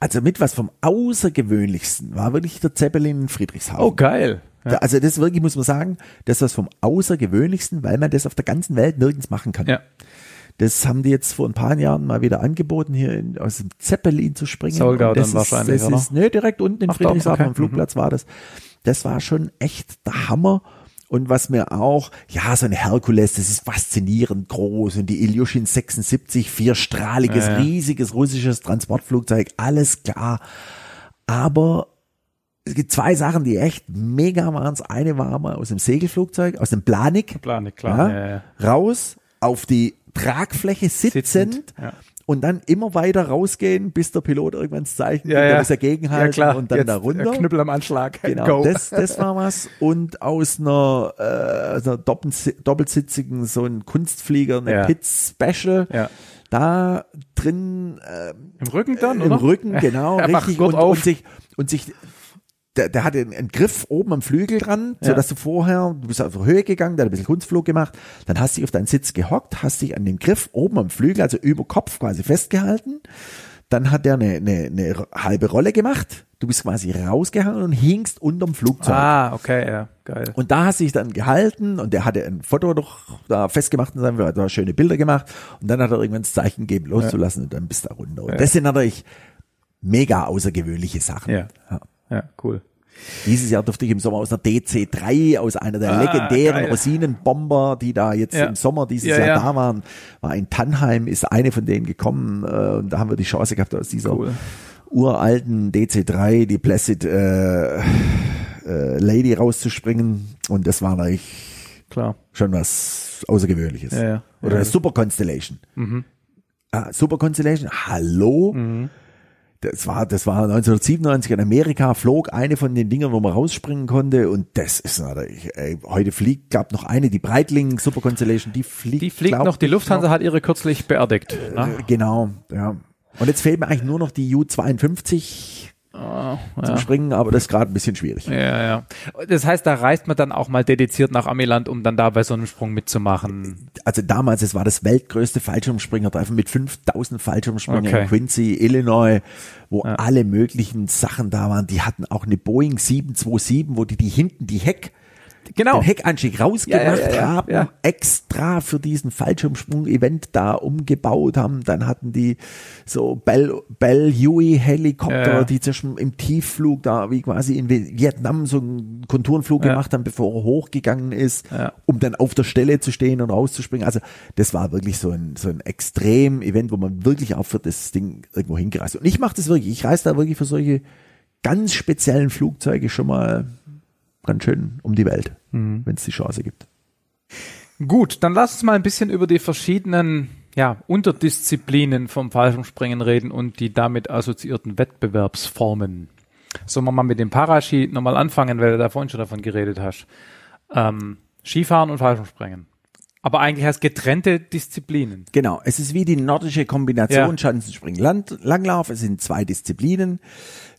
Also mit was vom Außergewöhnlichsten war wirklich der Zeppelin in Friedrichshafen. Oh, geil. Da- Also das wirklich, muss man sagen, das was vom Außergewöhnlichsten, weil man das auf der ganzen Welt nirgends machen kann. Ja. Das haben die jetzt vor ein paar Jahren mal wieder angeboten, hier in, aus dem Zeppelin zu springen. Solgau das dann ist, wahrscheinlich, das oder? ist, nee, direkt unten in Ach, Friedrichshafen okay. am Flugplatz war das. Das war schon echt der Hammer. Und was mir auch, ja, so ein Herkules, das ist faszinierend groß und die Ilyushin 76, vierstrahliges, Ja, ja. riesiges russisches Transportflugzeug, alles klar. Aber es gibt zwei Sachen, die echt mega waren. Das eine war mal aus dem Segelflugzeug, aus dem Planik, Planik, klar. ja, raus auf die Tragfläche sitzend, Sitzend. Und dann immer weiter rausgehen, bis der Pilot irgendwann das Zeichen gibt, Ja, der ja. muss dagegen halten und dann Jetzt, da äh, runter. Knüppel am Anschlag. <laughs> Genau, Go. das, das war was. Und aus einer, äh, einer doppelsi- doppelsitzigen, so ein Kunstflieger, eine Ja. Pit Special. Ja. Da drin äh, Im Rücken dann, im oder? Rücken, <laughs> genau, richtig. Und, auf. und sich, und sich, der, der hatte einen, einen Griff oben am Flügel dran, so Ja. dass du vorher, du bist auf Höhe gegangen, der hat ein bisschen Kunstflug gemacht, dann hast du dich auf deinen Sitz gehockt, hast dich an dem Griff oben am Flügel, also über Kopf quasi festgehalten. Dann hat der eine, eine, eine halbe Rolle gemacht. Du bist quasi rausgehangen und hingst unterm Flugzeug. Ah, okay, ja, geil. Und da hast du dich dann gehalten und der hatte ein Foto noch da festgemacht und dann hat er schöne Bilder gemacht und dann hat er irgendwann das Zeichen gegeben, loszulassen und dann bist du da runter. Und Ja. das sind natürlich mega außergewöhnliche Sachen. Ja. Ja, cool. Dieses Jahr durfte ich im Sommer aus einer DC-3, aus einer der Ah, legendären geil. Rosinenbomber, die da jetzt Ja. im Sommer dieses Ja, Jahr ja. da waren, war in Tannheim, ist eine von denen gekommen äh, und da haben wir die Chance gehabt, aus dieser Cool. uralten DC-3, die Placid äh, äh, Lady rauszuspringen und das war natürlich Klar. schon was Außergewöhnliches. Oder eine Super Constellation. Mhm. Ah, Super Constellation, hallo? Das war, das war 1997 in Amerika, flog eine von den Dingern, wo man rausspringen konnte und das ist natürlich, ey, heute fliegt, gab noch eine, die Breitling Super Constellation, die fliegt, Die fliegt glaub noch, die ich, Lufthansa hat ihre kürzlich beerdigt. noch. ne? Äh, Genau, ja. Und jetzt fehlt mir eigentlich nur noch die U52 Zum ja. Springen, aber das ist gerade ein bisschen schwierig. Ja, ja. Das heißt, da reist man dann auch mal dediziert nach Amiland, um dann da bei so einem Sprung mitzumachen. also damals, es war das weltgrößte Fallschirmspringertreffen mit 5000 Fallschirmspringern Okay. in Quincy, Illinois, wo Ja. alle möglichen Sachen da waren. Die hatten auch eine Boeing 727, wo die, die hinten die Heck, Genau. den Heckanstieg rausgemacht Ja, ja, haben, extra für diesen Fallschirmsprung-Event da umgebaut haben. Dann hatten die so Bell, Bell Huey Helikopter, die zwischen im Tiefflug da wie quasi in Vietnam so einen Konturenflug gemacht haben, bevor er hochgegangen ist, um dann auf der Stelle zu stehen und rauszuspringen. Also das war wirklich so ein, so ein Extrem-Event, wo man wirklich auch für das Ding irgendwo hingereist ist. Und ich mache das wirklich. Ich reise da wirklich für solche ganz speziellen Flugzeuge schon mal ganz schön um die Welt, Mhm. wenn es die Chance gibt. Gut, dann lass uns mal ein bisschen über die verschiedenen ja, Unterdisziplinen vom Fallschirmspringen reden und die damit assoziierten Wettbewerbsformen. Sollen wir mal mit dem Paraski nochmal anfangen, weil du da vorhin schon davon geredet hast. Ähm, Skifahren und Fallschirmspringen. Aber eigentlich als getrennte Disziplinen. Genau, es ist wie die nordische Kombination Ja. Schanzenspringen Land, Langlauf. Es sind zwei Disziplinen.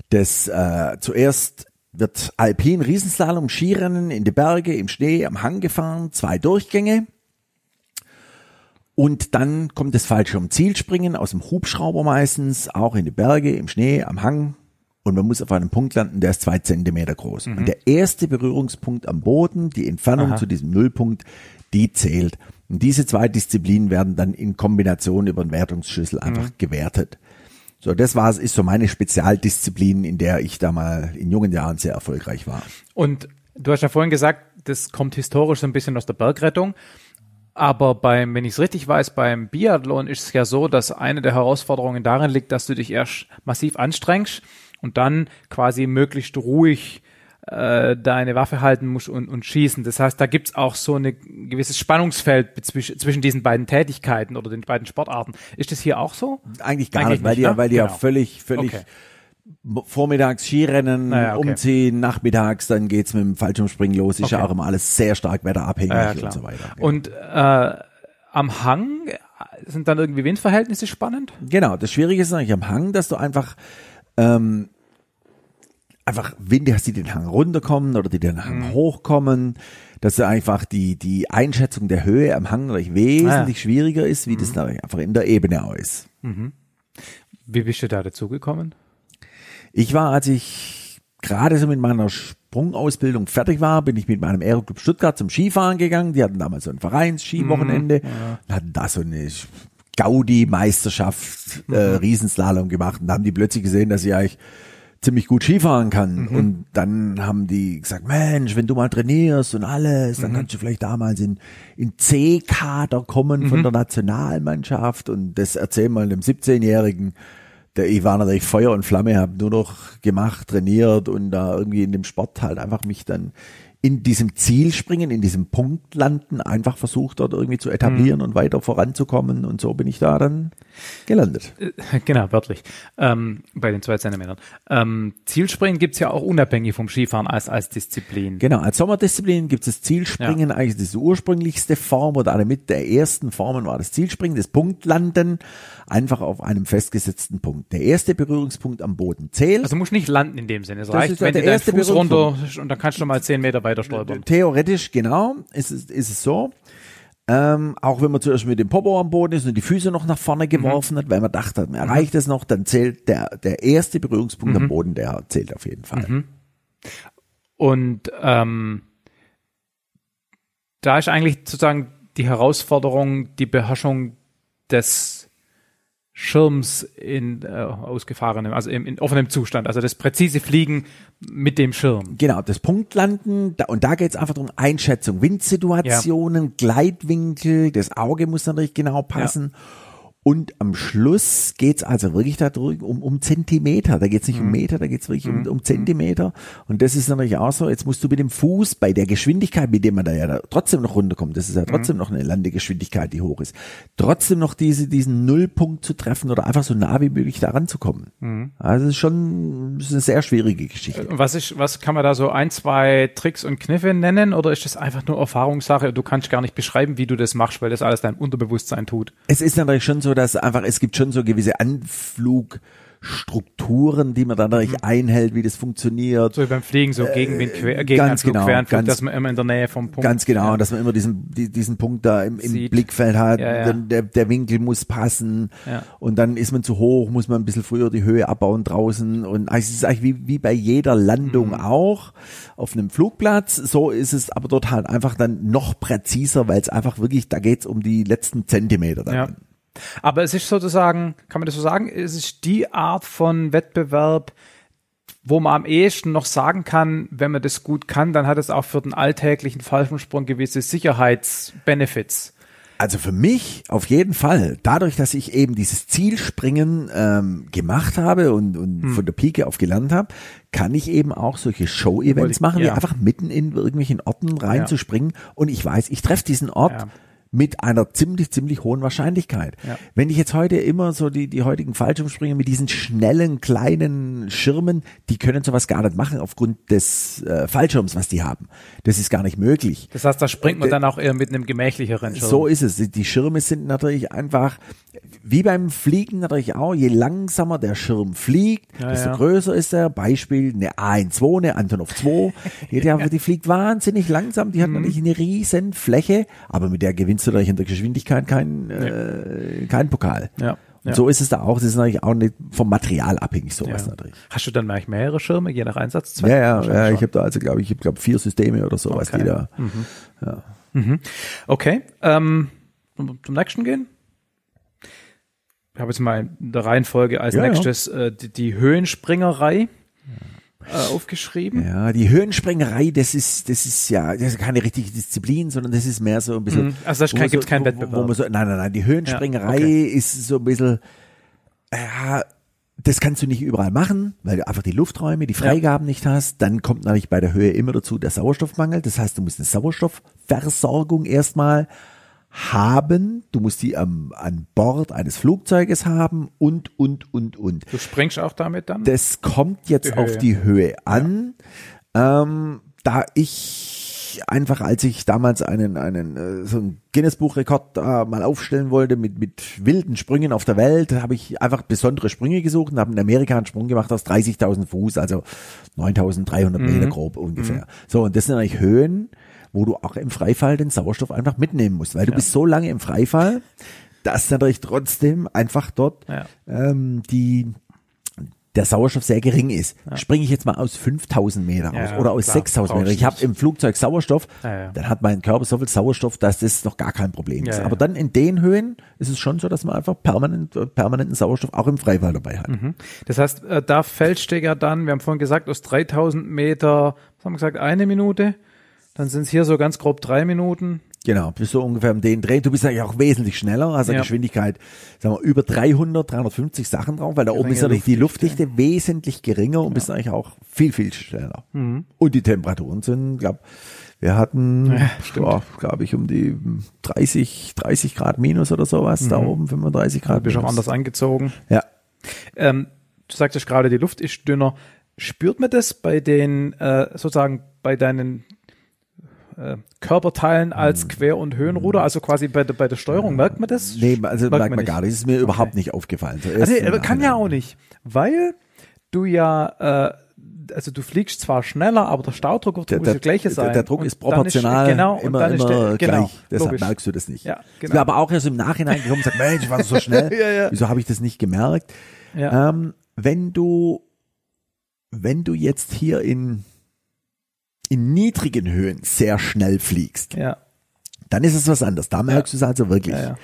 Das äh, zuerst wird Alpin Riesenslalom Skirennen in die Berge, im Schnee, am Hang gefahren, zwei Durchgänge. Und dann kommt das Fallschirm-Zielspringen aus dem Hubschrauber meistens, auch in die Berge, im Schnee, am Hang. Und man muss auf einem Punkt landen, der ist zwei Zentimeter groß. Und der erste Berührungspunkt am Boden, die Entfernung Mhm. Aha. zu diesem Nullpunkt, die zählt. Und diese zwei Disziplinen werden dann in Kombination über den Wertungsschlüssel einfach Mhm. gewertet. So, das war, ist so meine Spezialdisziplin, in der ich da mal in jungen Jahren sehr erfolgreich war. Und du hast ja vorhin gesagt, das kommt historisch so ein bisschen aus der Bergrettung. Aber beim, wenn ich es richtig weiß, beim Biathlon ist es ja so, dass eine der Herausforderungen darin liegt, dass du dich erst massiv anstrengst und dann quasi möglichst ruhig äh, deine Waffe halten musst und, und schießen. Das heißt, da gibt's auch so ein gewisses Spannungsfeld zwischen, zwischen diesen beiden Tätigkeiten oder den beiden Sportarten. Ist das hier auch so? Eigentlich gar Eigentlich nicht, weil die, ja- ne? weil die ja Genau. völlig, völlig Okay. vormittags Skirennen, Naja, okay. umziehen, nachmittags, dann geht's mit dem Fallschirmspringen los. Ist ja Okay. auch immer alles sehr stark wetterabhängig Ja, ja, und so weiter. Und äh, am Hang äh, sind dann irgendwie Windverhältnisse spannend? Genau, das Schwierige ist eigentlich am Hang, dass du einfach ähm, einfach Winde hast, die den Hang runterkommen oder die den Hang Mhm. hochkommen, dass einfach die die Einschätzung der Höhe am Hang natürlich wesentlich Ah, schwieriger ist, wie Mhm. das einfach in der Ebene auch ist. Wie bist du da dazugekommen? Ich war, als ich gerade so mit meiner Sprungausbildung fertig war, bin ich mit meinem Aeroclub Stuttgart zum Skifahren gegangen. Die hatten damals so ein Vereins-Skiwochenende, mhm, hatten da so eine Gaudi-Meisterschaft, äh, mhm. Riesenslalom gemacht und da haben die plötzlich gesehen, dass ich eigentlich ziemlich gut Skifahren kann. Mhm. Und dann haben die gesagt, Mensch, wenn du mal trainierst und alles, dann mhm. kannst du vielleicht damals in, in C-Kader kommen von mhm. der Nationalmannschaft und das erzähl mal dem 17-Jährigen. Der, ich war natürlich Feuer und Flamme, habe nur noch gemacht, trainiert und da irgendwie in dem Sport halt einfach mich dann in diesem Ziel springen, in diesem Punkt landen, einfach versucht dort irgendwie zu etablieren mhm. und weiter voranzukommen und so bin ich da dann gelandet. Äh, genau, wörtlich, ähm, bei den zwei Zentimetern. Ähm, Zielspringen gibt's ja auch unabhängig vom Skifahren als, als Disziplin. Genau, als Sommerdisziplin gibt es das Zielspringen, ja. eigentlich das ursprünglichste Form oder eine mit der ersten Formen war das Zielspringen, das Punktlanden, einfach auf einem festgesetzten Punkt. Der erste Berührungspunkt am Boden zählt. Also musst nicht landen in dem Sinne, es reicht, wenn du deinen Fuß runter und dann kannst du mal zehn Meter weiter stolpern. Theoretisch, genau, ist es, ist es so. Ähm, auch wenn man zuerst mit dem Popo am Boden ist und die Füße noch nach vorne geworfen mhm. hat, weil man dachte, man erreicht es noch, dann zählt der, der erste Berührungspunkt mhm. am Boden, der zählt auf jeden Fall. Mhm. Und ähm, da ist eigentlich sozusagen die Herausforderung, die Beherrschung des Schirms in äh, ausgefahrenem, also im, in offenem Zustand, also das präzise Fliegen mit dem Schirm. Genau, das Punktlanden, da, und da geht es einfach darum, Einschätzung, Windsituationen, ja. Gleitwinkel, das Auge muss natürlich genau passen. Ja. Und am Schluss geht's also wirklich darum, um, um Zentimeter. Da geht's nicht mhm. um Meter, da geht's wirklich mhm. um, um Zentimeter. Und das ist natürlich auch so, jetzt musst du mit dem Fuß bei der Geschwindigkeit, mit dem man da ja da trotzdem noch runterkommt, das ist ja trotzdem mhm. noch eine Landegeschwindigkeit, die hoch ist, trotzdem noch diese, diesen Nullpunkt zu treffen oder einfach so nah wie möglich da ranzukommen. Mhm. Also es ist schon das ist eine sehr schwierige Geschichte. Was ist, was kann man da so ein, zwei Tricks und Kniffe nennen oder ist das einfach nur Erfahrungssache? Du kannst gar nicht beschreiben, wie du das machst, weil das alles dein Unterbewusstsein tut. Es ist natürlich schon so, dass einfach, es gibt schon so gewisse Anflug, Strukturen, die man dann natürlich mhm. einhält, wie das funktioniert. So wie beim Fliegen, so Gegenwind, quer, äh, ganz genau, Queranflug, ganz, dass man immer in der Nähe vom Punkt. Ganz genau, ja. dass man immer diesen, diesen Punkt da im, im Blickfeld hat. Ja, ja. Der, der Winkel muss passen. Und dann ist man zu hoch, muss man ein bisschen früher die Höhe abbauen draußen. Und also es ist eigentlich wie, wie bei jeder Landung mhm. auch auf einem Flugplatz. So ist es aber dort halt einfach dann noch präziser, weil es einfach wirklich, da geht's um die letzten Zentimeter dann. Aber es ist sozusagen, kann man das so sagen, es ist die Art von Wettbewerb, wo man am ehesten noch sagen kann, wenn man das gut kann, dann hat es auch für den alltäglichen Fallschirmsprung gewisse Sicherheitsbenefits. Also für mich auf jeden Fall. Dadurch, dass ich eben dieses Zielspringen ähm, gemacht habe und, und hm. von der Pike auf gelernt habe, kann ich eben auch solche Show-Events machen, ja. wie einfach mitten in irgendwelchen Orten reinzuspringen. Ja. Und ich weiß, ich treffe diesen Ort. Ja mit einer ziemlich, ziemlich hohen Wahrscheinlichkeit. Ja. Wenn ich jetzt heute immer so die, die heutigen Fallschirmspringer mit diesen schnellen, kleinen Schirmen, die können sowas gar nicht machen aufgrund des äh, Fallschirms, was die haben. Das ist gar nicht möglich. Das heißt, da springt man dann auch eher mit einem gemächlicheren Schirm. So ist es. Die Schirme sind natürlich einfach, wie beim Fliegen natürlich auch, je langsamer der Schirm fliegt, ja, desto ja. größer ist er. Beispiel eine A12, eine Antonov 2. <laughs> Die, die, die fliegt wahnsinnig langsam, die hat mhm. natürlich eine riesen Fläche, aber mit der gewinnt gewinnst du natürlich in der Geschwindigkeit keinen äh, keinen Pokal. Ja. Und ja. so ist es da auch. Das ist natürlich auch nicht vom Material abhängig, sowas ja. natürlich. Hast du dann eigentlich mehrere Schirme, je nach Einsatzzweck? Ja, ja, ja ich habe da also, glaube ich, ich glaube vier Systeme oder sowas, okay. die da. Mhm. Ja. Mhm. Okay. Ähm, zum nächsten gehen? Ich habe jetzt mal in der Reihenfolge als nächstes äh, die, die Höhenspringerei äh, aufgeschrieben. Ja, die Höhensprengerei, das ist, das ist ja, das ist keine richtige Disziplin, sondern das ist mehr so ein bisschen. Mhm. Also das gibt so, keinen Wettbewerb. Wo, wo so, nein, nein, nein, die Höhensprengerei ja, okay. ist so ein bisschen, ja, das kannst du nicht überall machen, weil du einfach die Lufträume, die Freigaben ja. nicht hast. Dann kommt natürlich bei der Höhe immer dazu der Sauerstoffmangel. Das heißt, du musst eine Sauerstoffversorgung erstmal haben, du musst die am, an Bord eines Flugzeuges haben und, und, und, und. Du springst auch damit dann? Das kommt jetzt die auf die Höhe an. Ja. Ähm, da ich einfach, als ich damals einen, einen äh, so einen Guinness-Buchrekord äh, mal aufstellen wollte mit, mit wilden Sprüngen auf der Welt, habe ich einfach besondere Sprünge gesucht und habe in Amerika einen Sprung gemacht aus 30.000 Fuß, also 9.300 mhm. Meter grob ungefähr. Mhm. So, und das sind eigentlich Höhen, wo du auch im Freifall den Sauerstoff einfach mitnehmen musst, weil du ja. bist so lange im Freifall, dass natürlich trotzdem einfach dort ja. ähm, die der Sauerstoff sehr gering ist. Springe ich jetzt mal aus 5000 Meter raus Ja, oder aus klar, 6000 Meter. Ich habe im Flugzeug Sauerstoff, Ja, ja. dann hat mein Körper so viel Sauerstoff, dass das noch gar kein Problem ist. Ja, ja. Aber dann in den Höhen ist es schon so, dass man einfach permanent, äh, permanenten Sauerstoff auch im Freifall dabei hat. Das heißt, äh, da fällst du ja dann, wir haben vorhin gesagt, aus 3000 Meter, was haben wir gesagt, eine Minute. Dann sind es hier so ganz grob drei Minuten. Genau, bist so ungefähr um den Dreh. Du bist eigentlich auch wesentlich schneller, also Ja. Geschwindigkeit, sagen wir, über 300, 350 Sachen drauf, weil da oben ist natürlich die Luftdichte. Wesentlich geringer und bist eigentlich auch viel, viel schneller. Mhm. Und die Temperaturen sind, glaub, wir hatten, Ja, glaube ich, um die 30, 30 Grad minus oder sowas, da oben 35 Du Grad bist auch anders angezogen. Ja. Ähm, du sagtest gerade, die Luft ist dünner. Spürt man das bei den, äh, sozusagen bei deinen äh, Körperteilen als Quer- und Höhenruder, also quasi bei, der- bei der Steuerung, merkt man das? Nee, also merkt man, nicht. gar nicht. Das ist mir überhaupt nicht aufgefallen. Also, aber kann ja auch nicht, weil du ja, äh, also du fliegst zwar schneller, aber der Staudruck wird Der, muss der, gleiche sein. der, der Druck Und ist proportional genau, und immer, dann ist immer der, genau, gleich. Deshalb logisch. merkst du das nicht. Ja, genau. aber auch erst im Nachhinein gekommen und Mensch, war so schnell? <laughs> Ja, ja. Wieso habe ich das nicht gemerkt? Ja. Ähm, wenn du, wenn du jetzt hier in, in niedrigen Höhen sehr schnell fliegst, ja, dann ist es was anderes. Da merkst du es also wirklich. ja, ja.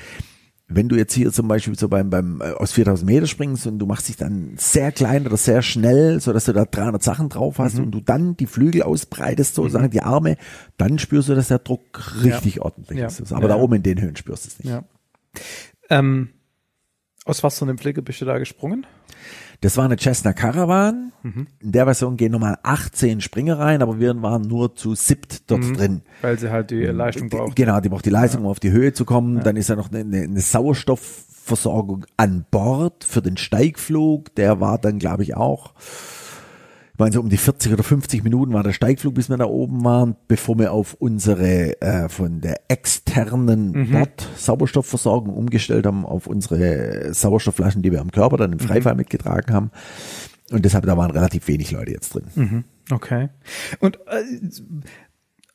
Wenn du jetzt hier zum Beispiel so beim, beim äh, aus 4000 Meter springst und du machst dich dann sehr klein oder sehr schnell, so dass du da 300 Sachen drauf Mhm. hast und du dann die Flügel ausbreitest, sozusagen die Arme, dann spürst du, dass der Druck richtig ordentlich Ja. ist. Aber Ja, da ja. oben in den Höhen spürst du es nicht. ja. Ähm, aus was für einem Flieger bist du da gesprungen? Das war eine Cessna Caravan. Mhm. In der Version gehen nochmal 18 Springer rein, aber wir waren nur zu siebt dort drin. Weil sie halt die Leistung braucht. Genau, die braucht die Leistung, um auf die Höhe zu kommen. Dann ist ja noch eine, eine Sauerstoffversorgung an Bord für den Steigflug. Der war dann, glaube ich, auch, ich meine, so um die 40 oder 50 Minuten war der Steigflug, bis wir da oben waren, bevor wir auf unsere äh, von der externen Bord-Sauerstoffversorgung umgestellt haben, auf unsere Sauerstoffflaschen, die wir am Körper dann im Freifall mitgetragen haben. Und deshalb, da waren relativ wenig Leute jetzt drin. Okay. Und äh,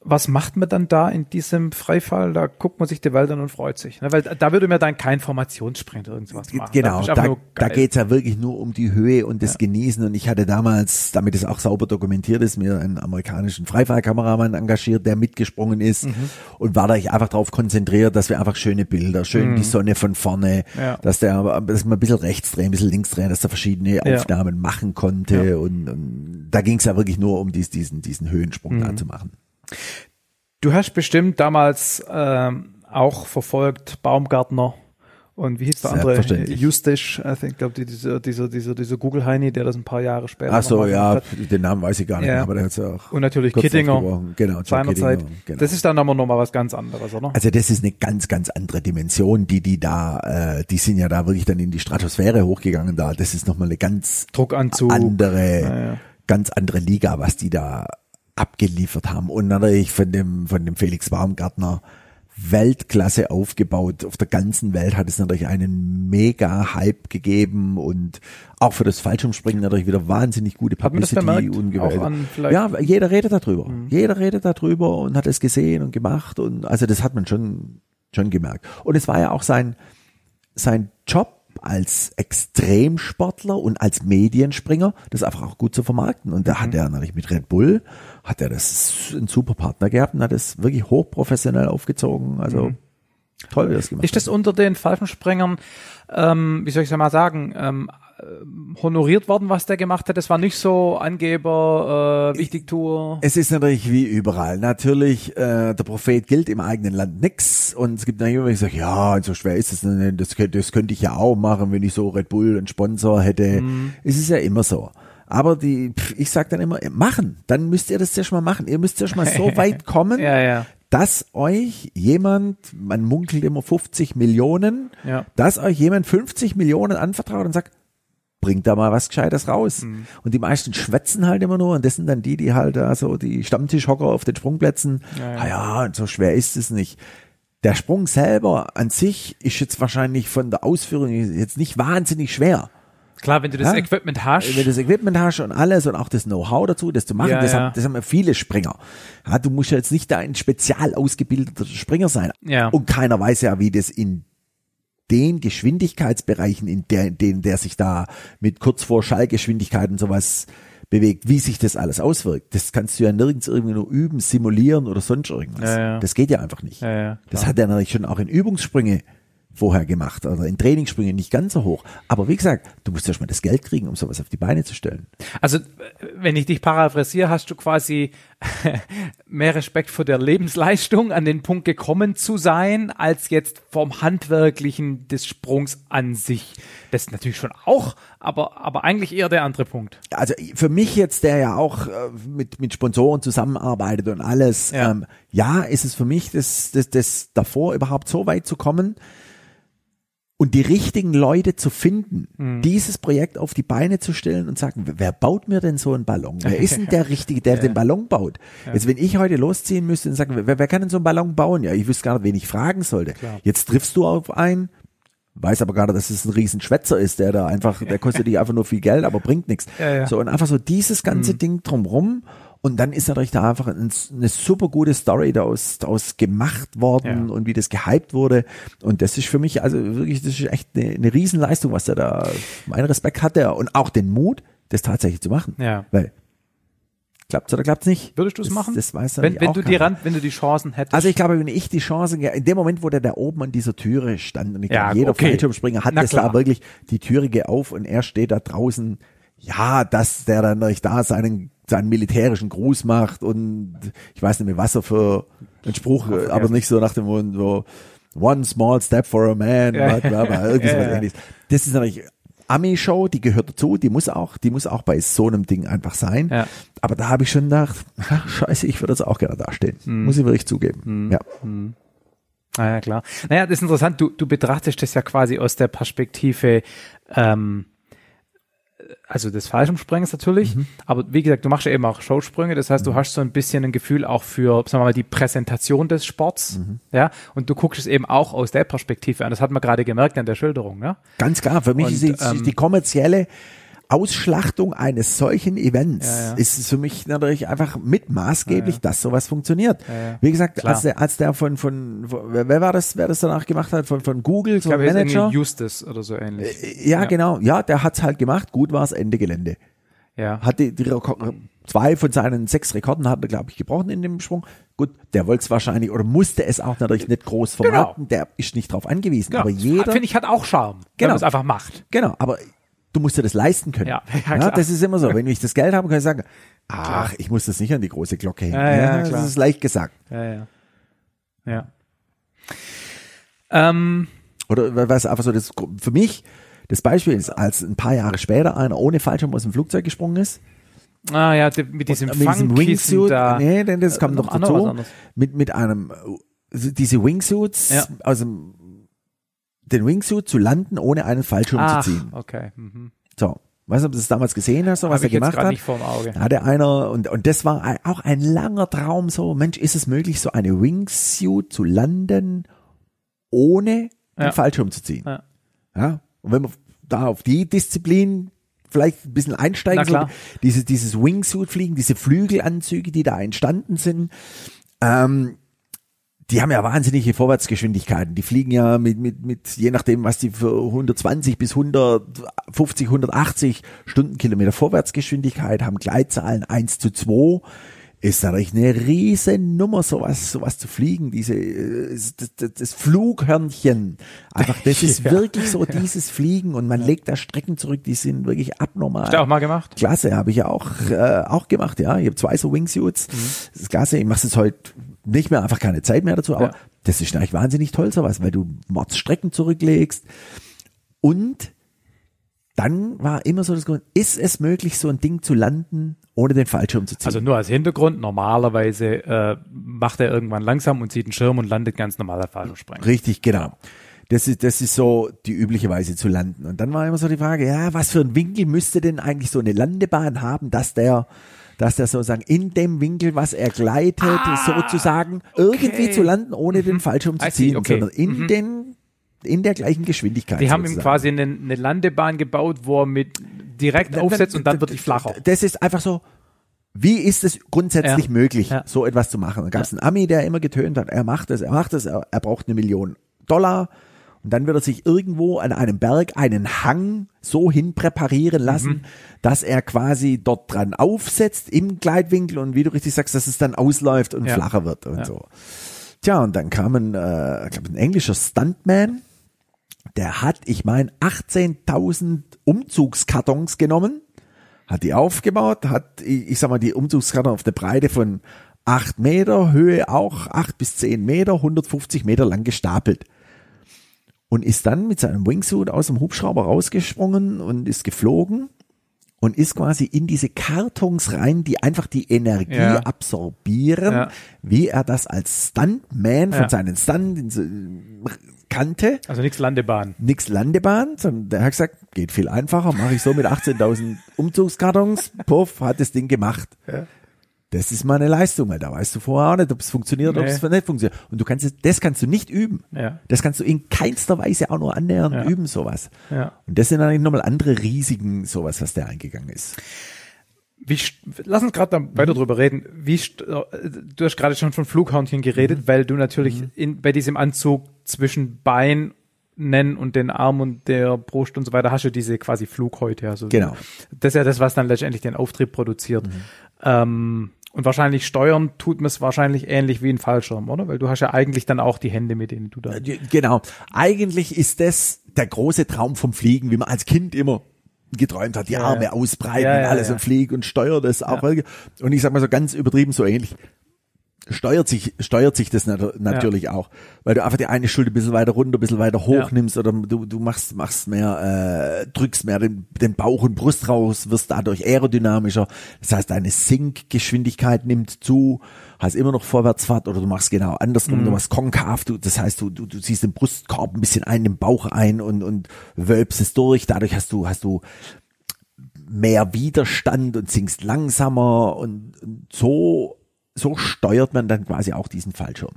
was macht man dann da in diesem Freifall? Da guckt man sich die Welt an und freut sich. Ne? Weil da würde mir dann kein Formationssprint oder irgendwas machen. Genau, da, da geil. geht's ja wirklich nur um die Höhe und das Genießen. Und ich hatte damals, damit es auch sauber dokumentiert ist, mir einen amerikanischen Freifallkameramann engagiert, der mitgesprungen ist Mhm. und war da ich einfach darauf konzentriert, dass wir einfach schöne Bilder, schön die Sonne von vorne, Mhm. Ja. dass der, dass man ein bisschen rechts drehen, ein bisschen links drehen, dass er verschiedene Ja. Aufnahmen machen konnte. Ja. Und, und da ging's ja wirklich nur um dies, diesen, diesen Höhensprung Mhm. da zu machen. Du hast bestimmt damals ähm, auch verfolgt Baumgartner und wie hieß der andere? Justisch, I think, glaube die dieser dieser dieser dieser Google Heini, der das ein paar Jahre später. Ach so, nochmal ja, hat. den Namen weiß ich gar nicht Ja. mehr, aber der hat's ja auch. Und natürlich Kittinger. Genau, seinerzeit. Kittinger, genau. Das ist dann aber noch mal was ganz anderes, oder? Also das ist eine ganz, ganz andere Dimension, die die da, äh, die sind ja da wirklich dann in die Stratosphäre hochgegangen da. Das ist nochmal eine ganz Druckanzug. andere, ja. ganz andere Liga, was die da abgeliefert haben. Und natürlich von dem, von dem Felix Baumgartner Weltklasse aufgebaut. Auf der ganzen Welt hat es natürlich einen mega Hype gegeben und auch für das Fallschirmspringen natürlich wieder wahnsinnig gute Publicity und Ja, jeder redet darüber. Mhm. Jeder redet darüber und hat es gesehen und gemacht und also das hat man schon, schon gemerkt. Und es war ja auch sein, sein Job als Extremsportler und als Medienspringer, das einfach auch gut zu vermarkten. Und da Mhm. hat er natürlich mit Red Bull, hat er das einen super Partner gehabt und hat es wirklich hochprofessionell aufgezogen. Also toll, wie das gemacht Mhm. Ist das unter den Fallschirmsprengern, ähm, wie soll ich es mal sagen, ähm, äh, honoriert worden, was der gemacht hat? Das war nicht so Angeber, äh, Wichtigtour. Es ist natürlich wie überall. Natürlich, äh, der Prophet gilt im eigenen Land nix. Und es gibt natürlich immer, die sagen, ja, so schwer ist es nicht. Das, könnte- das könnte ich ja auch machen, wenn ich so Red Bull einen Sponsor hätte. Mhm. Es ist ja immer so. Aber die, ich sag dann immer, machen. Dann müsst ihr das zuerst mal machen. Ihr müsst zuerst mal so <laughs> weit kommen, Ja, ja. dass euch jemand, man munkelt immer 50 Millionen, Ja. dass euch jemand 50 Millionen anvertraut und sagt, bringt da mal was Gescheites raus. Mhm. Und die meisten schwätzen halt immer nur und das sind dann die, die halt da so die Stammtischhocker auf den Sprungplätzen. Ja, ja. Ah ja, und so schwer ist es nicht. Der Sprung selber an sich ist jetzt wahrscheinlich von der Ausführung jetzt nicht wahnsinnig schwer. Klar, wenn du das Ja. Equipment hast. Wenn du das Equipment hast und alles und auch das Know-how dazu, das zu machen, Ja, das. Haben, das haben ja viele Springer. Ja, du musst ja jetzt nicht da ein spezial ausgebildeter Springer sein. Ja. Und keiner weiß ja, wie das in den Geschwindigkeitsbereichen, in der, in denen der sich da mit kurz vor Schallgeschwindigkeit und sowas bewegt, wie sich das alles auswirkt. Das kannst du ja nirgends irgendwie nur üben, simulieren oder sonst irgendwas. Ja, ja. Das geht ja einfach nicht. Ja, ja, das hat er natürlich schon auch in Übungssprünge vorher gemacht oder in Trainingssprünge nicht ganz so hoch. Aber wie gesagt, du musst ja schon mal das Geld kriegen, um sowas auf die Beine zu stellen. Also, äh, wenn ich dich paraphrasiere, hast du quasi <laughs> mehr Respekt vor der Lebensleistung, an den Punkt gekommen zu sein, als jetzt vom Handwerklichen des Sprungs an sich. Das ist natürlich schon auch, aber, aber eigentlich eher der andere Punkt. also für mich jetzt, der ja auch äh, mit, mit Sponsoren zusammenarbeitet und alles, Ja. ja, ähm, ja ist es für mich das, das, das davor überhaupt so weit zu kommen und die richtigen Leute zu finden, Mhm. dieses Projekt auf die Beine zu stellen und sagen, wer baut mir denn so einen Ballon? Wer ist denn der <laughs> Richtige, der den Ballon baut? Jetzt, wenn ich heute losziehen müsste und sagen, wer, wer kann denn so einen Ballon bauen? Ja, ich wüsste gar nicht, wen ich fragen sollte. Jetzt triffst du auf einen, weiß aber nicht, dass es ein Riesenschwätzer ist, der da einfach, der kostet <laughs> dich einfach nur viel Geld, aber bringt nichts. Ja, ja. So, und einfach so dieses ganze Ding drumrum. Und dann ist natürlich da einfach ein, eine super gute Story daraus, daraus gemacht worden Ja. und wie das gehypt wurde. Und das ist für mich, also wirklich, das ist echt eine, eine Riesenleistung, was der da, mein Respekt hat er und auch den Mut, das tatsächlich zu machen. Ja. Weil, klappt's oder klappt's nicht? Würdest du es machen? Das weiß wenn, natürlich wenn auch du die. Rand, wenn du die Chancen hättest. Also ich glaube, wenn ich die Chance, ge- in dem Moment, wo der da oben an dieser Türe stand und ich Ja, glaube, jeder okay. Fallschirmspringer hat Na das klar. da wirklich die Türe auf und er steht da draußen. Ja, dass der dann natürlich da seinen, seinen militärischen Gruß macht und ich weiß nicht mehr, was er für einen Spruch, aber nicht so nach dem Mund, so one small step for a man, Ja. bla, bla, bla, <laughs> irgendwie Ja, ähnliches. Das ist natürlich Ami-Show, die gehört dazu, die muss auch, die muss auch bei so einem Ding einfach sein. Ja. Aber da habe ich schon gedacht, ach, scheiße, ich würde jetzt auch gerne dastehen. Hm. Muss ich wirklich zugeben. Ja. Ah, ja, klar. Naja, das ist interessant. Du, du betrachtest das ja quasi aus der Perspektive, ähm, also des Fallschirmspringens natürlich. Mhm. Aber wie gesagt, du machst ja eben auch Showsprünge. Das heißt, du hast so ein bisschen ein Gefühl auch für, sagen wir mal, die Präsentation des Sports. Mhm. Ja. Und du guckst es eben auch aus der Perspektive an. Das hat man gerade gemerkt an der Schilderung, ne? Ganz klar, für mich Und, ist die, ähm, die kommerzielle Ausschlachtung eines solchen Events Ja, ja. ist es für mich natürlich einfach mit maßgeblich, dass sowas funktioniert. ja. Wie gesagt, Klar. als der, als der von, von, von wer, war das, wer das danach gemacht hat, von, von Google, so Ich ein glaube, er Manager? Justus oder so ähnlich. Ja, genau, ja, der hat's halt gemacht, gut war's, Ende Gelände. Ja. Hat die, die zwei von seinen sechs Rekorden hat er, glaube ich, gebrochen in dem Sprung. Gut, der wollte es wahrscheinlich oder musste es auch natürlich nicht groß vermarkten, der ist nicht drauf angewiesen. Genau. Aber jeder, Finde ich, hat auch Charme, wenn Genau. man es einfach macht. Genau, aber du musst dir das leisten können. Ja, <laughs> ja, klar. das ist immer so. Wenn ich das Geld habe, kann ich sagen, ach, ich muss das nicht an die große Glocke hängen. Ja, ja, klar. das ist leicht gesagt. Ja, ja. Ja. Ähm, Oder was einfach so das für mich das Beispiel ist, als ein paar Jahre später einer ohne Fallschirm aus dem Flugzeug gesprungen ist, ah ja, mit diesem mit diesem Wingsuit, da. nee, denn das kam Äh, noch dazu, mit mit einem diese Wingsuits Ja. aus dem den Wingsuit zu landen, ohne einen Fallschirm Ach, zu ziehen. okay. Mhm. So, weißt du, ob du das damals gesehen hast, was Hab er gemacht hat? nicht vorm Auge. Hatte einer, und, und das war ein, auch ein langer Traum, so, Mensch, ist es möglich, so eine Wingsuit zu landen, ohne Ja. einen Fallschirm zu ziehen? Ja. Ja. Und wenn man da auf die Disziplin vielleicht ein bisschen einsteigen, Na klar. so, diese, dieses Wingsuit-Fliegen, diese Flügelanzüge, die da entstanden sind, ähm, die haben ja wahnsinnige Vorwärtsgeschwindigkeiten. Die fliegen ja mit, mit, mit, je nachdem, was die für 120 bis 150, 180 Stundenkilometer Vorwärtsgeschwindigkeit haben, Gleitzahlen 1 zu 2. Ist natürlich eine riesen Nummer, sowas, sowas zu fliegen, diese, äh, das, das, das Flughörnchen. Einfach, das <laughs> ist Ja. wirklich so dieses Fliegen und man legt da Strecken zurück, die sind wirklich abnormal. Hast du auch mal gemacht? Klasse, habe ich ja auch, äh, auch gemacht, ja. Ich habe zwei so Wingsuits. Das ist klasse. Ich mache es heute nicht mehr, einfach keine Zeit mehr dazu, aber Ja. das ist eigentlich wahnsinnig toll, sowas, weil du Mordsstrecken zurücklegst. Und dann war immer so das Grund, ist es möglich, so ein Ding zu landen, ohne den Fallschirm zu ziehen? Also nur als Hintergrund, normalerweise äh, macht er irgendwann langsam und zieht einen Schirm und landet ganz normal als Fallschirmspringer. Richtig, genau. Das ist, das ist so die übliche Weise zu landen. Und dann war immer so die Frage, ja, was für ein Winkel müsste denn eigentlich so eine Landebahn haben, dass der, dass der sozusagen in dem Winkel, was er gleitet, sozusagen irgendwie zu landen, ohne den Fallschirm zu Ah, ziehen, okay. sondern in den, in der gleichen Geschwindigkeit. Die haben ihm sozusagen. quasi eine, eine Landebahn gebaut, wo er mit direkt aufsetzt und dann wird die flacher. Das ist einfach so, wie ist es grundsätzlich Ja. möglich, Ja. so etwas zu machen? Da gab es einen Ami, der immer getönt hat, er macht es, er macht es, er, er braucht eine Million Dollar. Und dann wird er sich irgendwo an einem Berg einen Hang so hin präparieren lassen, Mhm. dass er quasi dort dran aufsetzt im Gleitwinkel und wie du richtig sagst, dass es dann ausläuft und Ja. flacher wird und Ja. so. Tja, und dann kam ein, äh, ich glaub, ein englischer Stuntman, der hat, ich meine, 18.000 Umzugskartons genommen, hat die aufgebaut, hat, ich, ich sag mal, die Umzugskarton auf der Breite von 8 Meter, Höhe auch 8 bis 10 Meter, 150 Meter lang gestapelt. Und ist dann mit seinem Wingsuit aus dem Hubschrauber rausgesprungen und ist geflogen und ist quasi in diese Kartons rein, die einfach die Energie Ja. absorbieren, Ja. wie er das als Stuntman von Ja. seinen Stunt kannte. Also nichts Landebahn. Nix Landebahn, sondern der hat gesagt, geht viel einfacher, mache ich so mit 18.000 Umzugskartons, puff, hat das Ding gemacht. Das ist mal eine Leistung, weil da weißt du vorher auch nicht, ob es funktioniert, ob Nee. es nicht funktioniert. Und du kannst es, das kannst du nicht üben. Ja. Das kannst du in keinster Weise auch nur annähernd Ja. üben, sowas. Ja. Und das sind eigentlich nochmal andere Risiken, sowas, was der eingegangen ist. Wie, lass uns gerade weiter drüber reden. Wie, äh, du hast gerade schon von Flughörnchen geredet, Mhm. weil du natürlich in, bei diesem Anzug zwischen Beinen und den Arm und der Brust und so weiter hast du diese quasi Flughäute. Also Genau. Das ist ja das, was dann letztendlich den Auftrieb produziert. Ähm, und wahrscheinlich steuern tut man es wahrscheinlich ähnlich wie ein Fallschirm, oder? Weil du hast ja eigentlich dann auch die Hände, mit denen du da. Äh, Genau. Eigentlich ist das der große Traum vom Fliegen, wie man als Kind immer geträumt hat, die Ja, Arme ja. ausbreiten Ja, und alles und flieg und steuert das auch. Und ich sag mal so ganz übertrieben so ähnlich. Steuert sich, steuert sich das nat natürlich auch, weil du einfach die eine Schulter ein bisschen weiter runter, ein bisschen weiter hoch Ja. nimmst oder du, du machst, machst mehr, äh, drückst mehr den, den Bauch und Brust raus, wirst dadurch aerodynamischer. Das heißt, deine Sinkgeschwindigkeit nimmt zu, hast immer noch Vorwärtsfahrt oder du machst genau andersrum, Mhm. du machst konkav, du, das heißt, du, du, du ziehst den Brustkorb ein bisschen ein, den Bauch ein und, und wölbst es durch. Dadurch hast du, hast du mehr Widerstand und sinkst langsamer und, und so, so steuert man dann quasi auch diesen Fallschirm.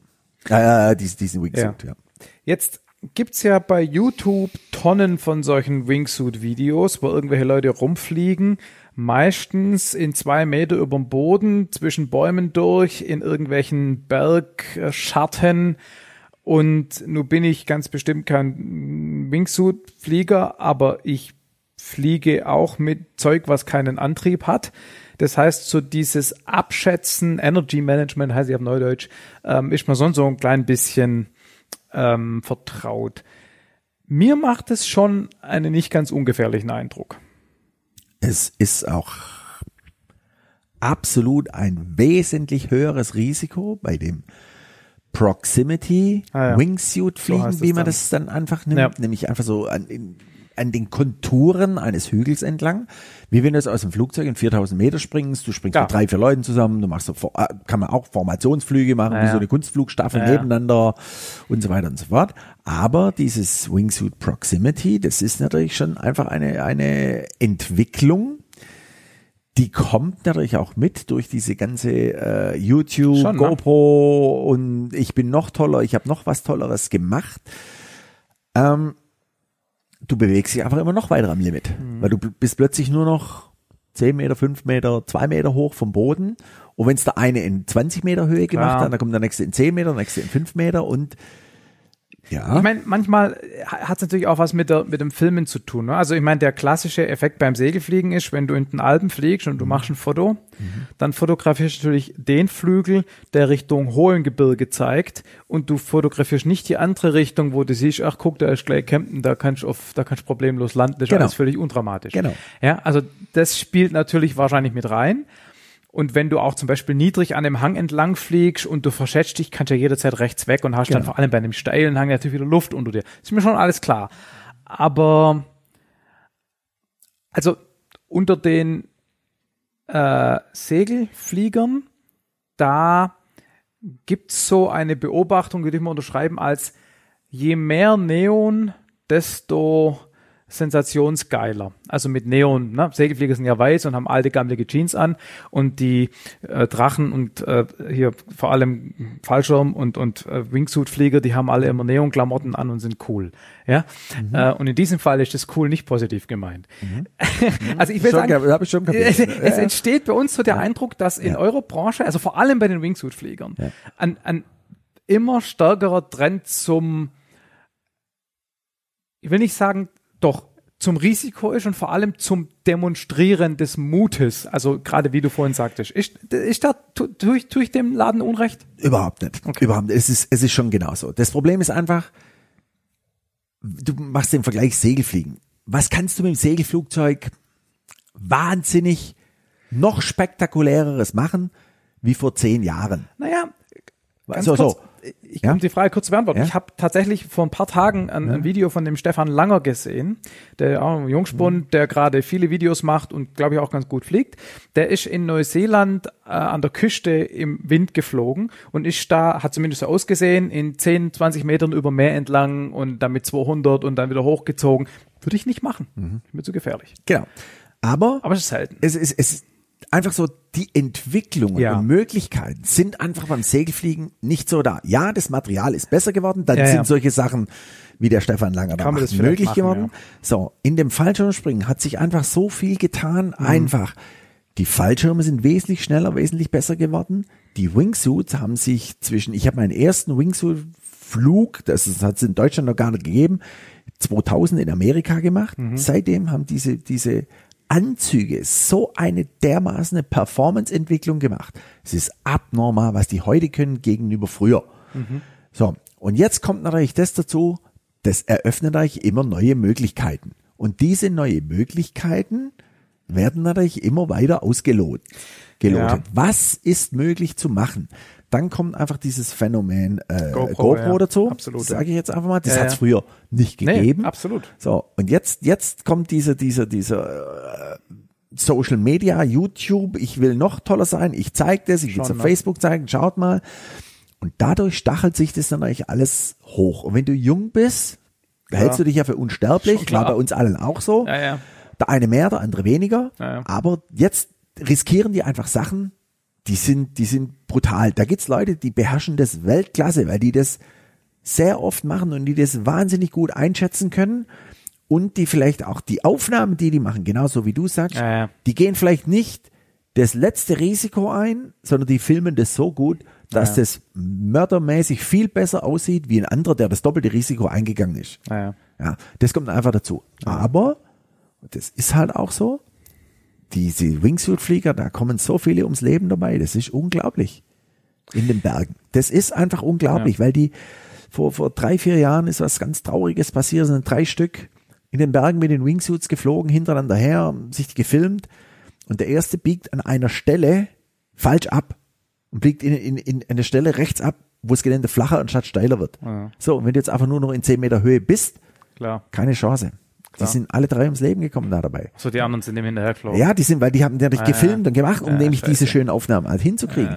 Äh, diesen, diesen Wingsuit, ja. Jetzt gibt's ja bei YouTube Tonnen von solchen Wingsuit-Videos, wo irgendwelche Leute rumfliegen, meistens in zwei Meter über dem Boden, zwischen Bäumen durch, in irgendwelchen Bergschatten. Und nun bin ich ganz bestimmt kein Wingsuit-Flieger, aber ich fliege auch mit Zeug, was keinen Antrieb hat. Das heißt, so dieses Abschätzen, Energy Management heißt ja auf Neudeutsch, ähm, ist man sonst so ein klein bisschen ähm, vertraut. Mir macht es schon einen nicht ganz ungefährlichen Eindruck. Es ist auch absolut ein wesentlich höheres Risiko bei dem Proximity Ah, ja. Wingsuit fliegen, es wie man dann. das dann einfach nimmt, Ja. nämlich einfach so an, in, an den Konturen eines Hügels entlang, wie wenn du aus dem Flugzeug in 4000 Meter springst, du springst Ja. mit drei, vier Leuten zusammen, du machst so, äh, kann man auch Formationsflüge machen, Ja, wie so eine Kunstflugstaffel Ja, nebeneinander und so weiter und so fort. Aber dieses Wingsuit Proximity, das ist natürlich schon einfach eine, eine Entwicklung, die kommt natürlich auch mit durch diese ganze äh, YouTube, Schon, ne? GoPro und ich bin noch toller, ich habe noch was Tolleres gemacht. Ähm, du bewegst dich einfach immer noch weiter am Limit, Mhm. weil du bist plötzlich nur noch 10 Meter, 5 Meter, 2 Meter hoch vom Boden. Und wenn es der eine in 20 Meter Höhe gemacht Ja. hat, dann kommt der nächste in 10 Meter, der nächste in 5 Meter und ja. Ich meine, manchmal hat es natürlich auch was mit, der, mit dem Filmen zu tun. Ne? Also ich meine, der klassische Effekt beim Segelfliegen ist, wenn du in den Alpen fliegst und du machst ein Foto, dann fotografierst du natürlich den Flügel, der Richtung Hohlengebirge zeigt und du fotografierst nicht die andere Richtung, wo du siehst, ach guck, da ist gleich Campen, da kannst du auf, da kannst du problemlos landen, das ist Genau. alles völlig undramatisch. Genau. Ja, also das spielt natürlich wahrscheinlich mit rein. Und wenn du auch zum Beispiel niedrig an dem Hang entlang fliegst und du verschätzt dich, kannst du ja jederzeit rechts weg und hast dann Genau. vor allem bei einem steilen Hang natürlich wieder Luft unter dir. Ist mir schon alles klar. Aber also unter den äh, Segelfliegern, da gibt's so eine Beobachtung, die würde ich mal unterschreiben, als je mehr Neon, desto sensationsgeiler. Also mit Neon. Ne? Segelflieger sind ja weiß und haben alte, gammelige Jeans an und die äh, Drachen und äh, hier vor allem Fallschirm und, und äh, Wingsuit-Flieger, die haben alle immer Neon-Klamotten an und sind cool. Ja? Äh, und in diesem Fall ist das cool nicht positiv gemeint. <laughs> also ich will Schon sagen, ge- hab ich schon <laughs> kapiert. es, Ja, ja. entsteht bei uns so der Eindruck, dass in Ja. eurer Branche, also vor allem bei den Wingsuit-Fliegern, Ja. ein, ein immer stärkerer Trend zum ich will nicht sagen, doch zum Risiko ist und vor allem zum Demonstrieren des Mutes. Also gerade wie du vorhin sagtest. Ist, ist da, tue tu ich, tu ich dem Laden Unrecht? Überhaupt nicht. Okay. Überhaupt nicht. Es ist, es ist schon genauso. Das Problem ist einfach, du machst den Vergleich Segelfliegen. Was kannst du mit dem Segelflugzeug wahnsinnig noch spektakuläreres machen wie vor zehn Jahren? Naja, ganz so, kurz, so. Ich Ja? um die Frage kurz zu beantworten. Ja? Ich habe tatsächlich vor ein paar Tagen ein, ein Video von dem Stefan Langer gesehen, der auch ein Jungspund, Mhm. der gerade viele Videos macht und glaube ich auch ganz gut fliegt. Der ist in Neuseeland äh, an der Küste im Wind geflogen und ist da, hat zumindest so ausgesehen, in 10, 20 Metern über Meer entlang und dann mit 200 und dann wieder hochgezogen. Würde ich nicht machen. Mhm. Ist Mir zu gefährlich. Genau. Aber Aber es ist selten. es es ist einfach so, die Entwicklungen Ja. und Möglichkeiten sind einfach beim Segelfliegen nicht so da. Ja, das Material ist besser geworden, dann Ja, sind ja. solche Sachen wie der Stefan Langer da macht, möglich machen, geworden. So, in dem Fallschirmspringen hat sich einfach so viel getan, Mhm. einfach. Die Fallschirme sind wesentlich schneller, wesentlich besser geworden. Die Wingsuits haben sich zwischen, ich habe meinen ersten Wingsuit-Flug, das hat es in Deutschland noch gar nicht gegeben, 2000 in Amerika gemacht. Mhm. Seitdem haben diese, diese Anzüge so eine dermaßen Performance-Entwicklung gemacht. Es ist abnormal, was die heute können gegenüber früher. So, und jetzt kommt natürlich das dazu, das eröffnet euch immer neue Möglichkeiten. Und diese neue Möglichkeiten werden natürlich immer weiter ausgelotet. Gelotet. Ja. Was ist möglich zu machen? Dann kommt einfach dieses Phänomen äh, GoPro, GoPro, ja. dazu. Absolut, Sage ich jetzt einfach mal. Das Ja, hat es ja. früher nicht Nee, gegeben. absolut. So, und jetzt, jetzt kommt dieser, dieser, dieser äh, Social Media, YouTube, ich will noch toller sein, ich zeige das, ich will es auf ne? Facebook zeigen, schaut mal. Und dadurch stachelt sich das dann eigentlich alles hoch. Und wenn du jung bist, hältst du dich ja für unsterblich, klar. bei uns allen auch so. Ja, ja. Der eine mehr, der andere weniger. Ja, ja. Aber jetzt riskieren die einfach Sachen, die sind, die sind brutal. Da gibt's Leute, die beherrschen das Weltklasse, weil die das sehr oft machen und die das wahnsinnig gut einschätzen können und die vielleicht auch die Aufnahmen, die die machen, genauso wie du sagst, Ja, ja. die gehen vielleicht nicht das letzte Risiko ein, sondern die filmen das so gut, dass Ja. das mördermäßig viel besser aussieht wie ein anderer, der das doppelte Risiko eingegangen ist. Ja, das kommt einfach dazu. Aber, das ist halt auch so, diese Wingsuit-Flieger, da kommen so viele ums Leben dabei, das ist unglaublich. In den Bergen. Das ist einfach unglaublich, weil die, vor, vor drei, vier Jahren ist was ganz Trauriges passiert, es sind drei Stück in den Bergen mit den Wingsuits geflogen, hintereinander her, sich gefilmt und der erste biegt an einer Stelle falsch ab und biegt in, in, in eine Stelle rechts ab, wo das Gelände flacher anstatt steiler wird. Ja. So, und wenn du jetzt einfach nur noch in 10 Meter Höhe bist, Klar. keine Chance. Die Klar. sind alle drei ums Leben gekommen da dabei. So, die anderen sind dem hinterhergeflogen. Ja, die sind, weil die haben natürlich Ah, gefilmt und gemacht, um Ja, nämlich scheiße. diese schönen Aufnahmen halt hinzukriegen.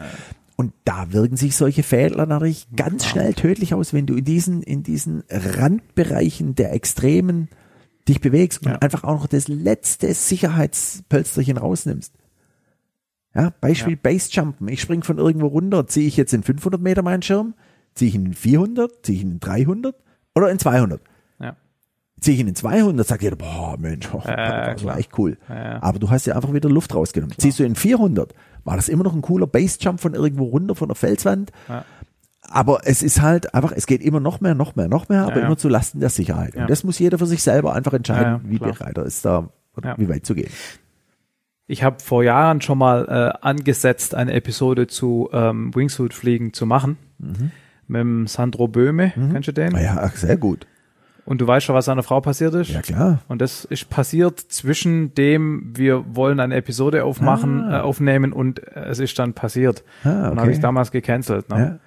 Und da wirken sich solche Fehler natürlich ganz schnell tödlich aus, wenn du in diesen, in diesen Randbereichen der Extremen dich bewegst und Ja. einfach auch noch das letzte Sicherheitspölsterchen rausnimmst. Ja, Beispiel Basejumpen. Ich spring von irgendwo runter, ziehe ich jetzt in 500 Meter meinen Schirm, ziehe ich in 400, ziehe ich in 300 oder in 200? Ziehe ich ihn in 200, sagt jeder, boah, Mensch, oh, das war klar. echt cool. Ja. Aber du hast ja einfach wieder Luft rausgenommen. Ziehst du in 400, war das immer noch ein cooler Basejump von irgendwo runter von der Felswand. Ja. Aber es ist halt einfach, es geht immer noch mehr, noch mehr, noch mehr, aber Ja, immer zu Lasten der Sicherheit. Und das muss jeder für sich selber einfach entscheiden, wie klar. bereit er ist, da wie weit zu gehen. Ich habe vor Jahren schon mal äh, angesetzt, eine Episode zu ähm, Wingsuit-Fliegen zu machen. Mit dem Sandro Böhme, kennst du den? Ah ja, sehr gut. Und du weißt schon, was seiner Frau passiert ist? Ja, klar. Und das ist passiert zwischen dem, wir wollen eine Episode aufmachen, äh, aufnehmen und äh, es ist dann passiert. Ah, Und okay. habe ich damals gecancelt. Ne? Ja.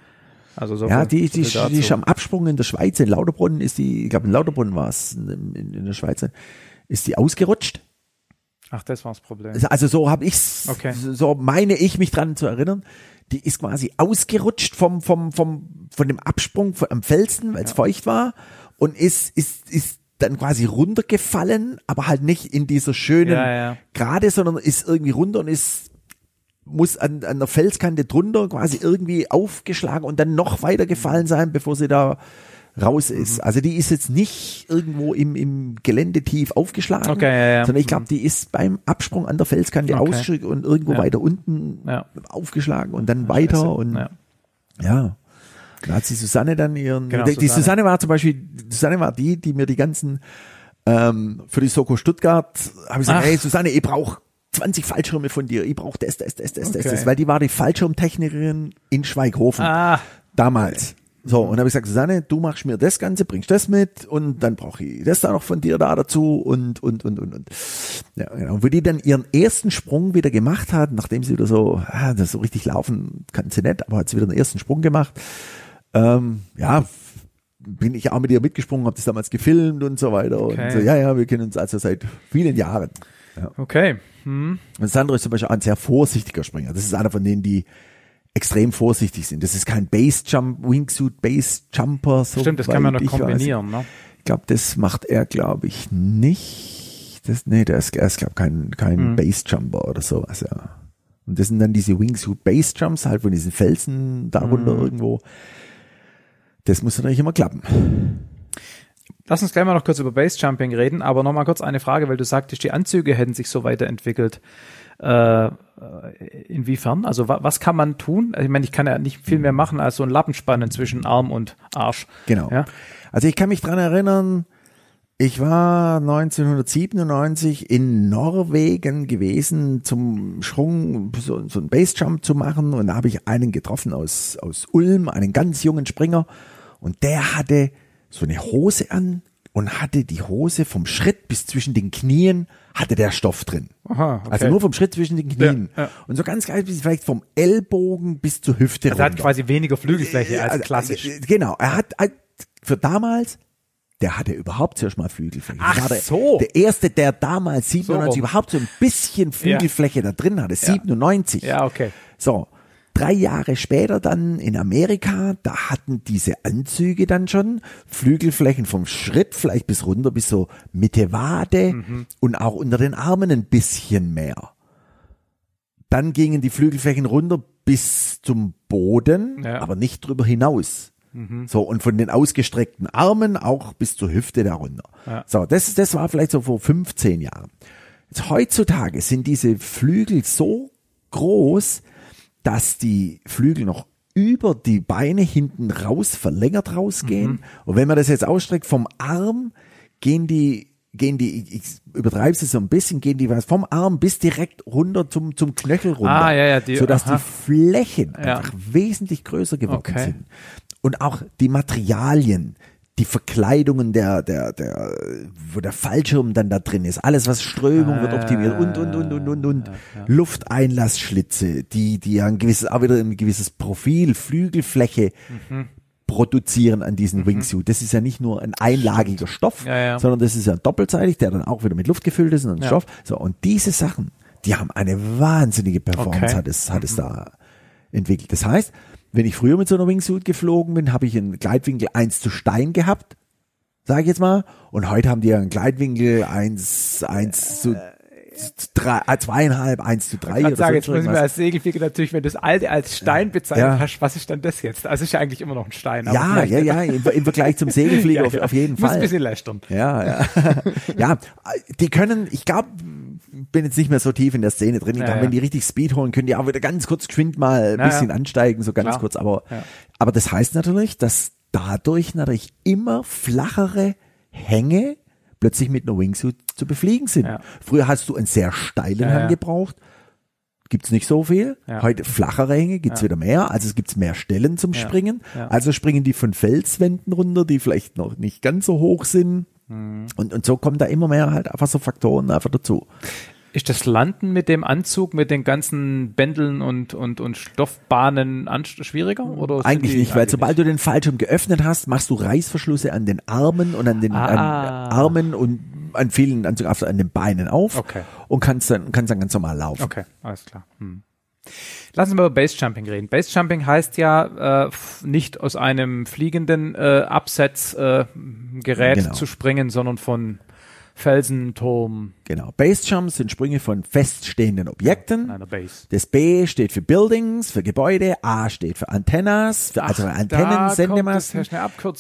Also so Ja, die, die, die ist am Absprung in der Schweiz, in Lauterbrunnen ist die, ich glaube in Lauterbrunnen war es, in, in, in der Schweiz, ist die ausgerutscht. Ach, das war das Problem. Also so habe ich's, Okay. so meine ich mich dran zu erinnern. Die ist quasi ausgerutscht vom vom vom von dem Absprung am Felsen, weil es feucht war und ist ist ist dann quasi runtergefallen, aber halt nicht in dieser schönen Ja, ja. Gerade, sondern ist irgendwie runter und ist muss an, an der Felskante drunter quasi irgendwie aufgeschlagen und dann noch weiter gefallen sein, bevor sie da raus ist. Mhm. Also die ist jetzt nicht irgendwo im, im Gelände tief aufgeschlagen, Okay, ja, ja. sondern ich glaube, die ist beim Absprung an der Felskante Okay. und irgendwo Ja. weiter unten aufgeschlagen und dann weiter und ja. Da hat sie Susanne dann ihren, Genau, die, Susanne. Susanne war zum Beispiel Susanne war die, die mir die ganzen ähm, für die Soko Stuttgart habe ich gesagt, Ach. hey Susanne, ich brauche 20 Fallschirme von dir, ich brauche das, das, das, das, das, Okay. das, weil die war die Fallschirmtechnikerin in Schweighofen Ah, damals. So, und habe ich gesagt, Susanne, du machst mir das Ganze, bringst das mit und dann brauche ich das da noch von dir da dazu und, und, und, und, und. Ja, genau. Und wo die dann ihren ersten Sprung wieder gemacht hat, nachdem sie wieder so, ah, das so richtig laufen kann sie nicht, aber hat sie wieder einen ersten Sprung gemacht, ähm, ja, bin ich auch mit ihr mitgesprungen, habe das damals gefilmt und so weiter. Okay. Und so, ja, ja, wir kennen uns also seit vielen Jahren. okay. Hm. Und Sandro ist zum Beispiel auch ein sehr vorsichtiger Springer. Das ist einer von denen, die extrem vorsichtig sind. Das ist kein Base Jump, Wingsuit Base Jumper. So Stimmt, das kann man noch weiß. kombinieren, ne? Ich glaube, das macht er, glaube ich, nicht. Das, nee, der ist, er ist, glaube kein, kein Mhm. Base Jumper oder sowas, ja. Und das sind dann diese Wingsuit Base Jumps, halt von diesen Felsen darunter Mhm. irgendwo. Das muss natürlich immer klappen. Lass uns gleich mal noch kurz über Basejumping reden, aber noch mal kurz eine Frage, weil du sagtest, die Anzüge hätten sich so weiterentwickelt. Äh, äh, inwiefern? Also wa was kann man tun? Ich meine, ich kann ja nicht viel mehr machen als so ein Lappenspannen zwischen Arm und Arsch. Genau. Ja? Also ich kann mich dran erinnern, ich war 1997 in Norwegen gewesen zum Schwung, so, so ein Basejump zu machen und da habe ich einen getroffen aus, aus Ulm, einen ganz jungen Springer und der hatte so eine Hose an und hatte die Hose vom Schritt bis zwischen den Knien hatte der Stoff drin. Aha, okay. Also nur vom Schritt zwischen den Knien. Ja, ja. Und so ganz geil, bis vielleicht vom Ellbogen bis zur Hüfte Also er hat quasi weniger Flügelfläche als Also, klassisch. äh, Genau, er hat für damals, der hatte überhaupt zuerst mal Flügelfläche. Ach der, so. Der erste, der damals 97 rum. überhaupt so ein bisschen Flügelfläche da drin hatte, 97. Ja, okay. So, drei Jahre später dann in Amerika, da hatten diese Anzüge dann schon Flügelflächen vom Schritt vielleicht bis runter bis so Mitte Wade Mhm. und auch unter den Armen ein bisschen mehr. Dann gingen die Flügelflächen runter bis zum Boden, Ja. aber nicht drüber hinaus. So, und von den ausgestreckten Armen auch bis zur Hüfte darunter. Ja. So, das, das war vielleicht so vor 15 Jahren. Jetzt heutzutage sind diese Flügel so groß, dass die Flügel noch über die Beine hinten raus verlängert rausgehen. Und wenn man das jetzt ausstreckt vom Arm, gehen die, gehen die, ich, ich übertreibe es so ein bisschen, gehen die was vom Arm bis direkt runter zum, zum Knöchel runter. Ah, ja, ja, die- sodass aha. die Flächen Ja. einfach wesentlich größer geworden Okay. sind. Und auch die Materialien, die Verkleidungen der, der, der, wo der Fallschirm dann da drin ist, alles was Strömung wird optimiert und, und, und, und, und, und. Lufteinlassschlitze, die, die ja ein gewisses, auch wieder ein gewisses Profil, Flügelfläche Mhm. produzieren an diesen Wingsuit. Das ist ja nicht nur ein einlagiger Stoff, Ja, ja. sondern das ist ja doppelseitig, der dann auch wieder mit Luft gefüllt ist und Ja. Stoff. So, und diese Sachen, die haben eine wahnsinnige Performance, Okay. hat es, hat es da entwickelt. Das heißt, wenn ich früher mit so einer Wingsuit geflogen bin, habe ich einen Gleitwinkel 1 zu Stein gehabt, sage ich jetzt mal, und heute haben die einen Gleitwinkel 1, 1 zu drei, äh, zweieinhalb, 1 zu 3 Ich oder sage, jetzt so muss ich mir irgendwas. als Segelflieger natürlich, wenn du das alte als Stein bezeichnet Ja. hast, was ist dann das jetzt? Also ist ja eigentlich immer noch ein Stein. Ja, ja, ja, <laughs> im, im Vergleich zum Segelflieger Ja, auf, ja. auf jeden Muss Fall. ein bisschen lästern. Ja, ja. <laughs> ja, die können, ich glaube, bin jetzt nicht mehr so tief in der Szene drin. Ich Ja, glaube, ja. wenn die richtig Speed holen, können die auch wieder ganz kurz geschwind mal ein Ja, bisschen ansteigen, so ganz Klar. kurz. Aber, aber das heißt natürlich, dass dadurch natürlich immer flachere Hänge plötzlich mit einer Wingsuit zu befliegen sind. Früher hast du einen sehr steilen Hang gebraucht. Gibt's nicht so viel. Heute flachere Hänge gibt's wieder mehr. Also es gibt mehr Stellen zum. Springen. Also springen die von Felswänden runter, die vielleicht noch nicht ganz so hoch sind. Mhm. Und, und so kommen da immer mehr halt einfach so Faktoren einfach dazu. Ist das Landen mit dem Anzug, mit den ganzen Bändeln und, und, und Stoffbahnen schwieriger? Oder Eigentlich nicht, weil eigentlich sobald du den Fallschirm geöffnet hast, machst du Reißverschlüsse an den Armen und an den Ah. an Armen und an vielen Anzug, also an den Beinen auf Okay. und kannst dann, kannst dann ganz normal laufen. Okay, alles klar. Hm. Lass uns mal über Basejumping reden. Basejumping heißt ja, äh, nicht aus einem fliegenden äh, Absetzgerät äh, Gerät Genau. zu springen, sondern von Felsen, Turm, Genau. Basejumps sind Sprünge von feststehenden Objekten. einer Base. Das B steht für Buildings, für Gebäude, A steht für Antennas, für, also Ach, Antennen, da kommt Sendemasten.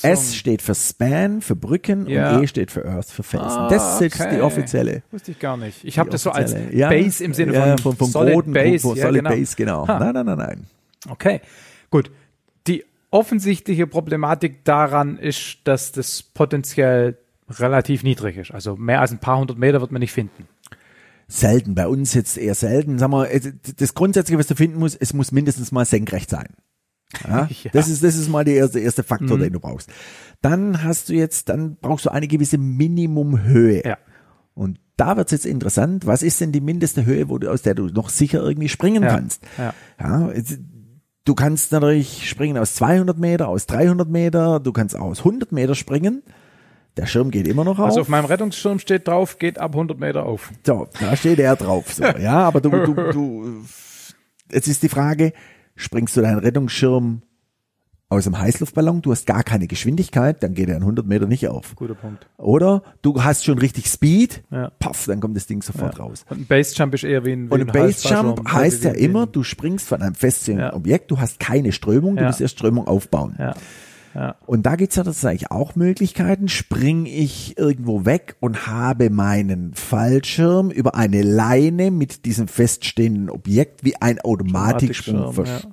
S steht für Span, für Brücken Ja. und E steht für Earth, für Felsen. Ah, das ist okay. die offizielle. Wusste ich gar nicht. Ich habe das so als ja, Base im Sinne ja, von, vom, vom Solid Boden, Base. Solid ja, genau. Base, genau. Ha. Nein, nein, nein, nein. Okay, gut. Die offensichtliche Problematik daran ist, dass das potenziell relativ niedrig ist. Also mehr als ein paar hundert Meter wird man nicht finden. Selten, bei uns jetzt eher selten. Sag mal, das Grundsätzliche, was du finden musst, es muss mindestens mal senkrecht sein. Ja? <laughs> ja. Das ist, das ist mal der erste, erste Faktor, mhm. den du brauchst. Dann hast du jetzt, dann brauchst du eine gewisse Minimumhöhe. Ja. Und da wird's jetzt interessant. Was ist denn die mindeste Höhe, wo du, aus der du noch sicher irgendwie springen ja. kannst? Ja. ja. Du kannst natürlich springen aus 200 Meter, aus 300 Meter, du kannst auch aus 100 Meter springen. Der Schirm geht immer noch auf. Also auf meinem Rettungsschirm steht drauf, geht ab 100 Meter auf. So, da steht er drauf. So, <laughs> ja, aber du, du, du, jetzt ist die Frage, springst du deinen Rettungsschirm aus dem Heißluftballon, du hast gar keine Geschwindigkeit, dann geht er an 100 Meter nicht auf. Guter Punkt. Oder du hast schon richtig Speed, Ja. paff, dann kommt das Ding sofort Ja. raus. Und ein Basejump ist eher wie ein, wie Und ein Halsballschirm. Basejump heißt ja immer, du springst von einem festen Ja. Objekt, du hast keine Strömung, du Ja. musst erst Strömung aufbauen. Ja. Ja. Und da gibt's ja tatsächlich auch Möglichkeiten. Spring ich irgendwo weg und habe meinen Fallschirm über eine Leine mit diesem feststehenden Objekt wie ein Automatikschwung Automatikschirm, vers-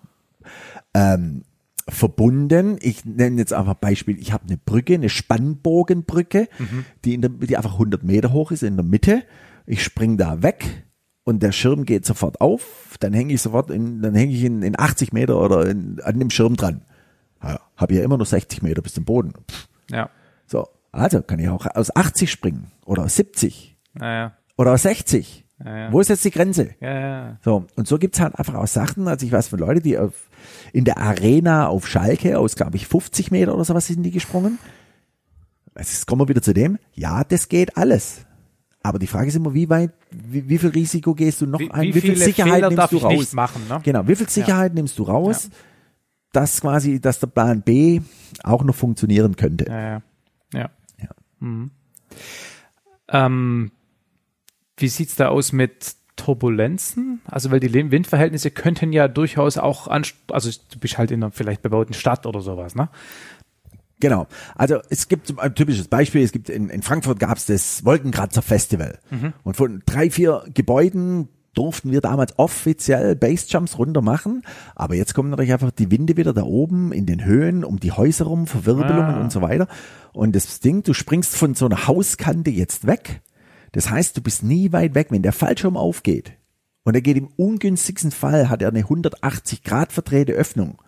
ähm, verbunden. Ich nenne jetzt einfach Beispiel. Ich habe eine Brücke, eine Spannbogenbrücke, Mhm. die, in der, die einfach 100 Meter hoch ist in der Mitte. Ich spring da weg und der Schirm geht sofort auf. Dann hänge ich sofort in, dann hänge ich in, in 80 Meter oder in, an dem Schirm dran. Ja, habe ja immer noch 60 Meter bis zum Boden. Pff, Ja. So, also kann ich auch aus 80 springen oder aus 70 Naja. oder aus 60. Ja, ja. Wo ist jetzt die Grenze? Ja, ja. So, und so gibt's halt einfach auch Sachen, also ich weiß von Leute, die auf, in der Arena auf Schalke aus, glaube ich, 50 Meter oder sowas sind die gesprungen. Jetzt kommen wir wieder zu dem, ja, das geht alles. Aber die Frage ist immer, wie weit, wie, wie viel Risiko gehst du noch Wie, ein, wie, wie, viel Sicherheit Fehler nimmst du raus? machen? Ne? Genau, wie viel Sicherheit nimmst du raus, dass quasi, dass der Plan B auch noch funktionieren könnte. Ja, ja. Ja. Mhm. Ähm, wie sieht's da aus mit Turbulenzen? Also, weil die Windverhältnisse könnten ja durchaus auch an, also du bist halt in einer vielleicht bebauten Stadt oder sowas, ne? Genau. Also es gibt ein typisches Beispiel, es gibt in, in Frankfurt gab es das Wolkenkratzer Festival. Und von drei, vier Gebäuden durften wir damals offiziell Basejumps runter machen. Aber jetzt kommen natürlich einfach die Winde wieder da oben in den Höhen, um die Häuser rum, Verwirbelungen Ah. und so weiter. Und das Ding, du springst von so einer Hauskante jetzt weg. Das heißt, du bist nie weit weg, wenn der Fallschirm aufgeht. Und er geht im ungünstigsten Fall, hat er eine 180 Grad verdrehte Öffnung.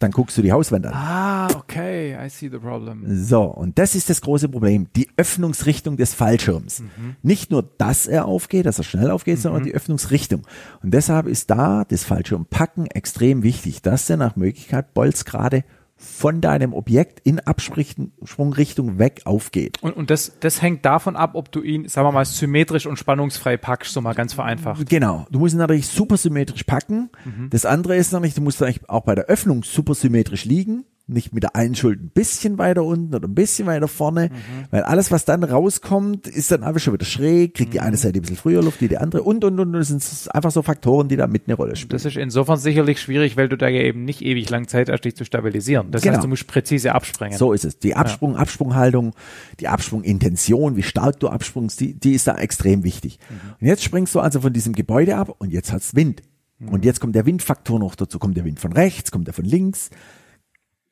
Dann guckst du die Hauswand an. Ah, okay, I see the problem. So, und das ist das große Problem, die Öffnungsrichtung des Fallschirms. Nicht nur, dass er aufgeht, dass er schnell aufgeht, sondern die Öffnungsrichtung. Und deshalb ist da das Fallschirmpacken extrem wichtig, dass er nach Möglichkeit bolzgerade von deinem Objekt in Absprungrichtung weg aufgeht. Und, und das, das hängt davon ab, ob du ihn, sagen wir mal, symmetrisch und spannungsfrei packst, so mal ganz vereinfacht. Genau, du musst ihn natürlich super symmetrisch packen. Das andere ist natürlich, du musst natürlich auch bei der Öffnung super symmetrisch liegen. Nicht mit der einen Schuld ein bisschen weiter unten oder ein bisschen weiter vorne, weil alles, was dann rauskommt, ist dann einfach schon wieder schräg, kriegt die eine Seite ein bisschen früher Luft wie die andere und, und, und. Das sind einfach so Faktoren, die da mit eine Rolle spielen. Das ist insofern sicherlich schwierig, weil du da ja eben nicht ewig lang Zeit hast, dich zu stabilisieren. Das Genau. heißt, du musst präzise abspringen. So ist es. Die Absprung, Absprunghaltung, die Absprungintention, wie stark du absprungst, die, die ist da extrem wichtig. Und jetzt springst du also von diesem Gebäude ab und jetzt hat's Wind. Und jetzt kommt der Windfaktor noch dazu. Kommt der Wind von rechts, kommt der von links.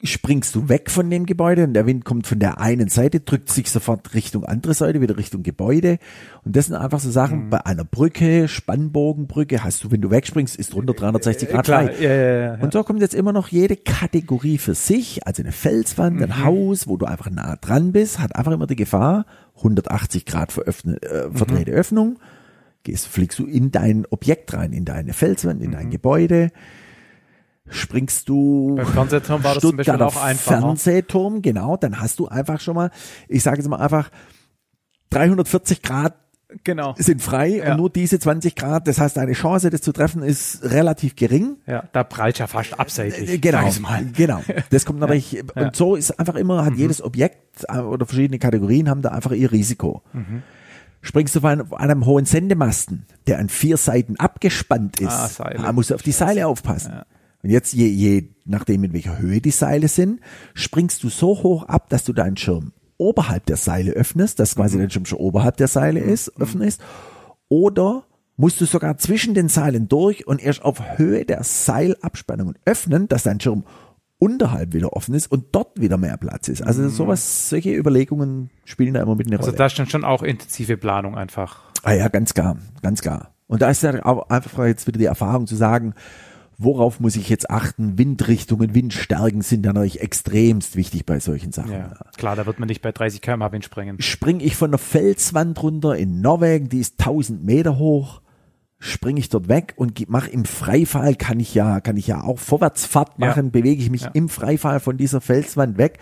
Springst du weg von dem Gebäude und der Wind kommt von der einen Seite, drückt sich sofort Richtung andere Seite, wieder Richtung Gebäude. Und das sind einfach so Sachen, bei einer Brücke, Spannbogenbrücke, hast du, wenn du wegspringst, ist drunter 360 Grad Klar, frei. ja, ja, ja. Und so kommt jetzt immer noch jede Kategorie für sich, also eine Felswand, Mhm. ein Haus, wo du einfach nah dran bist, hat einfach immer die Gefahr, 180 Grad veröffne, äh, verdrehte Mhm. Öffnung, gehst, fliegst du in dein Objekt rein, in deine Felswand, in Mhm. dein Gebäude, springst du Beim Fernsehturm war das zum Beispiel auch einfacher. Fernsehturm, genau, dann hast du einfach schon mal, ich sage jetzt mal einfach, 340 Grad Genau. sind frei Ja. und nur diese 20 Grad, das heißt, deine Chance, das zu treffen, ist relativ gering. Ja, da prallt ja fast abseitig. Äh, Genau, genau. Das kommt <laughs> natürlich, und so ist einfach immer, Mhm. hat jedes Objekt äh, oder verschiedene Kategorien haben da einfach ihr Risiko. Mhm. Springst du von einem hohen Sendemasten, der an vier Seiten abgespannt ist, Ah, Seile. da musst du auf die Seile aufpassen. Und jetzt, je, je nachdem, in welcher Höhe die Seile sind, springst du so hoch ab, dass du deinen Schirm oberhalb der Seile öffnest, dass quasi Mhm. dein Schirm schon oberhalb der Seile ist, offen ist. Oder musst du sogar zwischen den Seilen durch und erst auf Höhe der Seilabspannungen öffnen, dass dein Schirm unterhalb wieder offen ist und dort wieder mehr Platz ist. Also sowas, solche Überlegungen spielen da immer mit eine Also Rolle. da stand schon auch intensive Planung einfach. Ah ja, ganz klar, ganz klar. Und da ist ja auch einfach jetzt wieder die Erfahrung zu sagen, worauf muss ich jetzt achten? Windrichtungen, Windstärken sind ja natürlich extremst wichtig bei solchen Sachen. Ja, klar, da wird man nicht bei 30 km/h Wind springen. Spring ich von der Felswand runter in Norwegen, die ist 1000 Meter hoch, springe ich dort weg und mache im Freifall, kann ich ja, kann ich ja auch Vorwärtsfahrt Ja. machen, bewege ich mich Ja. im Freifall von dieser Felswand weg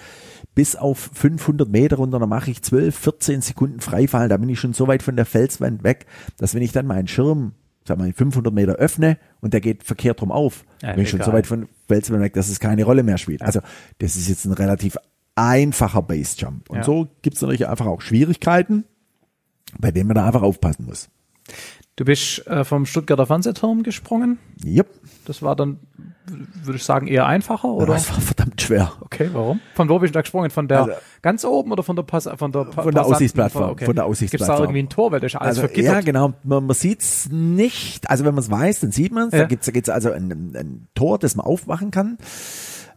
bis auf 500 Meter runter, dann mache ich 12, 14 Sekunden Freifall, da bin ich schon so weit von der Felswand weg, dass wenn ich dann meinen Schirm, sag mal, 500 Meter öffne und der geht verkehrt rum auf, Ja, bin ich schon so weit von Felswand weg, dass es keine Rolle mehr spielt. Also das ist jetzt ein relativ einfacher Basejump. Und Ja. so gibt es natürlich einfach auch Schwierigkeiten, bei denen man da einfach aufpassen muss. Du bist äh, vom Stuttgarter Fernsehturm gesprungen. Yep. Das war dann, würde ich sagen, eher einfacher, oder? Das war verdammt schwer. Okay, warum? Von wo du da gesprungen? Von der Also- ganz oben oder von der Pass von der Pa- Von der Aussichtsplattform, Okay. von der Gibt es Aussichtsplattform. da irgendwie ein Tor, weil das ist alles Also, vergittert? ja, genau. Man, man sieht's nicht. Also wenn man es weiß, dann sieht man es. Ja. Da gibt's da gibt's also ein, ein Tor, das man aufmachen kann.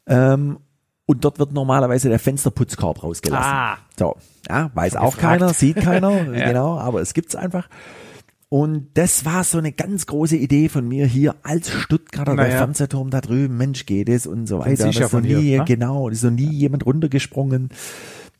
Ähm, und dort wird normalerweise der Fensterputzkorb rausgelassen. Ah. So, ja, weiß auch gefragt. keiner, sieht keiner, <laughs> Ja. genau, aber es gibt's einfach. Und das war so eine ganz große Idee von mir hier als Stuttgarter, der Naja. Fernsehturm da drüben, Mensch, geht es und so weiter. siehst du ja Das ist noch von hier, nie, ne? genau, ist noch nie jemand runtergesprungen.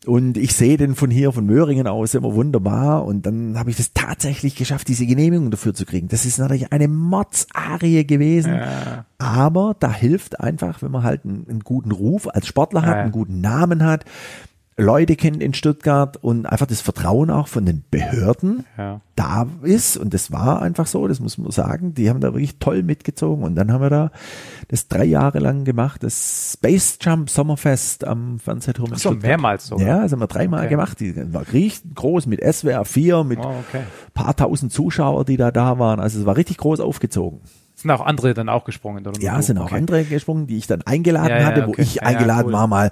Und ich sehe den von hier, von Möhringen aus, immer wunderbar. Und dann habe ich das tatsächlich geschafft, diese Genehmigung dafür zu kriegen. Das ist natürlich eine Mordsarie gewesen. Ja. Aber da hilft einfach, wenn man halt einen, einen guten Ruf als Sportler hat, Ja. einen guten Namen hat, Leute kennt in Stuttgart und einfach das Vertrauen auch von den Behörden Ja. da ist. Und das war einfach so, das muss man sagen. Die haben da wirklich toll mitgezogen. Und dann haben wir da das drei Jahre lang gemacht, das Space Jump Sommerfest am Fernsehturm Ach so, mehrmals sogar. Ja, das haben wir dreimal Okay. gemacht. Die war richtig groß mit SWR 4, mit Oh, okay. paar tausend Zuschauer, die da da waren. Also es war richtig groß aufgezogen. Sind auch andere dann auch gesprungen? Oder Ja, sind auch okay. andere gesprungen, die ich dann eingeladen Ja, ja, hatte, wo okay. ich Ja, ja, eingeladen cool. war, mal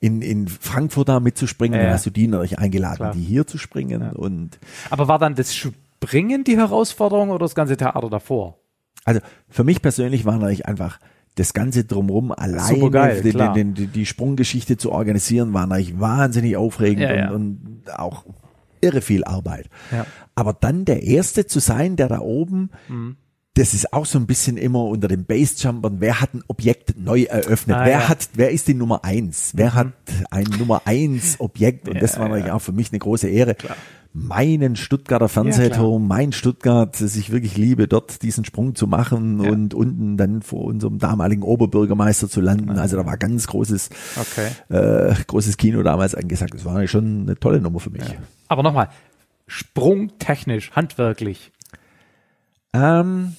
in, in Frankfurt da mitzuspringen. Ja, Dann ja. hast du die natürlich eingeladen, Klar. die hier zu springen. Und Aber war dann das Springen die Herausforderung oder das ganze Theater davor? also für mich persönlich war natürlich einfach das Ganze drumherum alleine, Supergeil, die, klar. die, die, Sprunggeschichte zu organisieren, war natürlich wahnsinnig aufregend Ja, ja. Und, und auch irre viel Arbeit. Ja. Aber dann der Erste zu sein, der da oben Mhm. Das ist auch so ein bisschen immer unter den Bassjumpern, wer hat ein Objekt neu eröffnet? Ah, wer ja. Mhm. hat, wer ist die Nummer eins? Wer hat ein Nummer eins Objekt? Und das war natürlich auch für mich eine große Ehre. Meinen Stuttgarter Fernsehturm, mein Stuttgart, das ich wirklich liebe, dort diesen Sprung zu machen Ja. und unten dann vor unserem damaligen Oberbürgermeister zu landen. Also da war ganz großes, Okay. äh, großes Kino damals angesagt. Das war schon eine tolle Nummer für mich. Aber nochmal, sprungtechnisch, handwerklich. Ähm,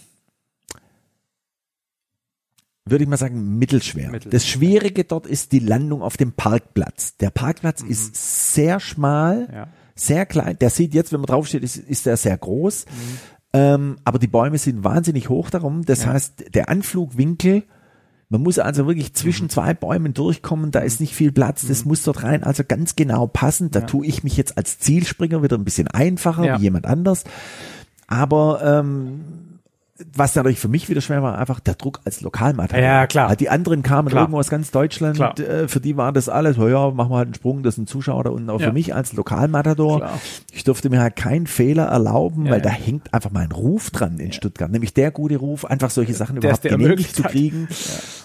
würde ich mal sagen, mittelschwer. Mittel. Das Schwierige dort ist die Landung auf dem Parkplatz. Der Parkplatz ist sehr schmal, Ja. sehr klein. Der sieht jetzt, wenn man draufsteht, ist, ist der sehr groß. Ähm, aber die Bäume sind wahnsinnig hoch darum. Das Ja. heißt, der Anflugwinkel, man muss also wirklich zwischen zwei Bäumen durchkommen, da ist nicht viel Platz, das muss dort rein, also ganz genau passen. Da tue ich mich jetzt als Zielspringer wieder ein bisschen einfacher Ja. wie jemand anders. Aber ähm, was natürlich für mich wieder schwer war, einfach der Druck als Lokalmatador. Ja, klar. Die anderen kamen Klar. irgendwo aus ganz Deutschland, Klar. äh, für die war das alles, oh ja, machen wir halt einen Sprung, das ist ein Zuschauer da unten. Aber Ja. für mich als Lokalmatador, Klar. ich durfte mir halt keinen Fehler erlauben, Ja, weil ja. da hängt einfach mein Ruf dran in Stuttgart. Nämlich der gute Ruf, einfach solche Sachen Der überhaupt genehmigt zu kriegen.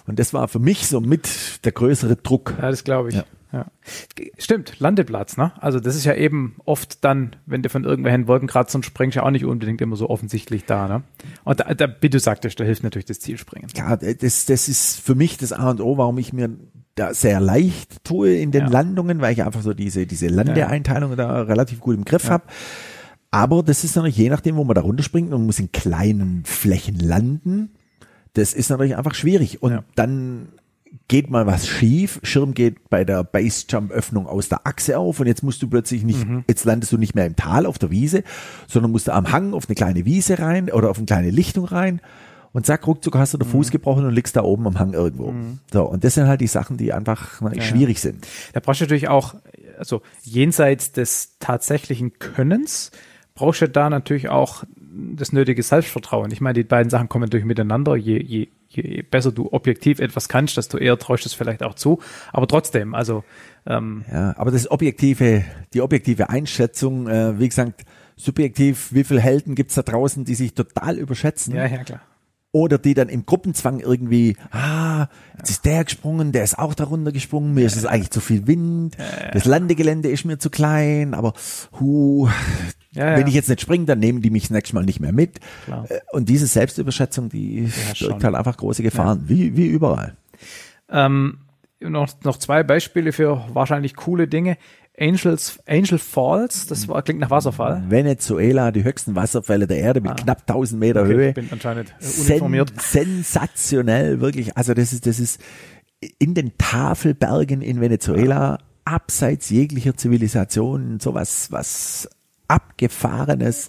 Und das war für mich so mit der größere Druck. Ja, das glaube ich. Ja. Ja. Stimmt, Landeplatz, ne? Also das ist ja eben oft dann, wenn du von irgendwelchen Wolkenkratzern springst, ja auch nicht unbedingt immer so offensichtlich da, ne? Und da, da wie du sagtest, da hilft natürlich das Zielspringen. Ja, das, das ist für mich das A und O, warum ich mir da sehr leicht tue in den Ja. Landungen, weil ich einfach so diese, diese Landeeinteilung da relativ gut im Griff habe. Aber das ist natürlich je nachdem, wo man da runterspringt und man muss in kleinen Flächen landen. Das ist natürlich einfach schwierig. Und Ja. dann geht mal was schief. Schirm geht bei der Base-Jump-Öffnung aus der Achse auf und jetzt musst du plötzlich nicht, Mhm. jetzt landest du nicht mehr im Tal auf der Wiese, sondern musst du am Hang auf eine kleine Wiese rein oder auf eine kleine Lichtung rein und zack, ruckzuck hast du den Mhm. Fuß gebrochen und liegst da oben am Hang irgendwo. So, und das sind halt die Sachen, die einfach na, schwierig sind. Da brauchst du natürlich auch, also jenseits des tatsächlichen Könnens, brauchst du da natürlich auch das nötige Selbstvertrauen. Ich meine, die beiden Sachen kommen natürlich miteinander. Je, je, je besser du objektiv etwas kannst, desto eher täuscht es vielleicht auch zu. Aber trotzdem, also ähm, Ja, aber das objektive, die objektive Einschätzung, äh, wie gesagt, subjektiv, wie viele Helden gibt's da draußen, die sich total überschätzen? ja, ja, klar. Oder die dann im Gruppenzwang irgendwie, ah, jetzt ist der gesprungen, der ist auch darunter gesprungen, mir ist es eigentlich zu viel Wind, das Landegelände ist mir zu klein, aber hu, Ja, ja. wenn ich jetzt nicht springe, dann nehmen die mich das nächste Mal nicht mehr mit. Klar. Äh, Und diese Selbstüberschätzung, die birgt halt einfach große Gefahren, wie, wie überall. Ähm, noch, noch zwei Beispiele für wahrscheinlich coole Dinge. Angels, Angel Falls, das war, klingt nach Wasserfall. Venezuela, die höchsten Wasserfälle der Erde mit knapp 1000 Meter Ah. Okay, Höhe. ich bin anscheinend äh, Sen sensationell, wirklich. Also das ist, das ist in den Tafelbergen in Venezuela, abseits jeglicher Zivilisation, sowas, was abgefahrenes,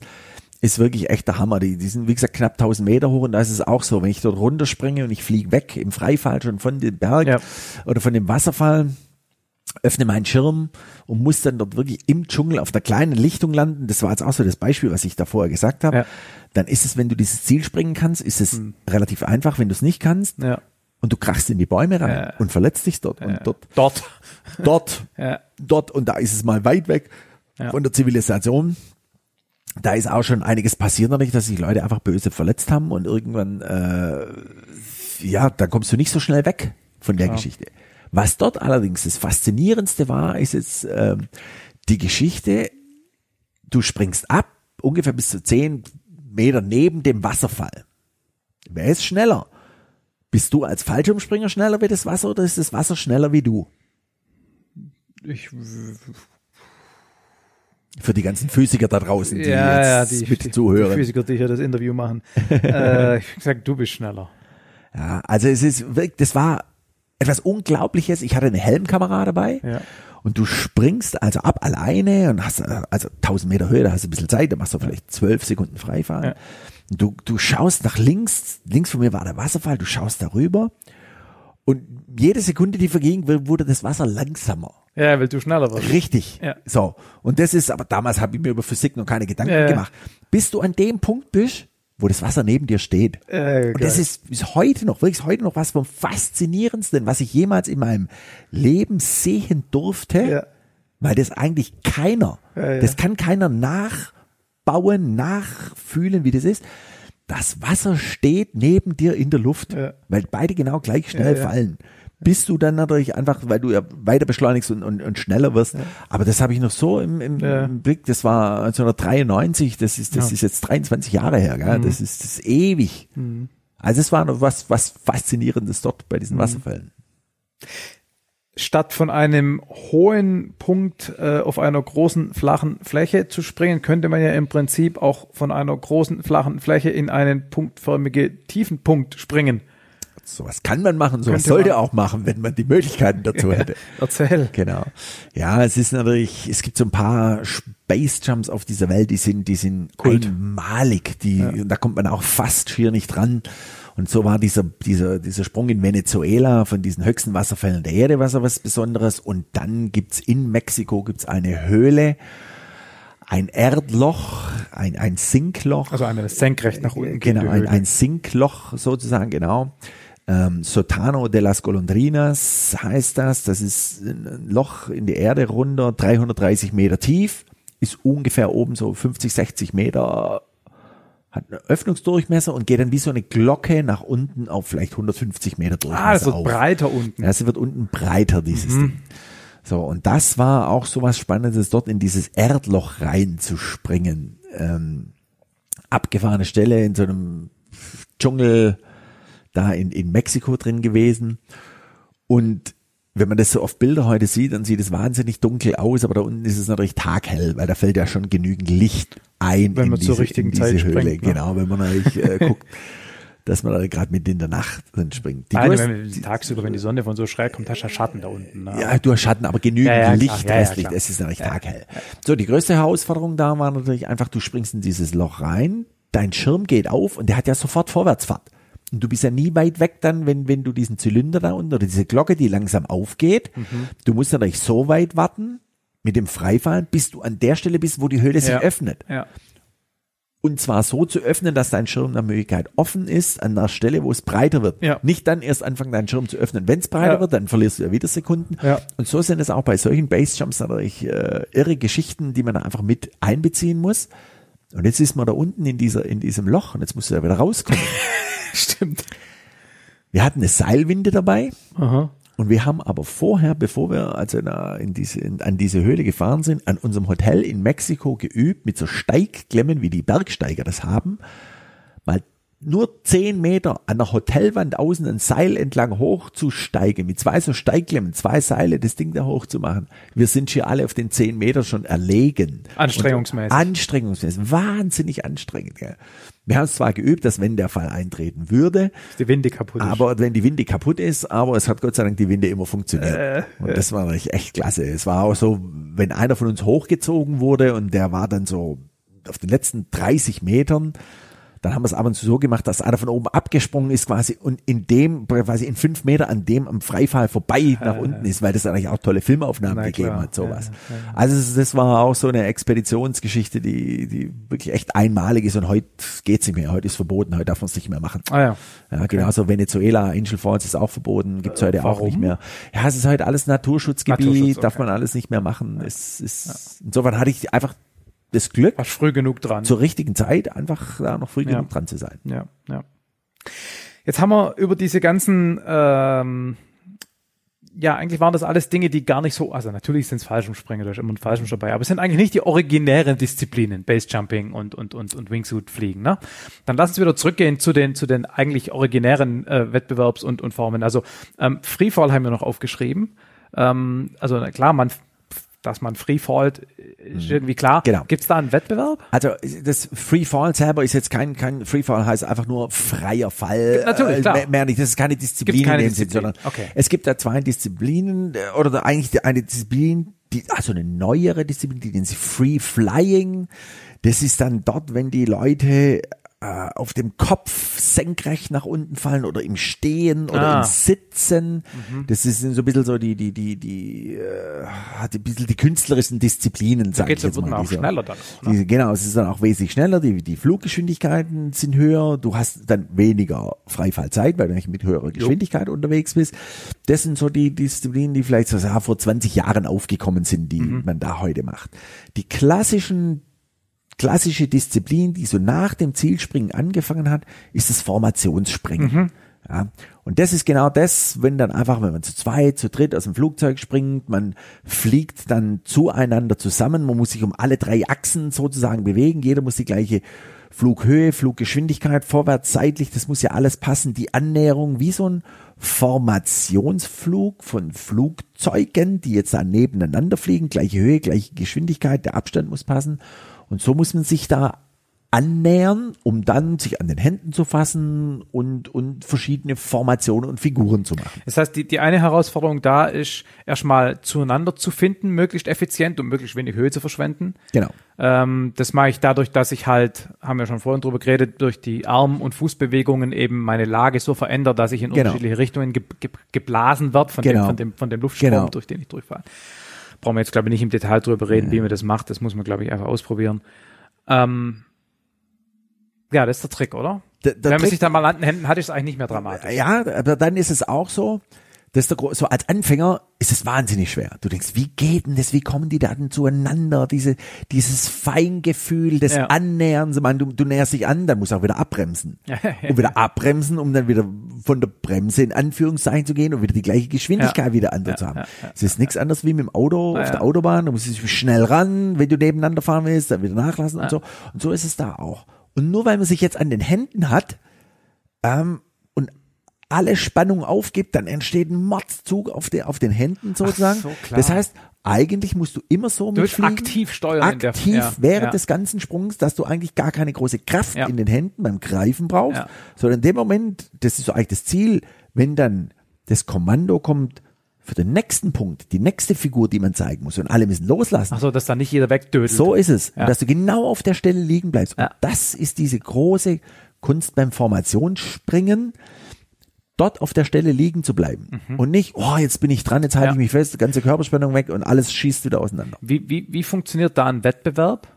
ist wirklich echt der Hammer. Die, die sind, wie gesagt, knapp 1000 Meter hoch und da ist es auch so, wenn ich dort runterspringe und ich fliege weg im Freifall schon von dem Berg Ja. oder von dem Wasserfall, öffne meinen Schirm und muss dann dort wirklich im Dschungel auf der kleinen Lichtung landen. Das war jetzt auch so das Beispiel, was ich da vorher gesagt habe. Ja. Dann ist es, wenn du dieses Ziel springen kannst, ist es relativ einfach. Wenn du es nicht kannst Ja. und du krachst in die Bäume rein Ja. und verletzt dich dort und dort, Dort. dort, <laughs> Ja. dort und da ist es mal weit weg Ja. von der Zivilisation. Da ist auch schon einiges passiert natürlich, dass sich Leute einfach böse verletzt haben und irgendwann, äh, ja, da kommst du nicht so schnell weg von der Geschichte. Was dort allerdings das Faszinierendste war, ist jetzt ähm, die Geschichte, du springst ab, ungefähr bis zu zehn Meter neben dem Wasserfall. Wer ist schneller? Bist du als Fallschirmspringer schneller wie das Wasser oder ist das Wasser schneller wie du? Ich, Für die ganzen Physiker da draußen, die ja, ja, jetzt die, mit die, zuhören. die Physiker, die hier das Interview machen. <laughs> äh, ich gesagt, du bist schneller. Ja, also es ist wirklich, das war etwas Unglaubliches. Ich hatte eine Helmkamera dabei Ja. und du springst also ab alleine und hast also 1000 Meter Höhe, da hast du ein bisschen Zeit, da machst du vielleicht zwölf Sekunden Freifahren. Ja. Du, du schaust nach links, links von mir war der Wasserfall, du schaust darüber und jede Sekunde, die verging, wurde das Wasser langsamer. Ja, weil du schneller wirst. Richtig. Ja. So. Und das ist, aber damals habe ich mir über Physik noch keine Gedanken Ja, ja. gemacht. Bis du an dem Punkt bist, wo das Wasser neben dir steht. Äh, Und das ist, ist heute noch, wirklich heute noch was vom Faszinierendsten, was ich jemals in meinem Leben sehen durfte. Ja. Weil das eigentlich keiner, Ja, ja. das kann keiner nachbauen, nachfühlen, wie das ist. Das Wasser steht neben dir in der Luft, weil beide genau gleich schnell fallen. Bis du dann natürlich einfach, weil du ja weiter beschleunigst und, und, und schneller wirst. Aber das habe ich noch so im, im, Ja. im Blick. Das war 1993. Das ist, das Ja. Mhm. ist jetzt 23 Jahre her. Gell? Das, ist, das ist ewig. Also es war noch was, was Faszinierendes dort bei Mhm. diesen Wasserfällen. statt von einem hohen Punkt äh, auf einer großen flachen Fläche zu springen, könnte man ja im Prinzip auch von einer großen flachen Fläche in einen punktförmige tiefen Punkt springen. Sowas kann man machen, sowas Könnte sollte man. auch machen, wenn man die Möglichkeiten dazu hätte. <laughs> Erzähl. Genau. Ja, es ist natürlich, es gibt so ein paar Space Jumps auf dieser Welt, die sind, die sind Kult. einmalig, die, und da kommt man auch fast schier nicht dran. Und so war dieser, dieser, dieser Sprung in Venezuela von diesen höchsten Wasserfällen der Erde was was Besonderes. Und dann gibt's in Mexiko gibt's eine Höhle, ein Erdloch, ein, ein Sinkloch. Also eine senkrecht nach unten Genau, ein, ein Sinkloch sozusagen, genau. Ähm, Sotano de las Golondrinas heißt das. Das ist ein Loch in die Erde runter, 330 Meter tief, ist ungefähr oben so 50, 60 Meter, hat einen Öffnungsdurchmesser und geht dann wie so eine Glocke nach unten auf vielleicht 150 Meter Durchmesser Ah, das wird auf. breiter unten. Ja, es wird unten breiter, dieses Mhm. Ding. So, und das war auch so was Spannendes, dort in dieses Erdloch reinzuspringen. Ähm, abgefahrene Stelle in so einem Dschungel da in, in Mexiko drin gewesen. Und wenn man das so auf Bilder heute sieht, dann sieht es wahnsinnig dunkel aus, aber da unten ist es natürlich taghell, weil da fällt ja schon genügend Licht ein Wenn man diese, zur richtigen Zeit Höhle. springt, ne? Genau, wenn man natürlich äh, <laughs> guckt, dass man da gerade mitten in der Nacht drin springt. Die Nein, größte- wenn, tagsüber, wenn die Sonne von so schräg kommt, hast du ja Schatten da unten. Ne? ja, du hast Schatten, aber genügend Ja, ja, klar. Licht, ja, Restlicht. klar. es ist natürlich taghell. So, die größte Herausforderung da war natürlich einfach, du springst in dieses Loch rein, dein Schirm geht auf und der hat ja sofort Vorwärtsfahrt. Und du bist ja nie weit weg dann, wenn, wenn du diesen Zylinder da unten oder diese Glocke, die langsam aufgeht. Mhm. Du musst natürlich so weit warten mit dem Freifallen, bis du an der Stelle bist, wo die Höhle sich Ja. öffnet. Ja. und zwar so zu öffnen, dass dein Schirm nach Möglichkeit offen ist, an der Stelle, wo es breiter wird. Ja. Nicht dann erst anfangen, deinen Schirm zu öffnen, wenn es breiter Ja. wird, dann verlierst du ja wieder Sekunden. Ja. Und so sind es auch bei solchen Basejumps natürlich äh, irre Geschichten, die man da einfach mit einbeziehen muss. Und jetzt ist man da unten in dieser, in diesem Loch und jetzt musst du da wieder rauskommen. <laughs> Stimmt. Wir hatten eine Seilwinde dabei. Aha. Und wir haben aber vorher, bevor wir also in diese, in, an diese Höhle gefahren sind, an unserem Hotel in Mexiko geübt, mit so Steigklemmen, wie die Bergsteiger das haben, mal nur zehn Meter an der Hotelwand außen ein Seil entlang hochzusteigen, mit zwei so Steigklemmen, zwei Seile, das Ding da hochzumachen. Wir sind hier alle auf den zehn Meter schon erlegen. Anstrengungsmäßig. Und anstrengungsmäßig. Wahnsinnig anstrengend. Gell. Wir haben es zwar geübt, dass wenn der Fall eintreten würde, die Winde kaputt. ist. aber wenn die Winde kaputt ist, aber es hat Gott sei Dank die Winde immer funktioniert. Äh, und das war natürlich echt klasse. Es war auch so, wenn einer von uns hochgezogen wurde und der war dann so auf den letzten 30 Metern, dann haben wir es ab und zu so gemacht, dass einer von oben abgesprungen ist quasi und in dem, quasi in fünf Meter an dem am Freifall vorbei nach unten ist, weil das eigentlich auch tolle Filmaufnahmen Na gegeben klar. hat, sowas. Also das, war auch so eine Expeditionsgeschichte, die, die wirklich echt einmalig ist und heute geht's nicht mehr, heute ist verboten, heute darf man es nicht mehr machen. ah ja. Ja, genauso Venezuela, Angel Falls ist auch verboten, gibt's heute auch warum? nicht mehr. Ja, es ist heute alles Naturschutzgebiet, Naturschutz, okay. darf man alles nicht mehr machen. Es ist, insofern hatte ich einfach das Glück, Warst früh genug dran. zur richtigen Zeit einfach da noch früh Ja. genug dran zu sein. Ja, ja. Jetzt haben wir über diese ganzen, ähm, ja, eigentlich waren das alles Dinge, die gar nicht so, also natürlich sind es Fallschirmspringer, da ist immer ein Fallschirm dabei, aber es sind eigentlich nicht die originären Disziplinen, Basejumping und, und, und, und Wingsuit-Fliegen, ne? Dann lassen Sie wieder zurückgehen zu den, zu den eigentlich originären äh, Wettbewerbs- und, und Formen. Also ähm, Freefall haben wir noch aufgeschrieben. Ähm, also na klar, man dass man Freefallt, ist irgendwie klar. Genau. Gibt es da einen Wettbewerb? Also das Freefall selber ist jetzt kein, kein Freefall heißt einfach nur freier Fall. Natürlich, äh, klar. Mehr, mehr nicht. Das ist keine Disziplin keine in dem Sinn, Disziplin. sondern Okay. es gibt da zwei Disziplinen äh, oder eigentlich eine Disziplin, die, also eine neuere Disziplin, die nennen sie Free Flying. Das ist dann dort, wenn die Leute äh, auf dem Kopf senkrecht nach unten fallen oder im Stehen oder Ah. im Sitzen. Das ist so ein bisschen so die, die, die, die, äh, hat ein bisschen die künstlerischen Disziplinen, sag geht's, ich jetzt mal. auch diese- schneller dann auch, ne? diese, genau, es ist dann auch wesentlich schneller, die, die Fluggeschwindigkeiten sind höher, du hast dann weniger Freifallzeit, weil du nicht mit höherer Geschwindigkeit unterwegs bist. Das sind so die Disziplinen, die vielleicht so ja, vor 20 Jahren aufgekommen sind, die Mhm. man da heute macht. Die klassischen klassische Disziplin, die so nach dem Zielspringen angefangen hat, ist das Formationsspringen. Mhm. Ja, und das ist genau das, wenn dann einfach, wenn man zu zweit, zu dritt aus dem Flugzeug springt, man fliegt dann zueinander zusammen, man muss sich um alle drei Achsen sozusagen bewegen, jeder muss die gleiche Flughöhe, Fluggeschwindigkeit, vorwärts, seitlich, das muss ja alles passen, die Annäherung, wie so ein Formationsflug von Flugzeugen, die jetzt da nebeneinander fliegen, gleiche Höhe, gleiche Geschwindigkeit, der Abstand muss passen. Und so muss man sich da annähern, um dann sich an den Händen zu fassen und, und verschiedene Formationen und Figuren zu machen. Das heißt, die, die eine Herausforderung da ist, erstmal zueinander zu finden, möglichst effizient und möglichst wenig Höhe zu verschwenden. Genau. Ähm, das mache ich dadurch, dass ich halt, haben wir schon vorhin drüber geredet, durch die Arm- und Fußbewegungen eben meine Lage so verändert, dass ich in Genau. unterschiedliche Richtungen ge ge geblasen wird von, Genau. dem, von, dem, von dem Luftstrom, Genau. durch den ich durchfahre. Brauchen wir jetzt, glaube ich, nicht im Detail drüber reden, wie man das macht. Das muss man, glaube ich, einfach ausprobieren. Ähm, ja, das ist der Trick, oder? Der, der Wenn man Trick- sich dann mal an den Händen hat, ist es eigentlich nicht mehr dramatisch. Ja, aber dann ist es auch so, dass der, Gro- so als Anfänger ist es wahnsinnig schwer. Du denkst, wie geht denn das? Wie kommen die Daten zueinander? Diese, dieses Feingefühl des Ja. Annäherns. Ich meine, du, du näherst dich an, dann musst du auch wieder abbremsen. Und wieder abbremsen, um dann wieder von der Bremse in Anführungszeichen zu gehen und wieder die gleiche Geschwindigkeit Ja. wieder anders Ja, zu haben. es ist nichts anderes wie mit dem Auto auf der Autobahn. Du musst dich schnell ran, wenn du nebeneinander fahren willst, dann wieder nachlassen und so. Und so ist es da auch. Und nur weil man sich jetzt an den Händen hat, ähm, alle Spannung aufgibt, dann entsteht ein Mordzug auf, der, auf den Händen sozusagen. so, klar. das heißt, eigentlich musst du immer so Du mitfliegen. aktiv steuern in der- Aktiv ja, während ja. des ganzen Sprungs, dass du eigentlich gar keine große Kraft Ja. in den Händen beim Greifen brauchst, sondern in dem Moment, das ist so eigentlich das Ziel, wenn dann das Kommando kommt für den nächsten Punkt, die nächste Figur, die man zeigen muss und alle müssen loslassen. Ach so, dass da nicht jeder wegdödelt. So ist es. Ja. Und dass du genau auf der Stelle liegen bleibst. Ja. Und das ist diese große Kunst beim Formationsspringen, dort auf der Stelle liegen zu bleiben. Und nicht, oh, jetzt bin ich dran, jetzt halte Mhm. Ja. ich mich fest, ganze Körperspannung weg und alles schießt wieder auseinander. Wie, wie, wie funktioniert da ein Wettbewerb?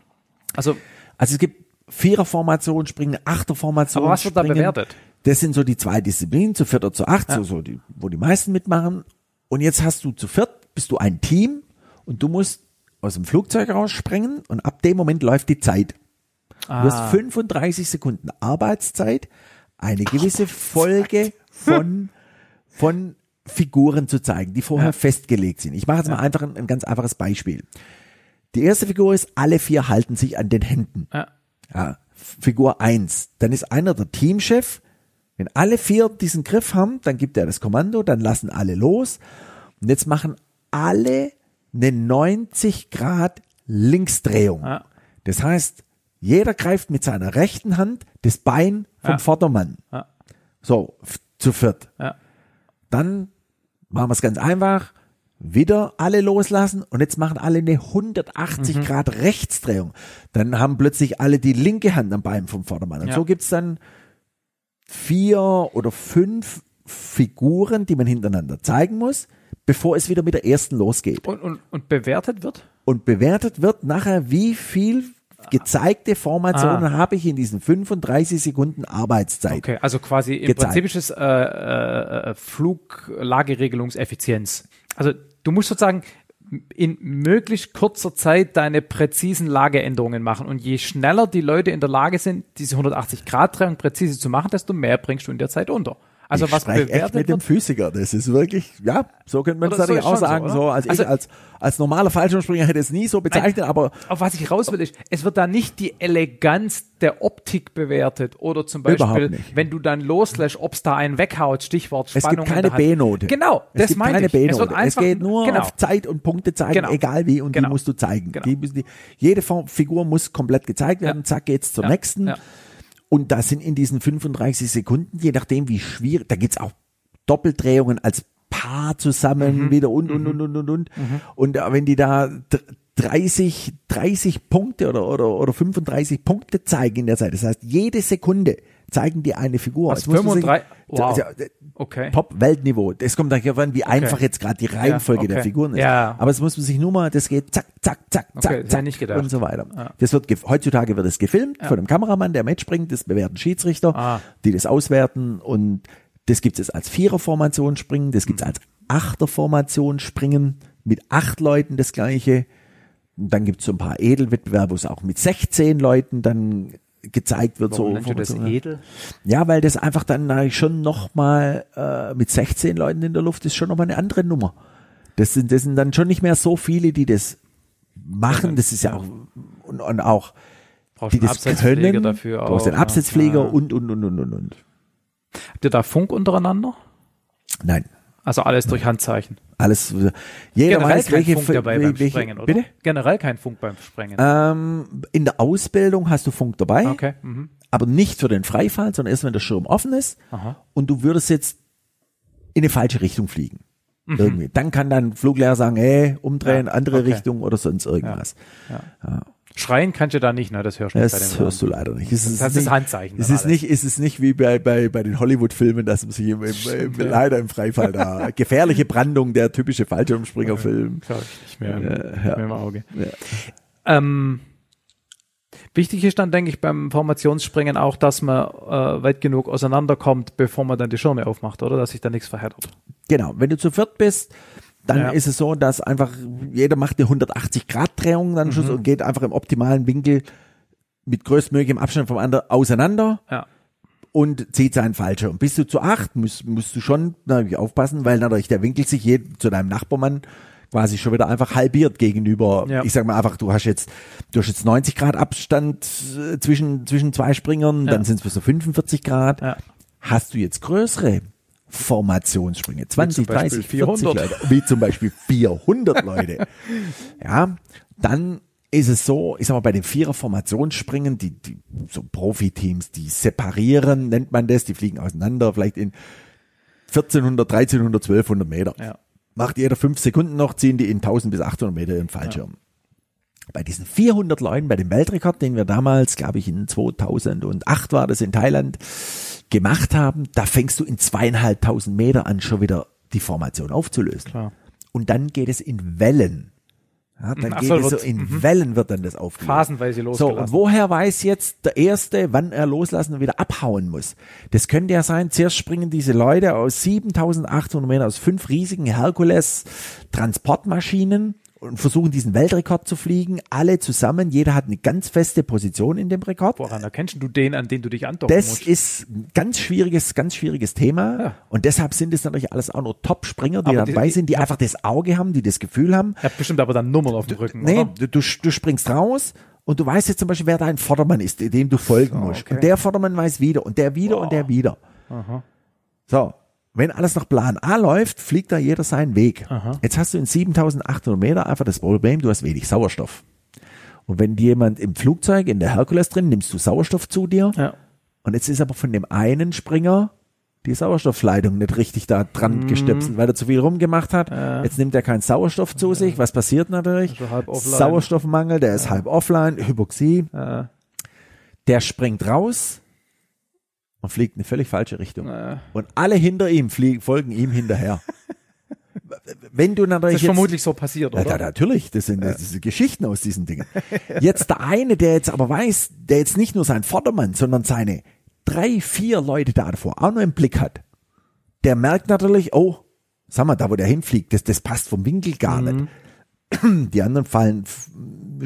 Also, Also es gibt Viererformation springen, Achterformation Aber was wird da springen. bewertet? Das sind so die zwei Disziplinen, zu viert oder zu acht, so, so die, wo die meisten mitmachen. Und jetzt hast du zu viert, bist du ein Team und du musst aus dem Flugzeug rausspringen und ab dem Moment läuft die Zeit. Du Ah. hast 35 Sekunden Arbeitszeit, eine gewisse Folge von, von Figuren zu zeigen, die vorher festgelegt sind. Ich mache jetzt mal einfach ein, ein ganz einfaches Beispiel. Die erste Figur ist, alle vier halten sich an den Händen. Ja. Ja, Figur eins. Dann ist einer der Teamchef. Wenn alle vier diesen Griff haben, dann gibt er das Kommando, dann lassen alle los. Und jetzt machen alle eine 90 Grad Linksdrehung. Ja. Das heißt, jeder greift mit seiner rechten Hand das Bein vom Ja. Vordermann. Ja. So, zu viert. Ja. Dann machen wir es ganz einfach. Wieder alle loslassen und jetzt machen alle eine 180 Mhm. Grad Rechtsdrehung. Dann haben plötzlich alle die linke Hand am Bein vom Vordermann. Und Ja. so gibt's dann vier oder fünf Figuren, die man hintereinander zeigen muss, bevor es wieder mit der ersten losgeht. Und, und, und bewertet wird? Und bewertet wird nachher, wie viel gezeigte Formationen habe ich in diesen 35 Sekunden Arbeitszeit. Okay, also quasi im Gezeigt. Prinzip ist es äh, äh, Fluglageregelungseffizienz. Also du musst sozusagen in möglichst kurzer Zeit deine präzisen Lageänderungen machen. Und je schneller die Leute in der Lage sind, diese 180-Grad-Drehung präzise zu machen, desto mehr bringst du in der Zeit unter. Also ich was bewertet mit dem Physiker. Das ist wirklich, ja, so könnte man es natürlich auch schon so, sagen. oder? So, als Also- ich als, als normaler Fallschirmspringer hätte es nie so bezeichnet, aber auf was ich raus will, ist, es wird da nicht die Eleganz der Optik bewertet oder zum Beispiel, wenn du dann loslässt, ob es da einen weghaut, Stichwort es Spannung gibt in keine. B-Note. Genau, es das gibt meine keine ich. Es, wird B-Note. Es, einfach, geht nur genau. auf Zeit und Punkte zeigen, Genau. egal wie, und Genau. die musst du zeigen. Genau. Die müssen die, jede Form, Figur muss komplett gezeigt werden, Ja. zack geht's zur Ja. nächsten. Ja. Und da sind in diesen 35 Sekunden, je nachdem wie schwierig, da gibt's auch Doppeldrehungen als Paar zusammen Mhm. wieder und, und, und, und, und, und. Und äh, wenn die da dr- 30, 30 Punkte oder, oder, oder 35 Punkte zeigen in der Zeit, das heißt, jede Sekunde zeigen die eine Figur. Was, Jetzt muss man sich- 35? Wow. Also, Okay. Top-Weltniveau. Das kommt darauf an, wie einfach jetzt gerade die Reihenfolge der okay. Figuren ist. Ja. Aber es muss man sich nur mal, das geht zack, zack, zack, Okay, zack, nicht gedacht. und so weiter. Ja. Das wird heutzutage wird es gefilmt von einem Kameramann, der mitspringt, das bewerten Schiedsrichter, Ah. die das auswerten und das gibt es als Viererformation springen, das gibt es als Achterformation springen mit acht Leuten das gleiche. Und dann gibt es so ein paar Edelwettbewerbe, wo es auch mit 16 Leuten dann gezeigt wird. Warum so nennt ihr das edel? Ja, weil das einfach dann eigentlich schon nochmal äh, mit 16 Leuten in der Luft ist schon nochmal eine andere Nummer. Das sind, das sind dann schon nicht mehr so viele, die das machen. Das ist ja auch und, und auch Brauchst die das können. dafür du brauchst auch, den Absetzpfleger ja. und und und und und und. Habt ihr da Funk untereinander? Nein, Also alles durch Handzeichen. alles. Jeder Generell weiß, kein Funk dabei beim welche Sprengen, oder? bitte. Generell kein Funk beim Sprengen. Ähm, in der Ausbildung hast du Funk dabei, okay. Mhm. aber nicht für den Freifall, sondern erst wenn der Schirm offen ist Aha. und du würdest jetzt in eine falsche Richtung fliegen. Mhm. Irgendwie. Dann kann dann Fluglehrer sagen, hey, umdrehen, Ja, andere okay. Richtung oder sonst irgendwas. Schreien kannst du da nicht, ne? Das hörst du nicht bei Das dem hörst du leider nicht. Es ist Das ist nicht, Handzeichen Es ist alles. nicht, es ist nicht wie bei, bei, bei den Hollywood-Filmen, dass man sich im, im, im, leider im Freifall da <laughs> gefährliche Brandung, der typische Fallschirmspringerfilm. Schau ich nicht mehr, im, Ja, nicht ja. mehr im Auge. Ja. Ähm, wichtig ist dann, denke ich, beim Formationsspringen auch, dass man äh, weit genug auseinanderkommt, bevor man dann die Schirme aufmacht, oder? Dass sich da nichts verheddert. Genau, wenn du zu viert bist, dann Ja. ist es so, dass einfach jeder macht eine 180-Grad-Drehung dann Mhm. und geht einfach im optimalen Winkel mit größtmöglichem Abstand vom anderen auseinander Ja. und zieht seinen Fallschirm. Bist du zu acht, musst, musst du schon natürlich aufpassen, weil natürlich der Winkel sich je, zu deinem Nachbarmann quasi schon wieder einfach halbiert gegenüber. Ja. Ich sag mal einfach, du hast jetzt, du hast jetzt 90 Grad Abstand äh, zwischen, zwischen zwei Springern, Ja. dann sind es bis zu 45 Grad. Ja. Hast du jetzt größere Formationssprünge, 20, Beispiel 30, 400. 40 Leute, wie zum Beispiel 400 Leute, <laughs> ja, dann ist es so, ich sag mal, bei den Vierer-Formationsspringen, die, die, so Profiteams, die separieren, nennt man das, die fliegen auseinander, vielleicht in 1400, 1300, 1200 Meter. Ja. Macht jeder fünf Sekunden noch, ziehen die in 1000 bis 800 Meter im Fallschirm. Bei diesen 400 Leuten, bei dem Weltrekord, den wir damals, glaube ich, in 2008 war das in Thailand, gemacht haben, da fängst du in zweieinhalbtausend Meter an, schon wieder die Formation aufzulösen. Klar. Und dann geht es in Wellen. Ja, dann Ach geht so, es so in mhm. Wellen wird dann das aufgelöst. Phasenweise So, losgelassen. und woher weiß jetzt der Erste, wann er loslassen und wieder abhauen muss? Das könnte ja sein, zuerst springen diese Leute aus 7800 Metern, aus fünf riesigen Herkules-Transportmaschinen und versuchen diesen Weltrekord zu fliegen, alle zusammen, jeder hat eine ganz feste Position in dem Rekord. Woran erkennst du den, an den du dich andocken Das musst? ist ein ganz schwieriges, ganz schwieriges Thema. Ja. Und deshalb sind es natürlich alles auch nur Top-Springer, die Aber die- dabei sind, die einfach das Auge haben, die das Gefühl haben, Er hat bestimmt aber dann Nummern auf dem Rücken, Nee, du, du, du springst raus und du weißt jetzt zum Beispiel, wer dein Vordermann ist, dem du folgen musst. okay. Und der Vordermann weiß wieder und der wieder und der wieder. So, wenn alles nach Plan A läuft, fliegt da jeder seinen Weg. Jetzt hast du in 7800 Meter einfach das Problem, du hast wenig Sauerstoff. Und wenn jemand im Flugzeug, in der Herkules drin, nimmst du Sauerstoff zu dir. Ja. Und jetzt ist aber von dem einen Springer die Sauerstoffleitung nicht richtig da dran gestöpselt, weil er zu viel rumgemacht hat. Jetzt nimmt er keinen Sauerstoff zu sich. Was passiert natürlich? Also. Sauerstoffmangel, der ist halb offline, Hypoxie. Ja. Der springt raus und fliegt in eine völlig falsche Richtung. Ja. Und alle hinter ihm fliegen, folgen ihm hinterher. <laughs> Wenn du Das natürlich ist jetzt, vermutlich so passiert, ja, oder? da, natürlich, das sind, das sind Geschichten aus diesen Dingen. Jetzt der eine, der jetzt aber weiß, der jetzt nicht nur sein Vordermann, sondern seine drei, vier Leute da davor auch noch im Blick hat, der merkt natürlich, oh, sag mal, da wo der hinfliegt, das, das passt vom Winkel gar nicht. Die anderen fallen,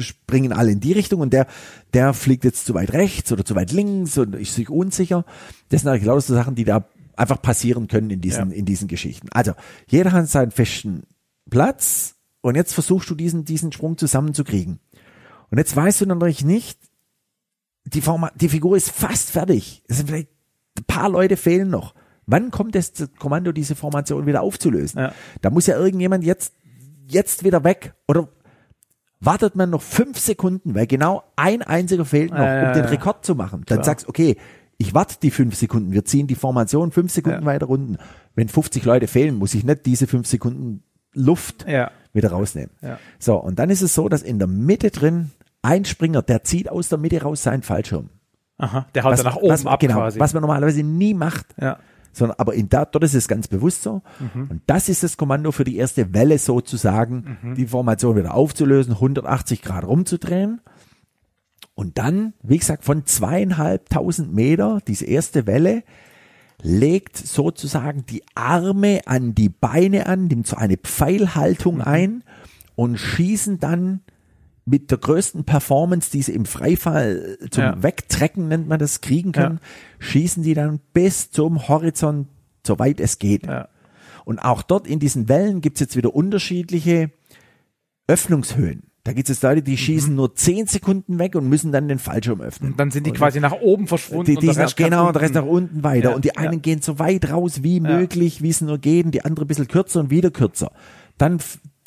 springen alle in die Richtung und der, der fliegt jetzt zu weit rechts oder zu weit links und ist sich unsicher. Das sind eigentlich lauter so Sachen, die da einfach passieren können in diesen, Ja. in diesen Geschichten. Also, jeder hat seinen festen Platz und jetzt versuchst du diesen, diesen Sprung zusammenzukriegen. Und jetzt weißt du natürlich nicht, die, Forma, die Figur ist fast fertig. Es sind vielleicht ein paar Leute fehlen noch. Wann kommt das Kommando, diese Formation wieder aufzulösen? Ja. Da muss ja irgendjemand jetzt, jetzt wieder weg. Oder wartet man noch fünf Sekunden, weil genau ein einziger fehlt noch, ja, um den. Rekord zu machen. Dann Klar. sagst okay, ich warte die fünf Sekunden, wir ziehen die Formation fünf Sekunden Ja. weiter runden. Wenn 50 Leute fehlen, muss ich nicht diese fünf Sekunden Luft Ja. wieder rausnehmen. Ja. So, und dann ist es so, dass in der Mitte drin ein Springer, der zieht aus der Mitte raus seinen Fallschirm. Aha, der haut was, dann nach oben was, ab genau, quasi. was man normalerweise nie macht. ja. Sondern, aber in da, dort ist es ganz bewusst so. Und das ist das Kommando für die erste Welle sozusagen, die Formation wieder aufzulösen, 180 Grad rumzudrehen. Und dann, wie gesagt, von zweieinhalbtausend Meter, diese erste Welle, legt sozusagen die Arme an die Beine an, nimmt so eine Pfeilhaltung ein und schießen dann mit der größten Performance, die sie im Freifall zum Ja. Wegtrecken, nennt man das, kriegen können, schießen die dann bis zum Horizont, soweit es geht. Ja. Und auch dort in diesen Wellen gibt's jetzt wieder unterschiedliche Öffnungshöhen. Da gibt es Leute, die schießen nur zehn Sekunden weg und müssen dann den Fallschirm öffnen. Und dann sind die quasi nach oben verschwunden. Die, und die der sind Rest genau, der Rest nach unten. weiter. Ja, und die ja. einen gehen so weit raus wie möglich, wie es nur geht, und die andere ein bisschen kürzer und wieder kürzer. Dann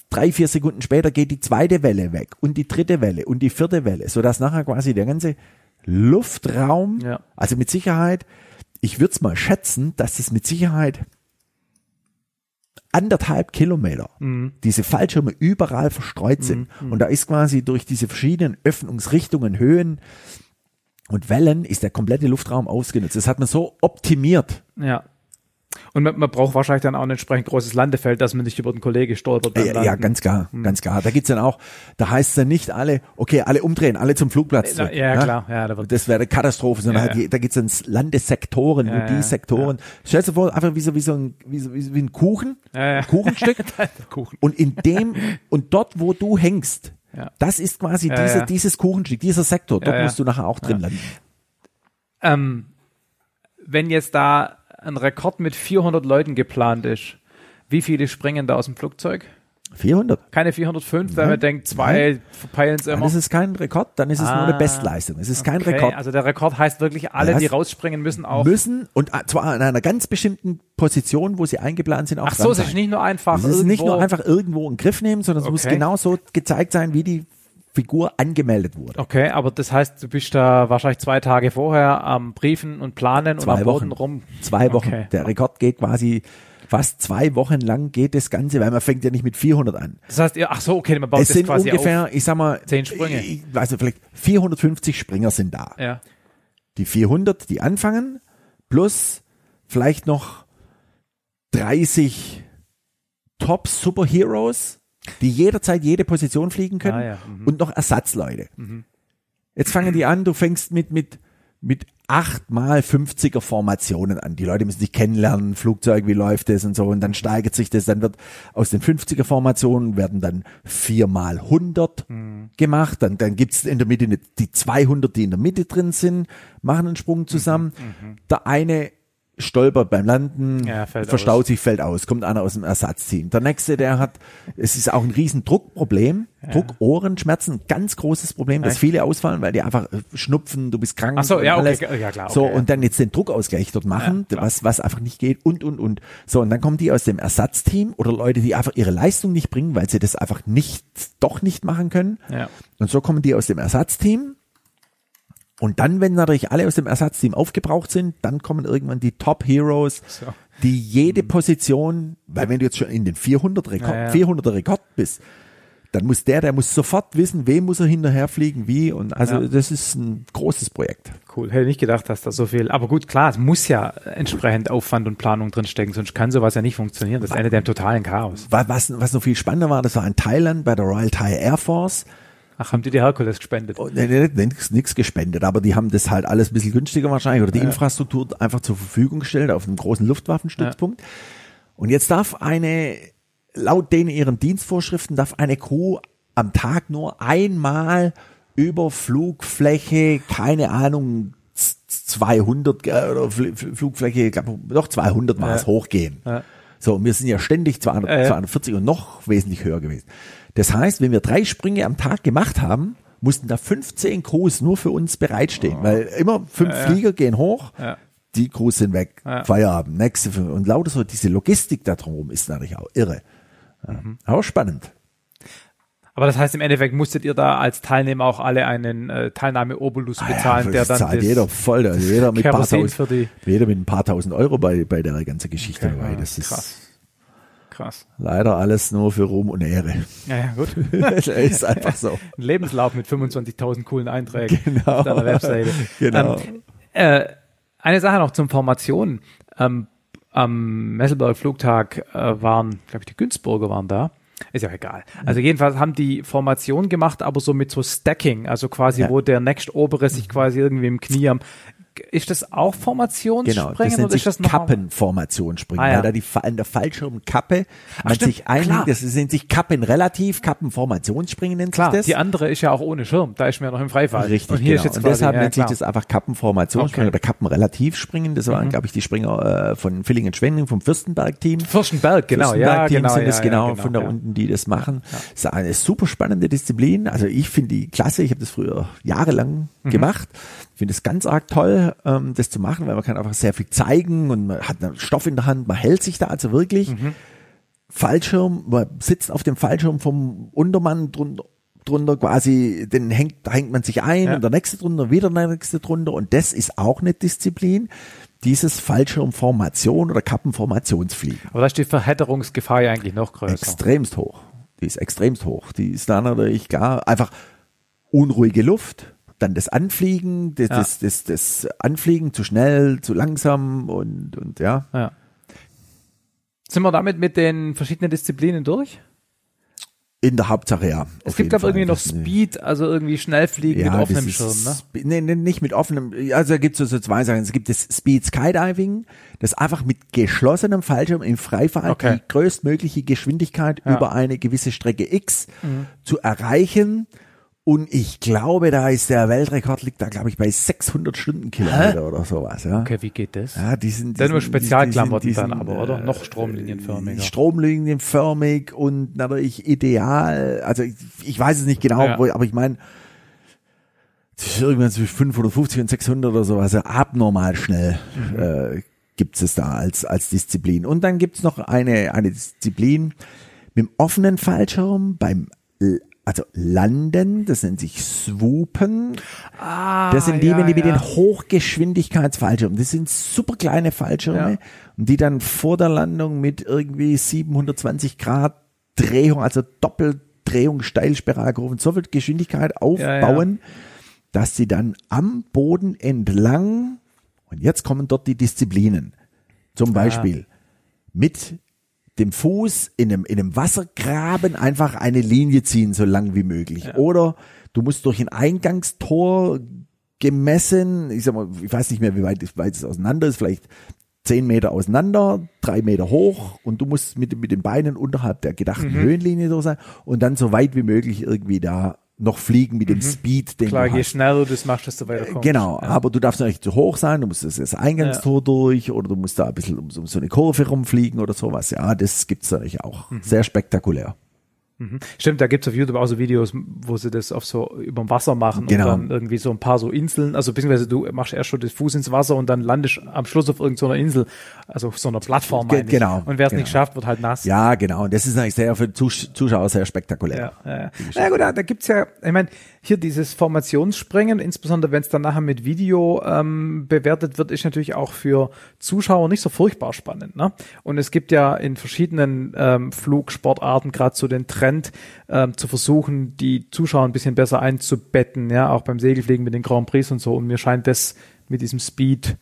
drei, vier Sekunden später geht die zweite Welle weg und die dritte Welle und die vierte Welle, sodass nachher quasi der ganze Luftraum, Ja. also mit Sicherheit, ich würde es mal schätzen, dass es mit Sicherheit anderthalb Kilometer Mhm. diese Fallschirme überall verstreut sind. Und da ist quasi durch diese verschiedenen Öffnungsrichtungen, Höhen und Wellen ist der komplette Luftraum ausgenutzt. Das hat man so optimiert. Ja. Und man, man braucht wahrscheinlich dann auch ein entsprechend großes Landefeld, dass man nicht über den Kollege stolpert. Ja, ja, ganz klar, ganz klar. Da gibt's dann auch, da heißt es dann nicht alle, okay, alle umdrehen, alle zum Flugplatz. Ja, zurück, ja, ne? klar. Ja, da Das wäre eine Katastrophe, sondern Ja, halt, ja. da gibt's dann Landessektoren Ja, und ja, die Sektoren. Stell dir vor, einfach wie so, wie so ein, wie so, wie ein Kuchen, Ja, ja. Kuchenstück. <laughs> Kuchen. Und in dem, und dort, wo du hängst, Ja. das ist quasi Ja, diese, ja. dieses Kuchenstück, dieser Sektor. Dort Ja, ja. musst du nachher auch drin landen. Ähm, wenn jetzt da ein Rekord mit 400 Leuten geplant ist, wie viele springen da aus dem Flugzeug? 400. Keine 405, weil man denkt, zwei verpeilen es Dann immer. ist es kein Rekord, dann ist es nur Ah, eine Bestleistung. Es ist kein Okay, Rekord. Also der Rekord heißt wirklich, alle, Ja, die rausspringen müssen, auch. Müssen und zwar an einer ganz bestimmten Position, wo sie eingeplant sind, auch Ach so, es ist nicht nur einfach. Es ist nicht irgendwo- nur einfach irgendwo in den Griff nehmen, sondern es muss Okay. genau so gezeigt sein, wie die Figur angemeldet wurde. Okay, aber das heißt, du bist da wahrscheinlich zwei Tage vorher am Briefen und Planen und Zwei am Boden Wochen. rum. Zwei Wochen. Okay. Der Rekord geht quasi fast zwei Wochen lang geht das Ganze, weil man fängt ja nicht mit 400 an. Das heißt, ach so, okay, man baut Es das sind quasi ungefähr, ich sag mal, Zehn Sprünge. ich- also vielleicht 450 Springer sind da. auf. Ja. Die 400, die anfangen, plus vielleicht noch 30 Top Superheroes. Die jederzeit jede Position fliegen können Ah, ja. Mhm. und noch Ersatzleute. Jetzt fangen die an, du fängst mit, mit, mit acht mal 50er Formationen an. Die Leute müssen sich kennenlernen, Flugzeug, wie läuft das und so. Und dann steigert sich das, dann wird aus den 50er Formationen werden dann vier mal 100 Mhm. gemacht. Dann, dann gibt's in der Mitte die 200, die in der Mitte drin sind, machen einen Sprung zusammen. Der eine stolpert beim Landen. Ja, verstaut aus. sich, fällt aus, kommt einer aus dem Ersatzteam. Der nächste, der hat, es ist auch ein riesen Druckproblem, Druck, Ohrenschmerzen, ganz großes Problem, dass Echt? viele ausfallen, weil die einfach äh, schnupfen, du bist krank. Ach so, und ja, okay, alles. ja, klar, So, okay, ja. und dann jetzt den Druckausgleich dort machen, Ja, was, was einfach nicht geht und, und, und. So, und dann kommen die aus dem Ersatzteam oder Leute, die einfach ihre Leistung nicht bringen, weil sie das einfach nicht, doch nicht machen können. Ja. Und so kommen die aus dem Ersatzteam. Und dann, wenn natürlich alle aus dem Ersatzteam aufgebraucht sind, dann kommen irgendwann die Top Heroes, So. die jede Position, weil wenn du jetzt schon in den 400 Rekord, Ja, ja. 400er Rekord bist, dann muss der, der muss sofort wissen, wem muss er hinterher fliegen, wie. Und also Ja. das ist ein großes Projekt. Cool. Hätte nicht gedacht, dass da so viel. Aber gut, klar, es muss ja entsprechend Aufwand und Planung drinstecken, sonst kann sowas ja nicht funktionieren. Das endet ja im totalen Chaos. Wa- Was, was noch viel spannender war, das war in Thailand bei der Royal Thai Air Force. Ach, haben die die Herkules gespendet? Und, nee, nee, nix, nix gespendet, aber die haben das halt alles ein bisschen günstiger wahrscheinlich oder die Infrastruktur einfach zur Verfügung gestellt auf einem großen Luftwaffenstützpunkt. Und jetzt darf eine, laut denen ihren Dienstvorschriften, darf eine Crew am Tag nur einmal über Flugfläche, keine Ahnung, z- 200 äh, oder Fl- Fl- Flugfläche, ich doch 200 war es, Ja. hochgehen. Ja. So, und wir sind ja ständig 200, Ja, ja. 240 und noch wesentlich höher gewesen. Das heißt, wenn wir drei Sprünge am Tag gemacht haben, mussten da 15 Crews nur für uns bereitstehen, weil immer fünf Ja, ja. Flieger gehen hoch, Ja. die Crews sind weg. Feierabend, nächste fünf. Und lauter so, diese Logistik da drumherum ist natürlich auch irre. Mhm. Auch spannend. Aber das heißt, im Endeffekt musstet ihr da als Teilnehmer auch alle einen äh, Teilnahme-Obolus bezahlen, ja, der dann zahlt das jeder voll, also jeder mit, ein paar tausend, jeder mit ein paar tausend Euro bei, bei der ganzen Geschichte Okay, dabei. ja, Das ist krass. Leider alles nur für Ruhm und Ehre. Ja, ja, gut. <laughs> ist einfach so. Ein Lebenslauf mit 25.000 coolen Einträgen Genau. auf deiner Webseite. Genau. Ähm, äh, eine Sache noch zum Formationen. Ähm, am Messelberg Flugtag äh, waren, glaube ich, die Günzburger waren da. Ist ja auch egal. Also jedenfalls haben die Formation gemacht, aber so mit so Stacking, also quasi, Ja. wo der nächst obere sich quasi irgendwie im Knie am. Ist das auch Genau, Formationsspringen das nennt oder ist sich das noch Kappenformation springen, Ah, ja. weil da die an der Fallschirmkappe man stimmt, sich einlegt, klar. das nennt sich Kappen relativ, Kappenformationsspringen nennt Klar, sich das. die andere ist ja auch ohne Schirm, da ist mir noch im Freifall. Richtig, und hier genau. ist jetzt und deshalb ja, nennt sich das einfach Kappenformationsspringen Okay. oder Kappenrelativspringen. Das waren, glaube ich, die Springer äh, von Villingen-Schwenning vom Fürstenberg-Team. Fürstenberg, genau, ja, Fürstenberg-Team genau, sind es ja, genau, ja, genau, von da ja. unten, die das machen. Das ist eine super spannende Disziplin. Also ich finde die klasse. Ich habe das früher jahrelang Mhm. gemacht. Ich finde es ganz arg toll, ähm, das zu machen, weil man kann einfach sehr viel zeigen und man hat einen Stoff in der Hand, man hält sich da also wirklich. Mhm. Fallschirm, man sitzt auf dem Fallschirm vom Untermann drunter, drunter quasi, den hängt, da hängt man sich ein Ja. und der nächste drunter, wieder der nächste drunter und das ist auch eine Disziplin, dieses Fallschirmformation oder Kappenformationsfliegen. Aber da ist die Verhätterungsgefahr ja eigentlich noch größer. Extremst hoch. Die ist extremst hoch. Die ist da natürlich gar einfach unruhige Luft, dann das Anfliegen, das, Ja. das, das, das Anfliegen zu schnell, zu langsam und, und ja. Ja. Sind wir damit mit den verschiedenen Disziplinen durch? In der Hauptsache ja. Es gibt, glaube Fall. irgendwie noch Speed, also irgendwie Schnellfliegen mit das offenem ist- Schirm, ne? Nee, nee, nicht mit offenem, also da gibt es so zwei Sachen. Es gibt das Speed Skydiving, das einfach mit geschlossenem Fallschirm im Freifall Okay. die größtmögliche Geschwindigkeit Ja. über eine gewisse Strecke X zu erreichen. Und ich glaube, da ist der Weltrekord liegt da, glaube ich, bei 600 Stundenkilometer oder sowas, ja. Okay, wie geht das? Ja, die sind, die Dann nur Spezialklamotten dann aber, oder? äh, Noch stromlinienförmiger. Stromlinienförmig und natürlich ideal. Also ich, ich weiß es nicht genau, Ja. wo, aber ich meine, irgendwann zwischen 550 und 600 oder so, also abnormal schnell Mhm. äh, gibt es da als, als Disziplin. Und dann gibt's noch eine, eine Disziplin mit dem offenen Fallschirm beim also Landen, das nennt sich Swoopen. Ah, Das sind die, ja, wenn die mit ja. den Hochgeschwindigkeitsfallschirmen, das sind super kleine Fallschirme Ja. und die dann vor der Landung mit irgendwie 720 Grad Drehung, also Doppeldrehung, Steilspiralkurven, so viel Geschwindigkeit aufbauen, dass sie dann am Boden entlang, und jetzt kommen dort die Disziplinen, zum Beispiel mit dem Fuß in einem, in einem Wassergraben einfach eine Linie ziehen, so lang wie möglich. Oder du musst durch ein Eingangstor gemessen, ich sag mal, ich weiß nicht mehr, wie weit, weit es auseinander ist, vielleicht zehn Meter auseinander, drei Meter hoch und du musst mit, mit den Beinen unterhalb der gedachten Höhenlinie durch sein und dann so weit wie möglich irgendwie da noch fliegen mit dem Speed, den Klar, je schneller du das machst, desto weiter kommst. Genau, aber du darfst nicht zu hoch sein, du musst das, Eingangstor durch oder du musst da ein bisschen um, so- um so eine Kurve rumfliegen oder sowas. Ja, das gibt's natürlich auch. Mhm. Sehr spektakulär. Stimmt, da gibt's auf YouTube auch so Videos, wo sie das auf so überm Wasser machen Genau. und dann irgendwie so ein paar so Inseln, also beziehungsweise du machst erst schon den Fuß ins Wasser und dann landest am Schluss auf irgendeiner Insel, also auf so einer Plattform. Ge- meine ich. genau, Und wer es genau. nicht schafft, wird halt nass. Ja, genau. Und das ist natürlich sehr für Zus Zuschauer sehr spektakulär. Ja, ja. Na gut, da, da gibt's ja, ich meine, hier dieses Formationsspringen, insbesondere wenn es dann nachher mit Video ähm, bewertet wird, ist natürlich auch für Zuschauer nicht so furchtbar spannend. Ne? Und es gibt ja in verschiedenen ähm, Flugsportarten gerade so den Trend, ähm, zu versuchen, die Zuschauer ein bisschen besser einzubetten, ja, auch beim Segelfliegen mit den Grand Prix und so. Und mir scheint das mit diesem Speed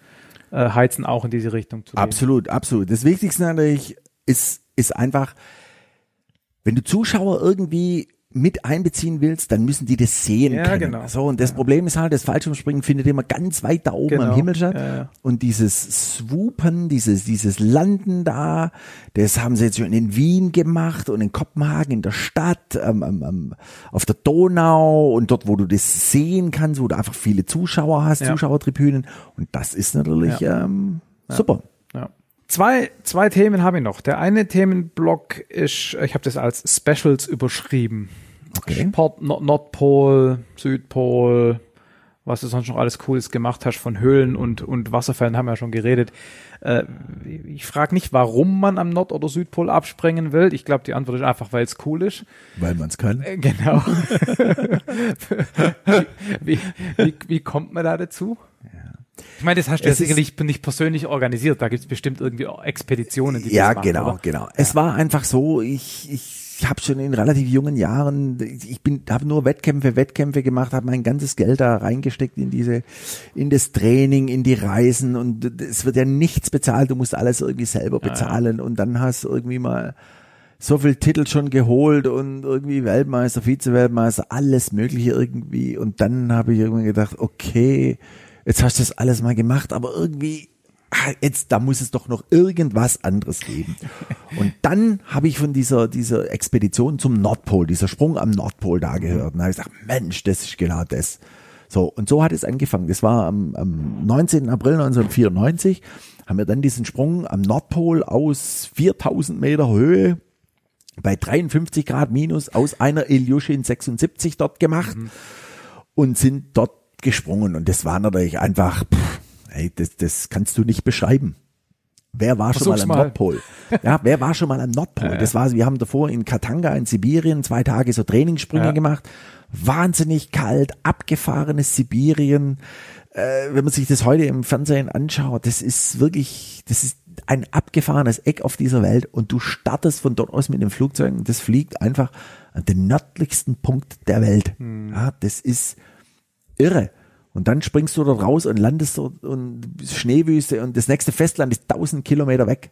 äh, Heizen auch in diese Richtung zu gehen. Absolut, absolut. Das Wichtigste natürlich ist, ist einfach, wenn du Zuschauer irgendwie mit einbeziehen willst, dann müssen die das sehen Ja, können. genau. So, und das Problem ist halt, das Fallschirmspringen findet immer ganz weit da oben Genau. am Himmel statt. Ja, ja. Und dieses Swoopen, dieses, dieses Landen da, das haben sie jetzt schon in Wien gemacht und in Kopenhagen in der Stadt, ähm, ähm, auf der Donau und dort, wo du das sehen kannst, wo du einfach viele Zuschauer hast, Ja. Zuschauertribünen. Und das ist natürlich ähm, super. Ja. Zwei, zwei Themen habe ich noch. Der eine Themenblock ist, ich habe das als Specials überschrieben. Okay. Sport, Nord Nordpol, Südpol, was du sonst noch alles Cooles gemacht hast von Höhlen und, und Wasserfällen, haben wir ja schon geredet. Äh, ich frage nicht, warum man am Nord- oder Südpol abspringen will. Ich glaube, die Antwort ist einfach, weil es cool ist. Weil man es kann. Äh, Genau. <laughs> wie, wie, wie kommt man da dazu? Ich meine, das hast du Es ja ist- sicherlich nicht persönlich organisiert. Da gibt es bestimmt irgendwie Expeditionen, die Ja, das machen, genau, oder? genau. Es war einfach so, ich, ich habe schon in relativ jungen Jahren, ich bin, habe nur Wettkämpfe, Wettkämpfe gemacht, habe mein ganzes Geld da reingesteckt in diese, in das Training, in die Reisen und es wird ja nichts bezahlt, du musst alles irgendwie selber bezahlen und dann hast du irgendwie mal so viel Titel schon geholt und irgendwie Weltmeister, Vize-Weltmeister, alles Mögliche irgendwie und dann habe ich irgendwann gedacht, okay, jetzt hast du das alles mal gemacht, aber irgendwie ah, jetzt, da muss es doch noch irgendwas anderes geben. Und dann habe ich von dieser, dieser Expedition zum Nordpol, dieser Sprung am Nordpol da gehört. Und da habe ich gesagt, Mensch, das ist genau das. So, und so hat es angefangen. Das war am, am 19. April 1994, haben wir dann diesen Sprung am Nordpol aus 4000 Meter Höhe bei 53 Grad minus aus einer Ilyushin 76 dort gemacht und sind dort gesprungen. Und das war natürlich einfach, pff, ey, das, das kannst du nicht beschreiben. Wer war schon mal Versuch's am mal. Nordpol? Ja, wer war schon mal am Nordpol? <laughs> Das war, wir haben davor in Katanga in Sibirien zwei Tage so Trainingssprünge Ja. gemacht. Wahnsinnig kalt, abgefahrenes Sibirien. Äh, wenn man sich das heute im Fernsehen anschaut, das ist wirklich, das ist ein abgefahrenes Eck auf dieser Welt und du startest von dort aus mit dem Flugzeug und das fliegt einfach an den nördlichsten Punkt der Welt. Ja, das ist irre. Und dann springst du dort raus und landest dort und Schneewüste und das nächste Festland ist 1000 Kilometer weg.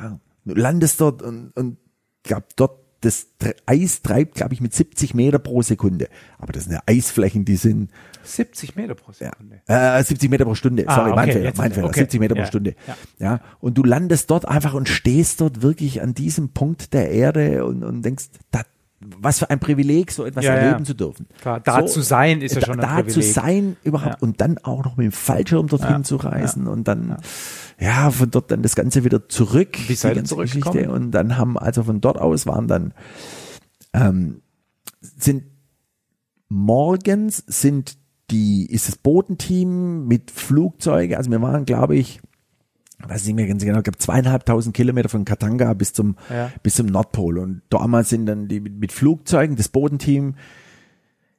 Ja, du landest dort und, und glaub, dort das Eis treibt, glaube ich, mit 70 Meter pro Sekunde. Aber das sind ja Eisflächen, die sind 70 Meter pro ja. Sekunde. Äh, 70 Meter pro Stunde. Ah, Sorry, mein okay, Fehler, jetzt- mein Fehler. okay. 70 Meter pro Ja, Stunde. ja. Ja. Und du landest dort einfach und stehst dort wirklich an diesem Punkt der Erde und, und denkst, da, was für ein Privileg, so etwas Ja, ja. erleben zu dürfen. Klar, da zu sein ist ja da, schon ein Da zu Privileg. sein überhaupt Ja. und dann auch noch mit dem Fallschirm dorthin Ja. zu reisen und dann, ja. von dort dann das Ganze wieder zurück. Wie seid die ihr ganze zurückgekommen? Geschichte. Und dann haben, also von dort aus waren dann, ähm, sind morgens sind die, ist das Bodenteam mit Flugzeuge, also wir waren, glaube ich, weiß nicht mehr ganz genau, ich glaube zweieinhalbtausend Kilometer von Katanga bis zum, Ja. bis zum Nordpol. Und damals sind dann die mit, Flugzeugen, das Bodenteam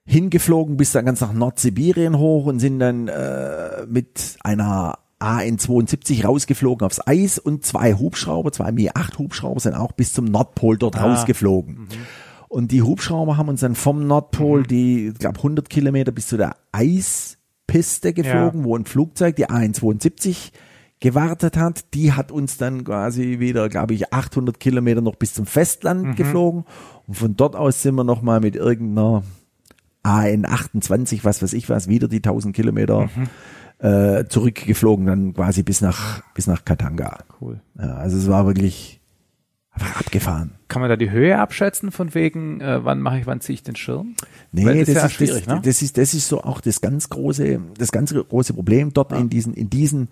hingeflogen bis dann ganz nach Nordsibirien hoch und sind dann äh, mit einer AN-72 rausgeflogen aufs Eis und zwei Hubschrauber, zwei Mi-8 Hubschrauber sind auch bis zum Nordpol dort Ah. rausgeflogen. Und die Hubschrauber haben uns dann vom Nordpol die, ich glaube 100 Kilometer bis zu der Eispiste geflogen, wo ein Flugzeug, die AN-72, gewartet hat. Die hat uns dann quasi wieder, glaube ich, 800 Kilometer noch bis zum Festland Mhm. geflogen. Und von dort aus sind wir nochmal mit irgendeiner AN28, was weiß ich was, wieder die 1000 Kilometer Mhm. äh, zurückgeflogen, dann quasi bis nach, bis nach Katanga. Cool. Ja, also es war wirklich einfach abgefahren. Kann man da die Höhe abschätzen von wegen, äh, wann mache ich, wann ziehe ich den Schirm? Nee, Weil das, ist ja ist, schwierig, das, ne? das ist, das ist so auch das ganz große, das ganz große Problem dort in diesen, in diesen